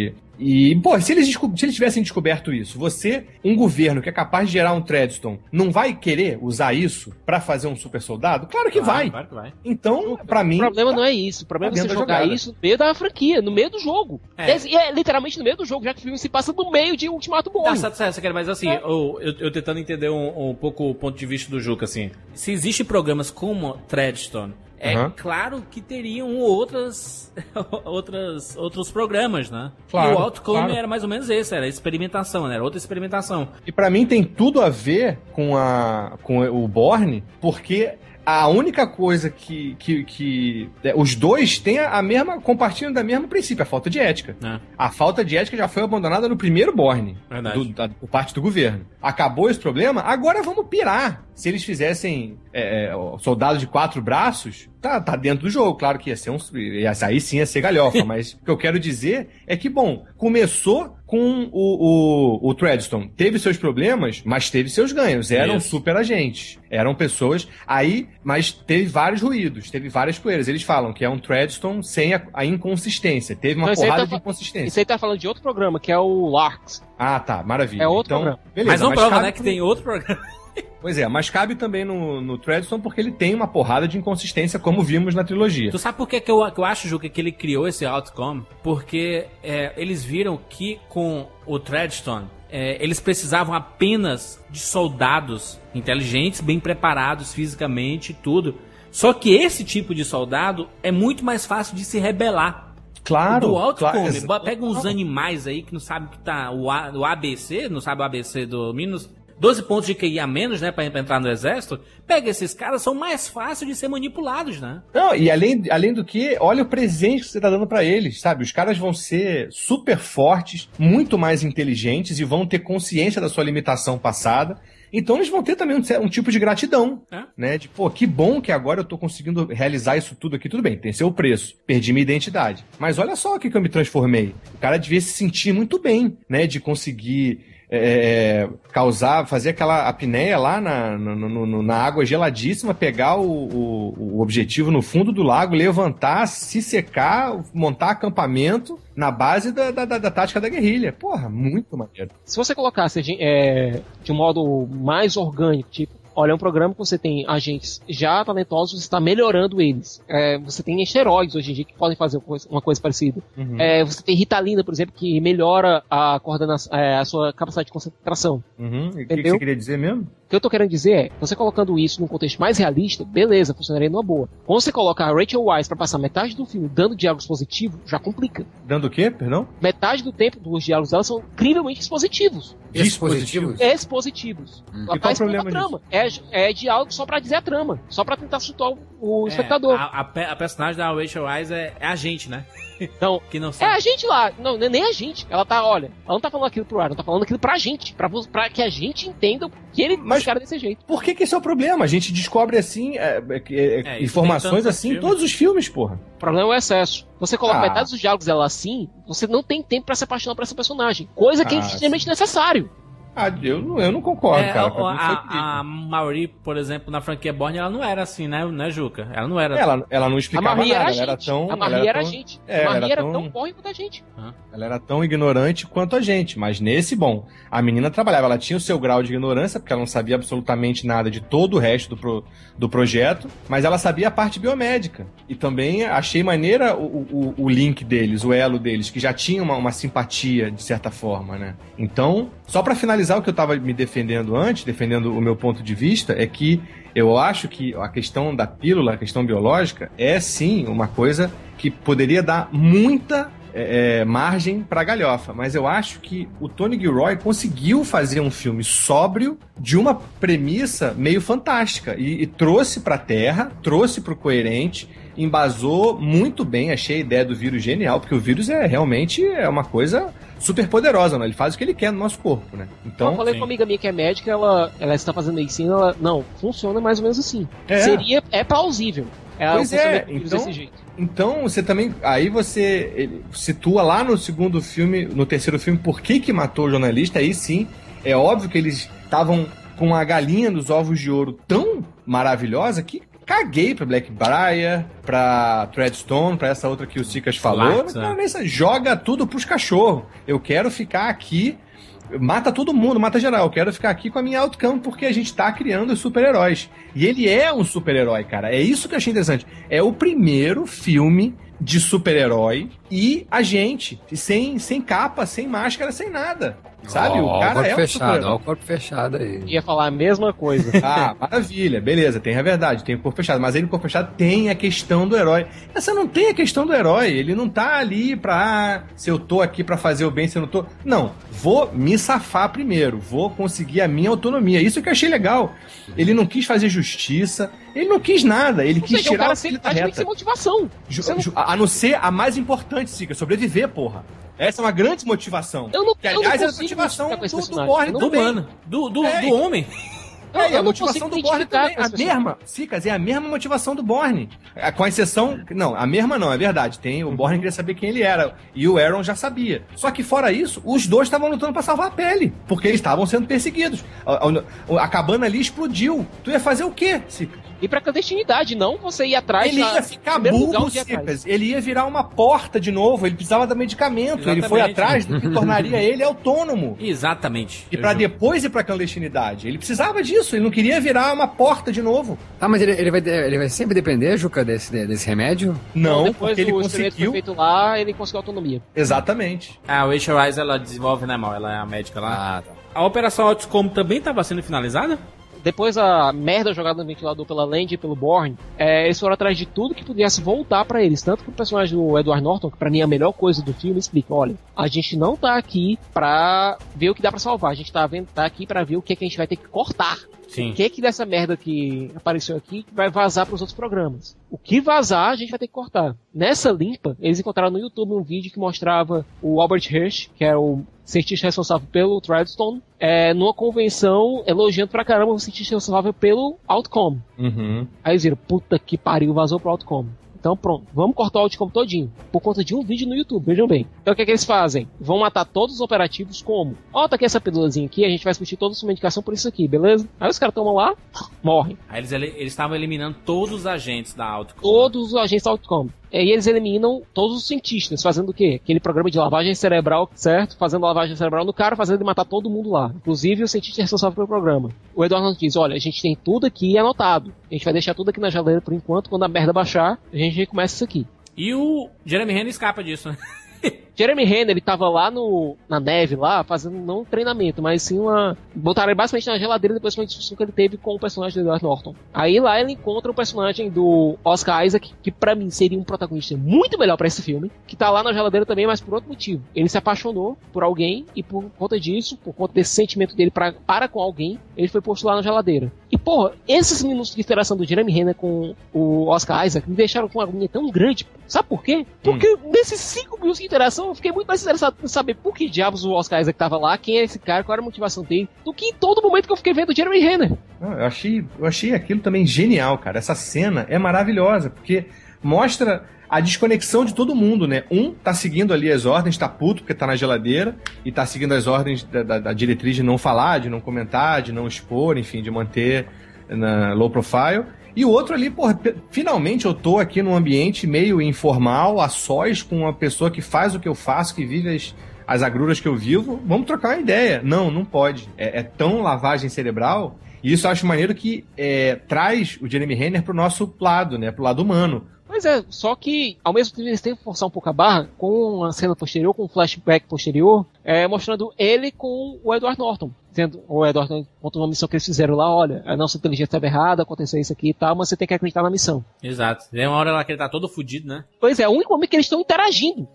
e- e, pô, se eles, se eles tivessem descoberto isso, você, um governo que é capaz de gerar um Treadstone, não vai querer usar isso pra fazer um super soldado? Claro que vai. Claro que vai. Então, pra mim. O problema não é isso. O problema tá é você jogar isso no meio da franquia, no meio do jogo. É. É. E é literalmente no meio do jogo, já que o filme se passa no meio de Ultimato Tá, Born. certo, mas assim, eu, eu, eu tentando entender um, um pouco o ponto de vista do Juca, assim. Se existem programas como Treadstone, é Aham. claro que teriam outras, [LAUGHS] outras, outros programas, né? Claro, e o Outcome claro. era mais ou menos esse, era experimentação, né? Era outra experimentação. E pra mim tem tudo a ver com, a, com o Borne, porque a única coisa que, que, que é, os dois têm a mesma compartilham da mesma princípio, a falta de ética. É. A falta de ética já foi abandonada no primeiro Borne, Verdade. do, da, por parte do governo. Acabou esse problema, agora vamos pirar. Se eles fizessem é, é, soldado de quatro braços, tá, tá dentro do jogo. Claro que ia ser um. Ia, aí sim ia ser galhofa, [LAUGHS] mas o que eu quero dizer é que, bom, começou com o, o, o Treadstone. Teve seus problemas, mas teve seus ganhos. Eram Isso. super agentes. Eram pessoas. Aí, mas teve vários ruídos, teve várias poeiras. Eles falam que é um Treadstone sem a, a inconsistência. Teve uma aí porrada tá de inconsistência. Isso aí tá falando de outro programa, que é o Larks. Ah, tá, maravilha. É outro então, programa. beleza, mas não prova, cabe né, que tem outro programa. Pois é, mas cabe também no, no Treadstone porque ele tem uma porrada de inconsistência, como vimos na trilogia. Tu sabe por que, que, eu, que eu acho, Juca, que ele criou esse Outcome? Porque é, eles viram que com o Treadstone, é, eles precisavam apenas de soldados inteligentes, bem preparados fisicamente e tudo. Só que esse tipo de soldado é muito mais fácil de se rebelar. Claro, Do Outcome, claro, pega uns animais aí que não sabe que tá o, A- o ABC, não sabe o ABC do Minos, 12 pontos de QI a menos, né, pra, pra entrar no exército, pega esses caras, são mais fáceis de ser manipulados, né? Não, e além, além do que, olha o presente que você tá dando pra eles, sabe? Os caras vão ser super fortes, muito mais inteligentes e vão ter consciência da sua limitação passada. Então eles vão ter também um, um tipo de gratidão, É. né? De, pô, que bom que agora eu tô conseguindo realizar isso tudo aqui. Tudo bem, tem seu preço. Perdi minha identidade. Mas olha só o que eu me transformei. O cara devia se sentir muito bem, né? De conseguir é, causar, fazer aquela apneia lá na, no- no- na água geladíssima, pegar o, o- o objetivo no fundo do lago, levantar, se secar, montar acampamento na base da, da, da- da tática da guerrilha. Porra, muito maneiro. Se você colocasse é, de um modo mais orgânico, tipo, olha, é um programa que você tem agentes já talentosos, você está melhorando eles. É, você tem esteroides hoje em dia que podem fazer uma coisa, uma coisa parecida. Uhum. É, você tem Ritalina, por exemplo, que melhora a coordenação, é, a sua capacidade de concentração. Uhum. E O que, você queria dizer mesmo? O que eu tô querendo dizer é, você colocando isso num contexto mais realista, beleza, funcionaria numa boa. Quando você coloca a Rachel Weisz pra passar metade do filme dando diálogos positivos, já complica. Dando o quê, perdão? Metade do tempo dos diálogos dela são incrivelmente expositivos. Dispositivos? Expositivos. Hum. Ela E qual tá o problema a trama. É, é diálogo só pra dizer a trama. Só pra tentar assustar o, o espectador. É, a, a a personagem da Rachel Weisz é, é a gente, né? Não, [LAUGHS] que não É sabe. a gente lá, não, não é nem a gente. Ela tá, olha, ela não tá falando aquilo pro ar, ela tá falando aquilo pra gente, pra, pra que a gente entenda que ele Mas- cara desse jeito. Por que, que esse é o problema? A gente descobre assim é, é, é, É, informações assim em todos os filmes, porra. O problema é o excesso. Você coloca Ah. metade dos diálogos dela assim, você não tem tempo pra se apaixonar por essa personagem. Coisa que é Ah, extremamente necessário. Ah, eu, não- eu não concordo, É, cara. a, a, a Mauri, por exemplo, na franquia Borne, ela não era assim, né, né Juca? Ela não era Ela, ela não explicava a Marie nada, era a ela era gente. tão. a Marie era, a tão- gente. É, a Marie era tão- tão porra quanto a gente. Ela era tão ignorante quanto a gente, mas nesse, bom, a menina trabalhava, ela tinha o seu grau de ignorância, porque ela não sabia absolutamente nada de todo o resto do, pro- do projeto, mas ela sabia a parte biomédica. E também achei maneira o, o, o link deles, o elo deles, que já tinha uma, uma simpatia, de certa forma, né? Então, só pra finalizar o que eu tava me defendendo antes, defendendo o meu ponto de vista, é que eu acho que a questão da pílula, a questão biológica, é sim uma coisa que poderia dar muita é, é, margem pra galhofa. Mas eu acho que o Tony Gilroy conseguiu fazer um filme sóbrio de uma premissa meio fantástica e, e trouxe pra terra, trouxe pro coerente, embasou muito bem. Achei a ideia do vírus genial, porque o vírus é realmente é uma coisa super poderosa, né? Ele faz o que ele quer no nosso corpo, né? Então, eu falei com uma amiga minha que é médica, ela, ela está fazendo medicina, ela, não, funciona mais ou menos assim. É. Seria, é plausível. É Pois é, então, desse jeito. então você também. Aí você ele situa lá no segundo filme, no terceiro filme, por que que matou o jornalista. Aí sim, é óbvio que eles estavam com a galinha dos ovos de ouro tão maravilhosa que caguei pra Black Briar, pra Threadstone, pra essa outra que o Sicas falou. Não, nessa- joga tudo pros cachorros. Eu quero ficar aqui. Mata todo mundo, mata geral. Eu quero ficar aqui com a minha outcome porque a gente tá criando os super-heróis. E ele é um super-herói, cara. É isso que eu achei interessante. É o primeiro filme de super-herói e a gente, sem, sem capa, sem máscara, sem nada. Sabe? Ó, o ó cara corpo é um fechado, ó o corpo fechado aí. Ia falar a mesma coisa. [LAUGHS] Ah, maravilha, beleza, tem a verdade, tem o corpo fechado, mas aí no corpo fechado tem a questão do herói. Essa não tem a questão do herói, ele não tá ali pra, ah, se eu tô aqui pra fazer o bem, se eu não tô. Não, vou me safar primeiro, vou conseguir a minha autonomia. Isso que eu achei legal. Ele não quis fazer justiça, ele não quis nada, ele Ou quis seja, o tirar cara o sempre filho da tá reta. sem motivação. Ju- não- ju- a a não ser a mais importante, Sica, sobreviver, porra. Essa é uma grande motivação. Eu não, que, eu não aliás, é a motivação do, do. Borne não- Do humano, do, do, É, do homem. É, eu a não motivação do Borne também, com a mesma. Sicas, é a mesma motivação do Borne. É, Com a exceção. Não, a mesma não, é verdade. Tem, o Borne queria saber quem ele era. E o Aaron já sabia. Só que fora isso, os dois estavam lutando pra salvar a pele. Porque eles estavam sendo perseguidos. A, a- a cabana ali explodiu. Tu ia fazer o quê, Sicas? E pra clandestinidade, não você ir atrás Ele na- ia ficar burro, ia. Sicas. Ele ia virar uma porta de novo. Ele precisava dar medicamento. Ele foi Exatamente. atrás do que [LAUGHS] tornaria ele autônomo. Exatamente. E pra depois ir pra clandestinidade. Ele precisava disso. Ele não queria virar uma porta de novo. Ah, mas ele, ele vai, ele vai sempre depender, Juca, desse, desse remédio? Não, depois porque ele conseguiu. foi feito lá, ele conseguiu autonomia. Exatamente. A Rachel Weisz, ela desenvolve, né, mal? Ela é a médica lá. Ah, tá. A Operação Outcome também estava sendo finalizada? Depois a merda jogada no ventilador pela Land e pelo Borne, é, eles foram atrás de tudo que pudesse voltar pra eles. Tanto que o personagem do Edward Norton, que pra mim é a melhor coisa do filme, explica: olha, a gente não tá aqui pra ver o que dá pra salvar, a gente tá, vendo, tá aqui pra ver o que, é que a gente vai ter que cortar. Sim. O que que dessa merda que apareceu aqui vai vazar pros outros programas? O que vazar, a gente vai ter que cortar. Nessa limpa, eles encontraram no YouTube um vídeo que mostrava o Albert Hirsch, que é o cientista responsável pelo Threadstone, é, numa convenção elogiando pra caramba o cientista responsável pelo Outcom. Uhum. Aí eles viram, puta que pariu, vazou pro Outcom. Então pronto, vamos cortar o Outcom todinho. Por conta de um vídeo no YouTube, vejam bem. Então o que é que eles fazem? Vão matar todos os operativos como? Ó, tá aqui essa pílulazinha aqui, a gente vai discutir toda a sua medicação por isso aqui, beleza? Aí os caras tomam lá, morrem. Aí eles ele- eles estavam eliminando todos os agentes da Auto. Todos os agentes da Outcom. E aí eles eliminam todos os cientistas, fazendo o quê? Aquele programa de lavagem cerebral, certo? Fazendo lavagem cerebral no cara, fazendo ele matar todo mundo lá. Inclusive o cientista responsável pelo programa. O Eduardo diz, olha, a gente tem tudo aqui anotado. A gente vai deixar tudo aqui na geladeira por enquanto, quando a merda baixar, a gente recomeça isso aqui. E o Jeremy Renner escapa disso, né? [LAUGHS] [LAUGHS] Jeremy Renner, ele tava lá no, na neve, lá, fazendo não um treinamento, mas sim uma. Botaram ele basicamente na geladeira depois de uma discussão que ele teve com o personagem do Edward Norton. Aí lá ele encontra o personagem do Oscar Isaac, que pra mim seria um protagonista muito melhor pra esse filme, que tá lá na geladeira também, mas por outro motivo. Ele se apaixonou por alguém e por conta disso, por conta desse sentimento dele pra, para com alguém, ele foi posto lá na geladeira. Porra, esses minutos de interação do Jeremy Renner com o Oscar Isaac me deixaram com uma agonia tão grande. Sabe por quê? Porque nesses cinco minutos de interação eu fiquei muito mais interessado em saber por que diabos o Oscar Isaac tava lá, quem é esse cara, qual era a motivação dele, do que em todo momento que eu fiquei vendo o Jeremy Renner. Não, eu, achei, eu achei aquilo também genial, cara. Essa cena é maravilhosa, porque mostra a desconexão de todo mundo, né? Um tá seguindo ali as ordens, tá puto porque tá na geladeira, e tá seguindo as ordens da, da- da diretriz de não falar, de não comentar, de não expor, enfim, de manter na low profile. E o outro ali, porra, finalmente eu tô aqui num ambiente meio informal, a sós, com uma pessoa que faz o que eu faço, que vive as, as agruras que eu vivo, vamos trocar uma ideia. Não, não pode. É, é tão lavagem cerebral. E isso eu acho maneiro que é, traz o Jeremy Renner pro nosso lado, né? Pro lado humano. Pois é, só que ao mesmo tempo eles têm que forçar um pouco a barra com uma cena posterior, com um flashback posterior, é, mostrando ele com o Edward Norton. Dizendo, o Edward Norton conta uma missão que eles fizeram lá, olha, a nossa inteligência estava errada, aconteceu isso aqui e tal, mas você tem que acreditar na missão. Exato. Tem uma hora lá que ele tá todo fudido, né? Pois é, o único momento que eles estão interagindo.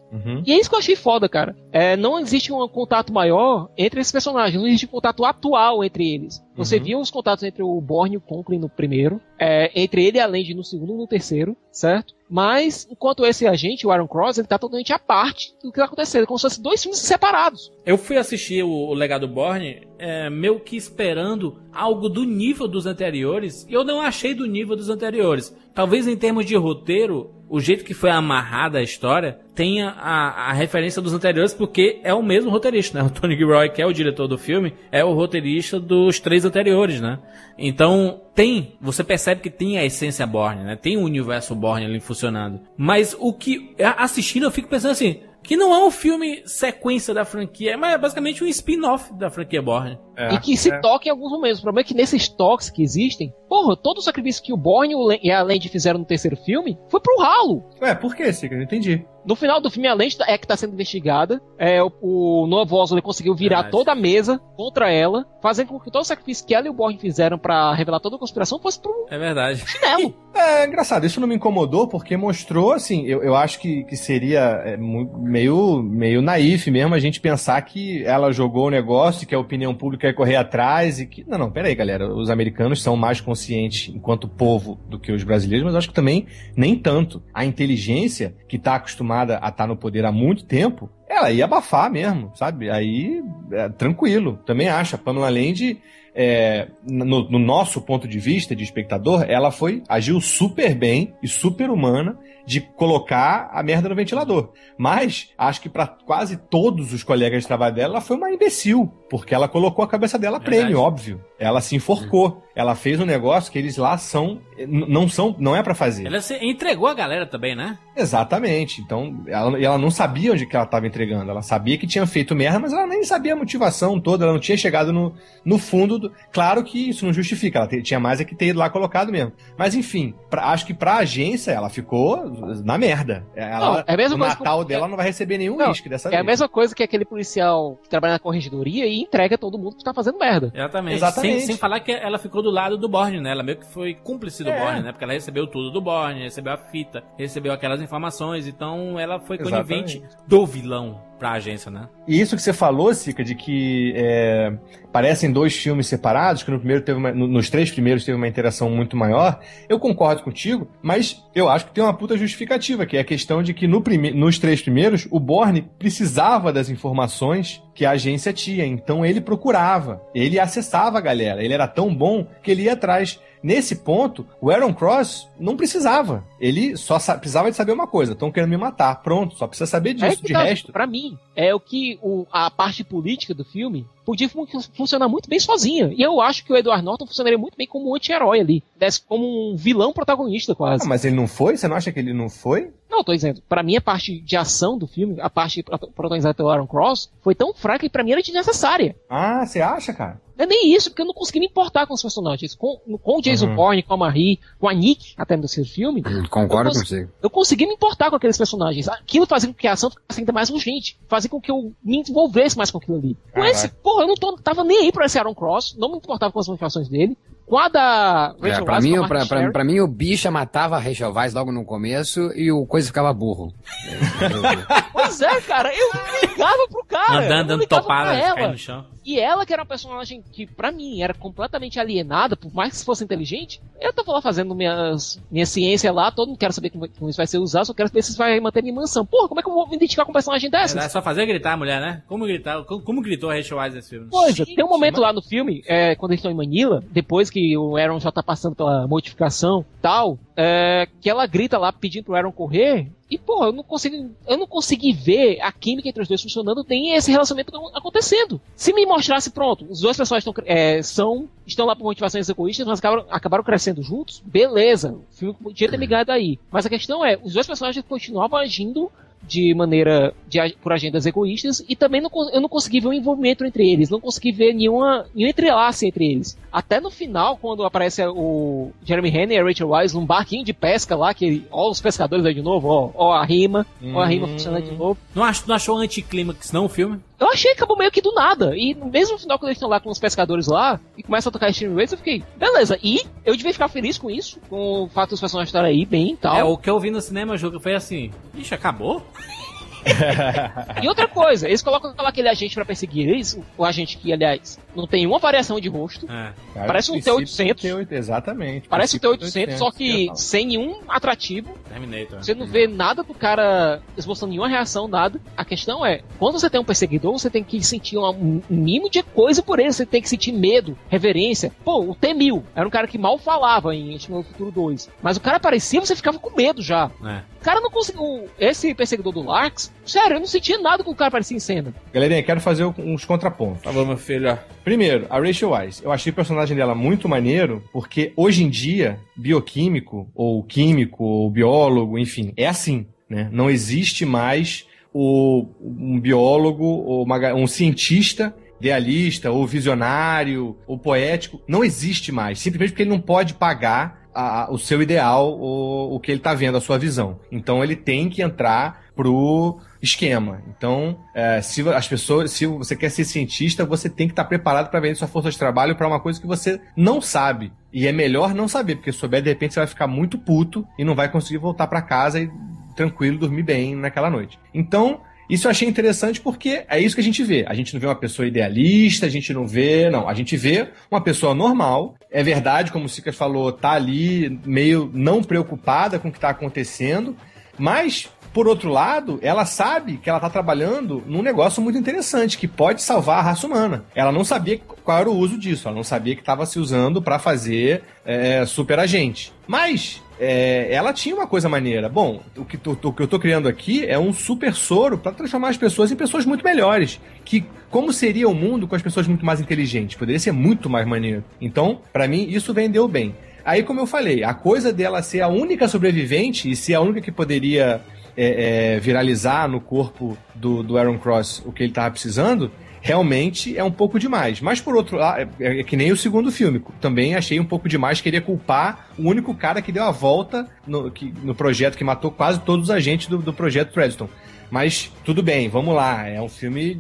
E é isso que eu achei foda, cara. É, não existe um contato maior entre esses personagens, não existe um contato atual entre eles. Você viu os contatos entre o Borne e o Conklin no primeiro, é, entre ele e a Land no segundo e no terceiro, certo? Mas, enquanto esse agente, o Aaron Cross, ele tá totalmente à parte do que tá acontecendo, como se fossem dois filmes separados. Eu fui assistir o, o Legado Borne, é, meio que esperando algo do nível dos anteriores, e eu não achei do nível dos anteriores. Talvez em termos de roteiro, o jeito que foi amarrada a história tenha a, a referência dos anteriores, porque é o mesmo roteirista, né? O Tony Gilroy, que é o diretor do filme, é o roteirista dos três anteriores, né? Então, tem, você percebe que tem a essência Borne, né? Tem o universo Borne ali funcionando. Mas o que, assistindo, eu fico pensando assim, que não é um filme sequência da franquia, mas é basicamente um spin-off da franquia Borne. e que se toca em alguns momentos. O problema é que nesses toques que existem, porra, todo o sacrifício que o Borne e a Land fizeram no terceiro filme foi pro ralo. Ué, por que, Siga? Eu não entendi. No final do filme, a Land é que tá sendo investigada. É, o, o Noah conseguiu virar Verdade. toda a mesa contra ela, fazendo com que todo o sacrifício que ela e o Borne fizeram pra revelar toda a conspiração fosse pro É verdade. chinelo. [LAUGHS] É engraçado, isso não me incomodou porque mostrou, assim, eu, eu acho que, que seria é, meio, meio naif mesmo a gente pensar que ela jogou o negócio, que a opinião pública ia correr atrás e que. Não, não, peraí, galera. Os americanos são mais conscientes enquanto povo do que os brasileiros, mas eu acho que também nem tanto. A inteligência, que tá acostumada a estar no poder há muito tempo, ela ia abafar mesmo, sabe? Aí, é, tranquilo. Também acho. A Pamela Land, é, no, no nosso ponto de vista de espectador, ela foi agiu super bem e super humana de colocar a merda no ventilador. Mas acho que para quase todos os colegas de trabalho dela, ela foi uma imbecil, porque ela colocou a cabeça dela a prêmio, óbvio. Ela se enforcou. Ela fez um negócio que eles lá são não são, não é para fazer. Ela se entregou a galera também, né? Exatamente. Então, ela, ela não sabia onde que ela estava entregando. Ela sabia que tinha feito merda, mas ela nem sabia a motivação toda, ela não tinha chegado no, no fundo. Do... Claro que isso não justifica, ela te- tinha mais é que ter ido lá colocado mesmo. Mas enfim, pra- acho que pra agência ela ficou na merda. Ela, Não, é a mesma o coisa Natal que- dela não vai receber nenhum Não, uísque dessa É a vez. mesma coisa que aquele policial que trabalha na corregedoria e entrega todo mundo que tá fazendo merda. Exatamente. Exatamente. Sem, sem falar que ela ficou do lado do Borne, né? Ela meio que foi cúmplice do É. Borne, né? Porque ela recebeu tudo do Borne, recebeu a fita, recebeu aquelas informações, então ela foi conivente do vilão pra agência, né? E isso que você falou, Sica, de que é, parecem dois filmes separados, que no primeiro teve uma- no- nos três primeiros teve uma interação muito maior, eu concordo contigo, mas eu acho que tem uma puta justificativa, que é a questão de que no prime- nos três primeiros, o Borne precisava das informações que a agência tinha, então ele procurava, ele acessava a galera, ele era tão bom que ele ia atrás. Nesse ponto, o Aaron Cross não precisava. Ele só sa- precisava de saber uma coisa: estão querendo me matar. Pronto, só precisa saber disso. É de tá, resto, Pra mim, é o que o- a parte política do filme podia fun- funcionar muito bem sozinha. E eu acho que o Edward Norton funcionaria muito bem como um anti-herói ali. Desse como um vilão protagonista, quase. Ah, mas ele não foi? Você não acha que ele não foi? Não, eu tô dizendo, pra mim a parte de ação do filme, a parte pro- protagonizada pelo Aaron Cross, foi tão fraca que pra mim era desnecessária. Ah, você acha, cara? Não é nem isso, porque eu não consegui me importar com os personagens. Com, com o Jason Uhum. Bourne, com a Marie, com a Nick, até no terceiro filme. Concordo eu você. Eu consegui me importar com aqueles personagens. Aquilo fazia com que a ação ficasse ainda mais urgente. Fazia com que eu me envolvesse mais com aquilo ali. Com Caraca. esse, eu não tô, tava nem aí pra esse Aaron Cross, não me importava com as motivações dele. Com a da É, Rachel pra, Weisz, mim, pra, pra, pra mim, o bicha matava a Rachel Weisz logo no começo e o coisa ficava burro. [LAUGHS] Pois é, cara, eu ligava pro cara. Andando, dando topada, pra ela. no chão. E ela, que era uma personagem que, pra mim, era completamente alienada, por mais que fosse inteligente, eu tava lá fazendo minhas, minha ciência lá, todo mundo quer saber como, como isso vai ser usado, só quero saber se isso vai manter minha mansão. Porra, como é que eu vou me identificar com um personagem dessas? É só fazer gritar a mulher, né? Como gritar? Como, como gritou a Rachel Weisz nesse filme? Coisa, tem um momento lá no filme, é, quando eles estão em Manila, depois que o Aaron já tá passando pela modificação tal, é, que ela grita lá pedindo pro Aaron correr, e pô, eu não consegui, eu não consegui ver a química entre os dois funcionando, tem esse relacionamento acontecendo. Se me mostrasse, pronto, os dois pessoas estão, é, são, estão lá por motivações egoístas, mas acabaram, acabaram crescendo juntos, beleza, o filme podia ter ligado aí. Mas a questão é, os dois personagens continuavam agindo de maneira de, por agendas egoístas e também não, eu não consegui ver um envolvimento entre eles, não consegui ver nenhuma, nenhum entrelace entre eles. Até no final, quando aparece o Jeremy Renner e a Rachel Weisz num barquinho de pesca lá, que ó os pescadores aí de novo, ó, ó a rima, ó a rima Hum. funcionando de novo. Não, ach, não achou anticlímax não o filme? Eu achei que acabou meio que do nada. E mesmo no final, quando eles estão lá com os pescadores lá, e começa a tocar Steam Race, eu fiquei, beleza. E eu devia ficar feliz com isso, com o fato dos personagens estarem aí bem e tal. É, o que eu vi no cinema, jogo foi assim, ixi, acabou? [LAUGHS] E outra coisa, eles colocam lá aquele agente pra perseguir eles, o agente que, aliás, não tem uma variação de rosto. Cara, Parece um princípio T-800. T800, Exatamente. Parece um princípio T-800, só que sem nenhum atrativo. Terminator. Você não vê nada do cara esboçando nenhuma reação, nada. A questão é, quando você tem um perseguidor, você tem que sentir um mínimo de coisa por ele. Você tem que sentir medo, reverência. Pô, o T-1000 era um cara que mal falava em do Futuro 2. Mas o cara aparecia, você ficava com medo já. É. O cara não conseguiu. Esse perseguidor do Larks, sério, eu não sentia nada com o cara aparecia em cena. Galerinha, quero fazer uns contrapontos. Tá bom, meu filho. Primeiro, a Rachel Weisz. Eu achei o personagem dela muito maneiro, porque hoje em dia, bioquímico, ou químico, ou biólogo, enfim, é assim, né? Não existe mais o, um biólogo ou uma um cientista idealista, ou visionário, ou poético. Não existe mais. Simplesmente porque ele não pode pagar a- o seu ideal, o, o que ele está vendo, a sua visão. Então ele tem que entrar pro esquema. Então, é, se as pessoas, se você quer ser cientista, você tem que estar preparado para vender sua força de trabalho para uma coisa que você não sabe. E é melhor não saber, porque se souber, de repente você vai ficar muito puto e não vai conseguir voltar para casa e tranquilo dormir bem naquela noite. Então, isso eu achei interessante porque é isso que a gente vê. A gente não vê uma pessoa idealista, a gente não vê. Não, a gente vê uma pessoa normal. É verdade, como o Sicas falou, tá ali meio não preocupada com o que está acontecendo, mas. Por outro lado, ela sabe que ela está trabalhando num negócio muito interessante, que pode salvar a raça humana. Ela não sabia qual era o uso disso, ela não sabia que estava se usando para fazer é, super agente. Mas é, ela tinha uma coisa maneira. Bom, o que, que eu tô criando aqui é um super soro para transformar as pessoas em pessoas muito melhores. Que como seria o mundo com as pessoas muito mais inteligentes? Poderia ser muito mais maneiro. Então, para mim, isso vendeu bem. Aí, como eu falei, a coisa dela ser a única sobrevivente e ser a única que poderia é, é, viralizar no corpo do, do Aaron Cross o que ele tava precisando, realmente é um pouco demais. Mas por outro lado, é, é que nem o segundo filme. Também achei um pouco demais querer culpar o único cara que deu a volta no, que, no projeto, que matou quase todos os agentes do, do projeto Treadstone. Mas tudo bem, vamos lá. É um filme.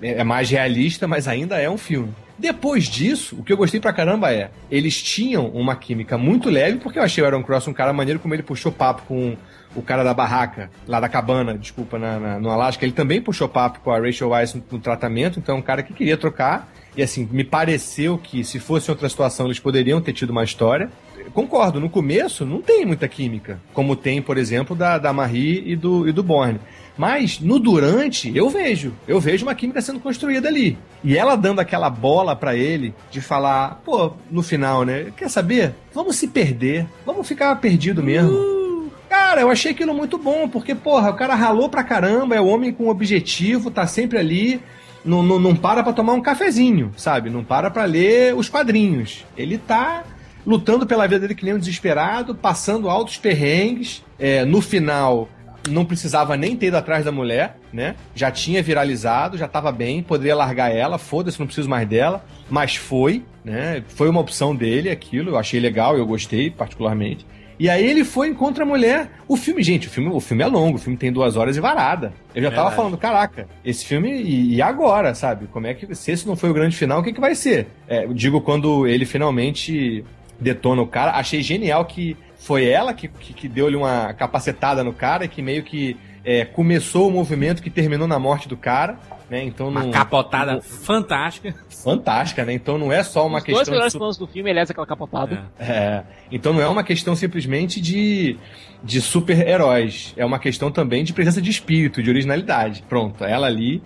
É, é mais realista, mas ainda é um filme. Depois disso, o que eu gostei pra caramba é, eles tinham uma química muito leve, porque eu achei o Aaron Cross um cara maneiro, como ele puxou papo com o cara da barraca, lá da cabana, desculpa, na, na, no Alasca, ele também puxou papo com a Rachel Weisz no, no tratamento, então é um cara que queria trocar. E assim, me pareceu que se fosse outra situação, eles poderiam ter tido uma história. Concordo, no começo não tem muita química, como tem, por exemplo, da, da Marie e do, e do Borne. Mas no durante, eu vejo. Eu vejo uma química sendo construída ali. E ela dando aquela bola para ele de falar, pô, no final, né? Quer saber? Vamos se perder. Vamos ficar perdido mesmo. Uh. Cara, eu achei aquilo muito bom, porque, porra, o cara ralou pra caramba, é o homem com objetivo, tá sempre ali. Não, não, não para pra tomar um cafezinho, sabe? Não para pra ler os quadrinhos. Ele tá lutando pela vida dele que nem um desesperado, passando altos perrengues. É, no final, não precisava nem ter ido atrás da mulher, né? Já tinha viralizado, já tava bem, poderia largar ela, foda-se, não preciso mais dela, mas foi, né? Foi uma opção dele aquilo, eu achei legal, eu gostei particularmente. E aí ele foi encontra a mulher. O filme, gente, o filme, o filme é longo, o filme tem duas horas e varada. Eu já tava falando, caraca, esse filme, e, e, agora, sabe? Como é que. Se esse não foi o grande final, o que, que vai ser? É, digo, quando ele finalmente detona o cara, achei genial que foi ela que, que, que deu-lhe uma capacetada no cara e que meio que é, começou o movimento que terminou na morte do cara. Né? Então, uma não, capotada não, fantástica. Fantástica, né? Então não é só uma Os questão. Os dois melhores de... planos do filme, aliás, aquela capotada. É. é. Então não é uma questão simplesmente de, de super-heróis. É uma questão também de presença de espírito, de originalidade. Pronto, ela ali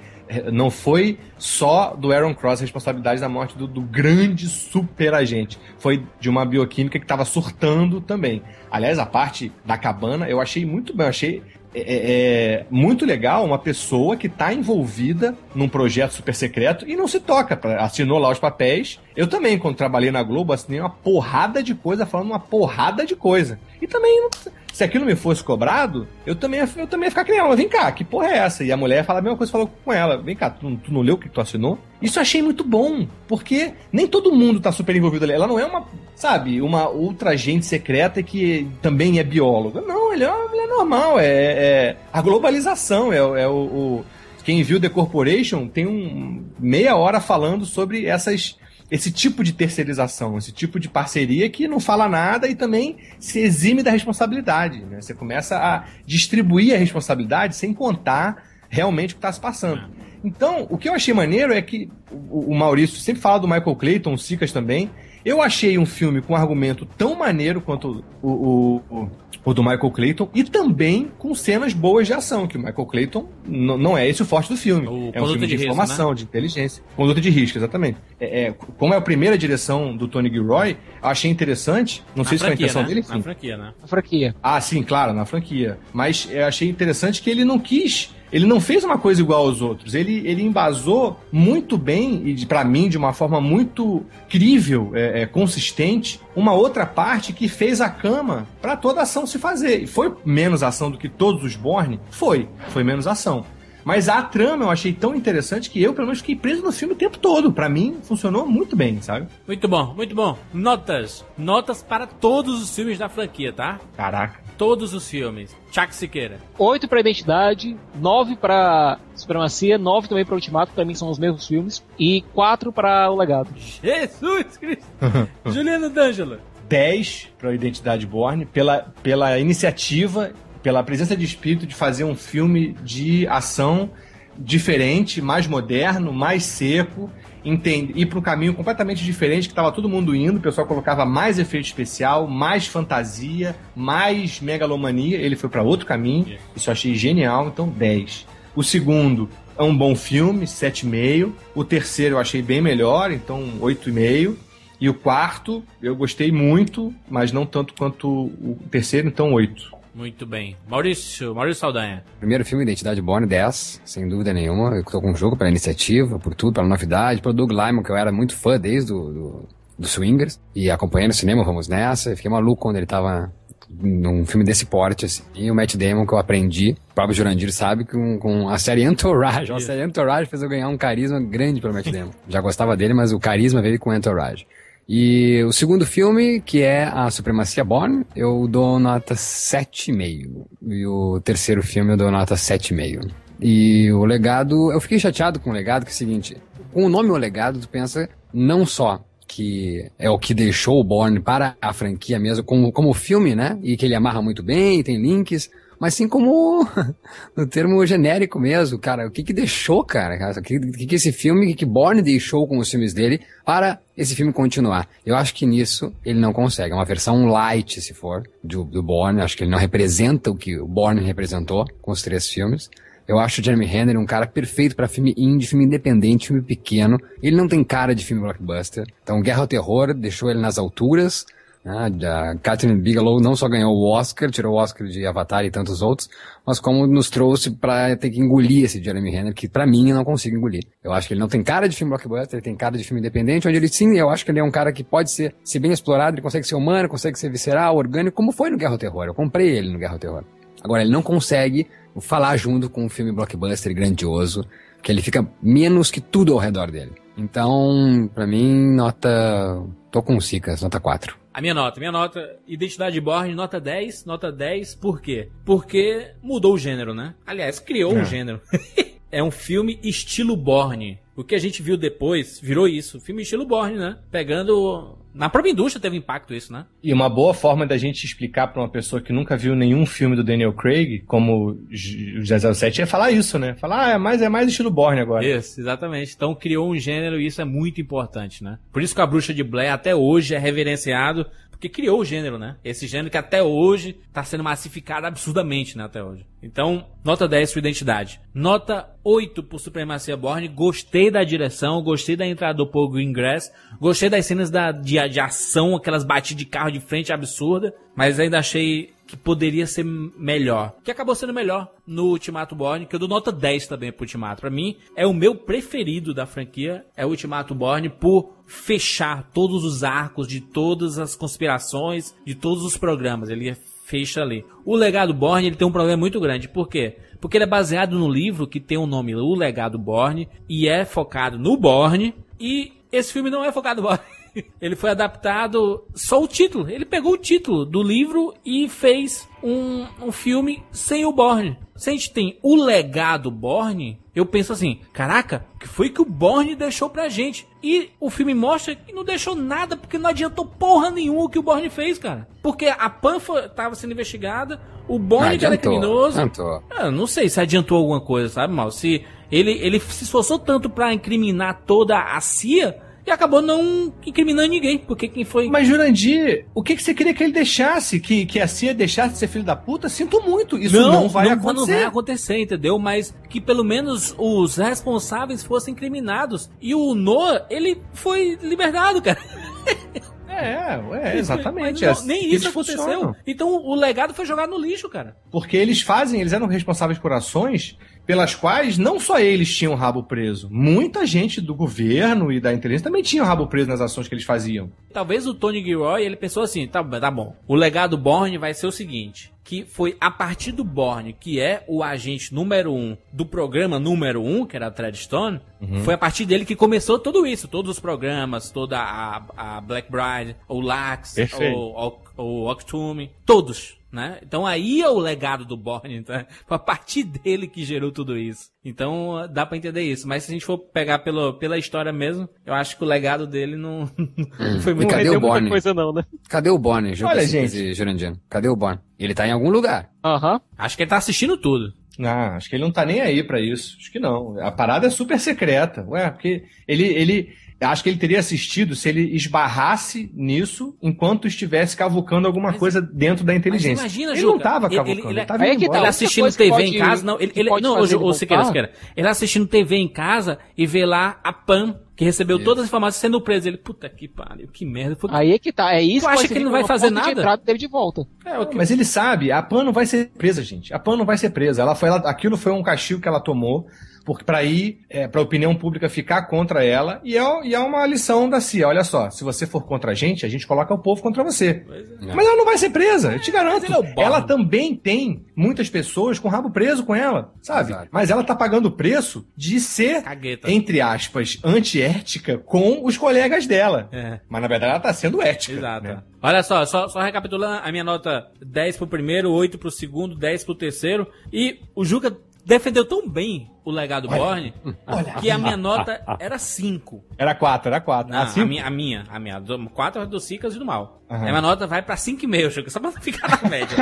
não foi só do Aaron Cross a responsabilidade da morte do, do grande super agente. Foi de uma bioquímica que estava surtando também. Aliás, a parte da cabana eu achei muito bem. Eu achei é, é, é muito legal uma pessoa que está envolvida num projeto super secreto e não se toca. Assinou lá os papéis. Eu também, quando trabalhei na Globo, assinei uma porrada de coisa, falando uma porrada de coisa. E também se aquilo me fosse cobrado, eu também, eu também ia ficar que nem ela. Vem cá, que porra é essa? E a mulher fala a mesma coisa, falou com ela. Vem cá, tu, tu não leu o que tu assinou? Isso eu achei muito bom, porque nem todo mundo tá super envolvido ali. Ela não é uma, sabe, uma ultra agente secreta que também é bióloga. Não, ele é uma mulher normal. É, é a globalização, é, é o, o quem viu The Corporation tem um meia hora falando sobre essas esse tipo de terceirização, esse tipo de parceria que não fala nada e também se exime da responsabilidade. Né? Você começa a distribuir a responsabilidade sem contar realmente o que está se passando. Então, o que eu achei maneiro é que o, Maurício sempre fala do Michael Clayton, o Sicas também. Eu achei um filme com um argumento tão maneiro quanto o, o, o o do Michael Clayton, e também com cenas boas de ação, que o Michael Clayton não é esse o forte do filme. O é um filme de, de informação, risco, né? de inteligência. Conduta de risco, exatamente. É, é, como é a primeira direção do Tony Gilroy, achei interessante, não na sei franquia, se foi a intenção né? dele, sim. Na franquia, né? Na franquia. Ah, sim, claro, na franquia. Mas eu achei interessante que ele não quis ele não fez uma coisa igual aos outros. Ele, ele embasou muito bem, e para mim, de uma forma muito crível, é, é, consistente, uma outra parte que fez a cama para toda ação se fazer. E foi menos ação do que todos os Borne? Foi. Foi menos ação. Mas a trama eu achei tão interessante que eu, pelo menos, fiquei preso no filme o tempo todo. Para mim, funcionou muito bem, sabe? Muito bom, muito bom. Notas. Notas para todos os filmes da franquia, tá? Caraca. Todos os filmes. Chuck Siqueira. 8 pra Identidade, 9 pra Supremacia, 9 também pra Ultimato, pra mim são os mesmos filmes, e 4 pra O Legado. Jesus Cristo! [LAUGHS] Juliano D'Angelo. 10 para Identidade Borne, pela, pela iniciativa pela presença de espírito de fazer um filme de ação diferente, mais moderno, mais seco, entende, ir para um caminho completamente diferente que estava todo mundo indo, o pessoal colocava mais efeito especial, mais fantasia, mais megalomania, ele foi para outro caminho, isso eu achei genial, então 10. O segundo é um bom filme, 7,5. O terceiro eu achei bem melhor, então 8,5. E o quarto eu gostei muito, mas não tanto quanto o terceiro, então 8. Muito bem. Maurício, Maurício Saldanha. Primeiro filme, Identidade Born, 10, sem dúvida nenhuma. Eu tô com o jogo pela iniciativa, por tudo, pela novidade, pelo Doug Lyman, que eu era muito fã desde do, do, do Swingers. E acompanhando o cinema, vamos nessa. Eu fiquei maluco quando ele tava num filme desse porte, assim. E o Matt Damon, que eu aprendi, o próprio Jurandir sabe, com, com a série Entourage. A série Entourage fez eu ganhar um carisma grande pelo Matt Damon. Já gostava dele, mas o carisma veio com Entourage. E o segundo filme, que é A Supremacia Born, eu dou nota 7,5. E o terceiro filme eu dou nota 7,5. E o legado, eu fiquei chateado com o legado, que é o seguinte, com o nome O Legado, tu pensa não só que é o que deixou o Bourne para a franquia mesmo, como, como filme, né? E que ele amarra muito bem, tem links, mas sim como [LAUGHS] no termo genérico mesmo, cara. O que que deixou, cara? O que, que, esse filme, que, que Bourne deixou com os filmes dele para esse filme continuar? Eu acho que nisso ele não consegue. É uma versão light, se for, do, do Bourne. Acho que ele não representa o que o Bourne representou com os três filmes. Eu acho o Jeremy Renner um cara perfeito para filme indie, filme independente, filme pequeno. Ele não tem cara de filme blockbuster. Então, Guerra ao Terror deixou ele nas alturas. Né? A Catherine Bigelow não só ganhou o Oscar, tirou o Oscar de Avatar e tantos outros, mas como nos trouxe para ter que engolir esse Jeremy Renner, que para mim eu não consigo engolir. Eu acho que ele não tem cara de filme blockbuster, ele tem cara de filme independente, onde ele sim, eu acho que ele é um cara que pode ser, se bem explorado, ele consegue ser humano, consegue ser visceral, orgânico, como foi no Guerra ao Terror. Eu comprei ele no Guerra ao Terror. Agora, ele não consegue falar junto com um filme blockbuster grandioso, que ele fica menos que tudo ao redor dele. Então, pra mim, nota. Tô com Cicas, nota 4. A minha nota, minha nota, Identidade Borne, nota 10, nota 10, por quê? Porque mudou o gênero, né? Aliás, criou É. um gênero. [LAUGHS] é um filme estilo Borne. O que a gente viu depois virou isso, filme estilo Borne, né? Pegando. Na própria indústria teve impacto isso, né? E uma boa forma da gente explicar pra uma pessoa que nunca viu nenhum filme do Daniel Craig, como o 007, é falar isso, né? Falar, ah, é mais, é mais estilo Bourne agora. Isso, exatamente. Então criou um gênero e isso é muito importante, né? Por isso que a Bruxa de Blair até hoje é reverenciado, porque criou o gênero, né? Esse gênero que até hoje tá sendo massificado absurdamente, né? Até hoje. Então, nota 10 por identidade. Nota 8 por Supremacia Borne. Gostei da direção, gostei da entrada do Paul Greengrass, gostei das cenas da, de, de ação, aquelas batidas de carro de frente absurda, mas ainda achei que poderia ser melhor. Que acabou sendo melhor no Ultimato Borne, que eu dou nota 10 também pro Ultimato. Pra mim, é o meu preferido da franquia, é o Ultimato Borne, por fechar todos os arcos de todas as conspirações, de todos os programas. Ele fecha ali. O Legado Borne, ele tem um problema muito grande. Por quê? Porque ele é baseado no livro que tem o nome O Legado Borne, e é focado no Borne, e esse filme não é focado no Borne. [LAUGHS] Ele foi adaptado só o título. Ele pegou o título do livro e fez um, um filme sem o Borne. Se a gente tem o legado Borne, eu penso assim: caraca, o que foi que o Borne deixou pra gente? E o filme mostra que não deixou nada, porque não adiantou porra nenhuma o que o Borne fez, cara. Porque a Pan foi, tava sendo investigada, o Borne que era criminoso. adiantou. Ah, não sei se adiantou alguma coisa, sabe, mal? Se ele, ele se esforçou tanto pra incriminar toda a CIA e acabou não incriminando ninguém, porque quem foi. Mas, Jurandir, o que, que você queria que ele deixasse? Que, que a CIA deixasse de ser filho da puta? Sinto muito. Isso não, vai não, acontecer. Não vai acontecer, entendeu? Mas que pelo menos os responsáveis fossem incriminados. E o Noah, ele foi libertado, cara. [LAUGHS] É, é, exatamente. Mas é não, nem assim isso aconteceu. funciona. Então o legado foi jogado no lixo, cara. Porque eles fazem, eles eram responsáveis por ações pelas quais não só eles tinham rabo preso, muita gente do governo e da inteligência também tinha rabo preso nas ações que eles faziam. Talvez o Tony Gilroy, ele pensou assim, tá, tá bom, o legado Borne vai ser o seguinte, que foi a partir do Borne, que é o agente número um do programa número um, que era a Treadstone, Uhum. foi a partir dele que começou tudo isso, todos os programas, toda a, a Black Bride, o Lax, Perfeito. o, o, o Octume, todos. Né? Então aí é o legado do Borne, tá? foi a partir dele que gerou tudo isso. Então dá pra entender isso. Mas se a gente for pegar pelo, pela história mesmo, eu acho que o legado dele não, [LAUGHS] foi E muito cadê o muita Borne? coisa não, né? Cadê o Borne? Olha, gente. Jurandir? Cadê o Borne? Ele tá em algum lugar. Aham. Acho que ele tá assistindo tudo. Ah, acho que ele não tá nem aí pra isso. Acho que não. A parada é super secreta. Ué, porque ele, ele. Acho que ele teria assistido se ele esbarrasse nisso enquanto estivesse cavucando alguma coisa dentro da inteligência. Mas imagina, ele Juca, não tava ele- cavucando, ele- ele, ele- tava Aí é que tá, assistindo TV pode- em casa, não. Ele, ele, não, fazer o, ele o Siqueira? Siqueira. Ele assistindo TV em casa e vê lá a Pan, que recebeu todas as informações sendo preso. Ele, puta que pariu, que merda. Foi... Aí é que tá. É isso Tu acha que ele não vai fazer de nada? entrada dele de volta. É, o que- Mas ele sabe, a Pan não vai ser presa, gente. A Pan não vai ser presa. Ela foi, ela, aquilo foi um castigo que ela tomou porque para ir, é, pra opinião pública ficar contra ela, e é, e é uma lição da CIA. Olha só, se você for contra a gente, a gente coloca o povo contra você. Mas ela não vai ser presa, eu te garanto. é ela também tem muitas pessoas com o rabo preso com ela, sabe? Mas ela tá pagando o preço de ser, Cagueta. entre aspas, antiética com os colegas dela. É. Mas na verdade ela tá sendo ética. Exato. né? Olha só, só, só recapitulando, a minha nota 10 pro primeiro, 8 pro segundo, 10 pro terceiro. E o Juca defendeu tão bem o legado Borne [LAUGHS] que a minha nota [LAUGHS] era 5. Era quatro, era quatro. Não, Ah, cinco? a minha, a minha, a minha. Do, quatro é do Cicas e do Mal. Aham. A minha nota vai pra 5,5, Juca, só pra não ficar na média.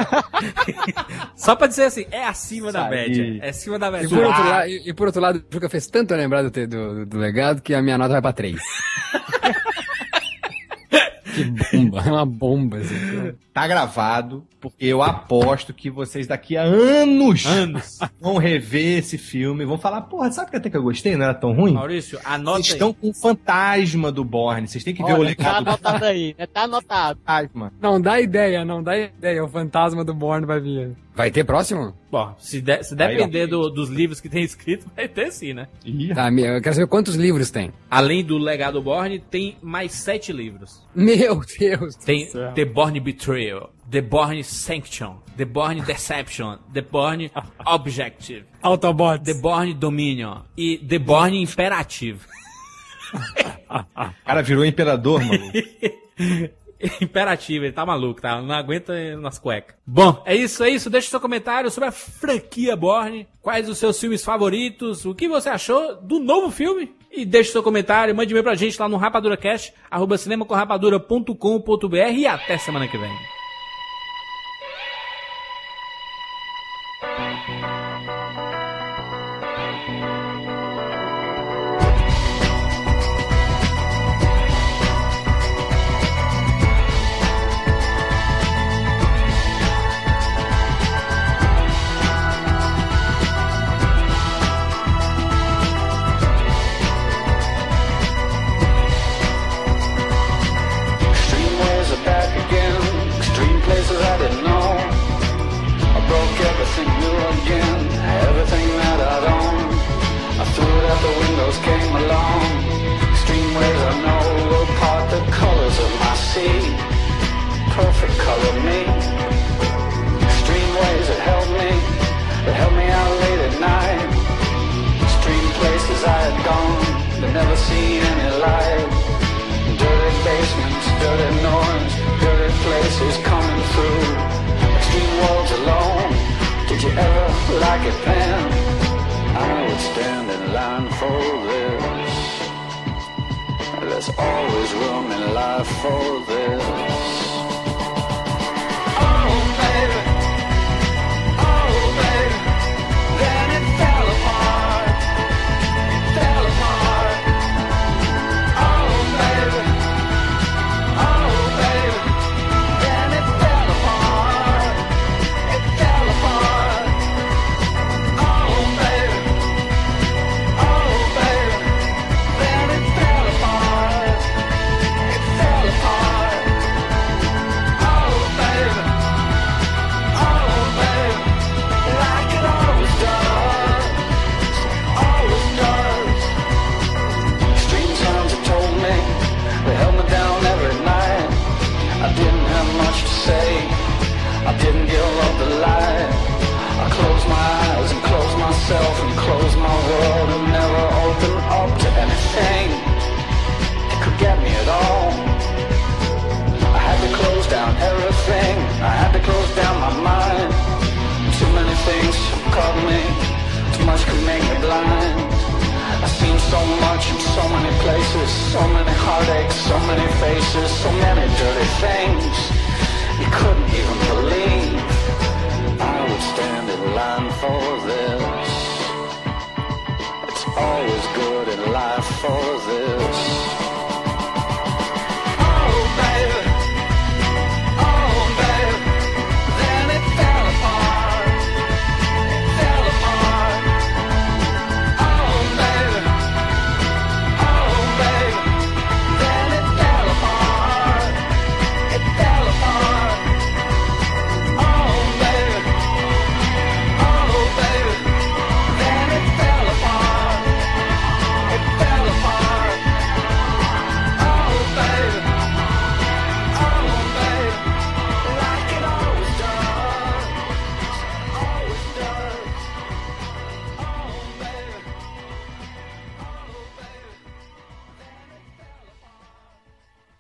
[LAUGHS] só pra dizer assim, é acima da Sai. média. É acima da média. E por, outro Ah, lado, e, e por outro lado, o Juca fez tanto lembrar do, do, do legado que a minha nota vai pra 3. Que bomba, [LAUGHS] é uma bomba. Assim. Tá gravado, porque eu aposto que vocês daqui a anos, anos. [LAUGHS] vão rever esse filme, vão falar, porra, sabe que até que eu gostei, não era tão ruim? Maurício, anota Vocês aí. estão com o fantasma do Borne, vocês têm que ver o Olha, tá legado anotado aí, né? Tá anotado. fantasma. Não dá ideia, não dá ideia. O fantasma do Borne vai vir. Vai ter próximo? Bom, se, de- se depender do- dos livros que tem escrito, [LAUGHS] vai ter sim, né? Tá, eu quero saber quantos livros tem. Além do Legado Borne, tem mais sete livros. Meu Deus do Tem céu. The Born Betrayal, The Born Sanction, The Born Deception, The Born Objective, Autobots, The Born Dominion e The Born Imperative. O [LAUGHS] cara virou imperador, maluco. [LAUGHS] [LAUGHS] Imperativo, ele tá maluco, tá? Não aguenta nas cuecas. Bom, é isso, é isso. Deixa seu comentário sobre a franquia Borne. Quais os seus filmes favoritos? O que você achou do novo filme? E deixe seu comentário, mande e-mail pra gente lá no rapaduracast, arroba cinemacomrapadura.com.br e até semana que vem.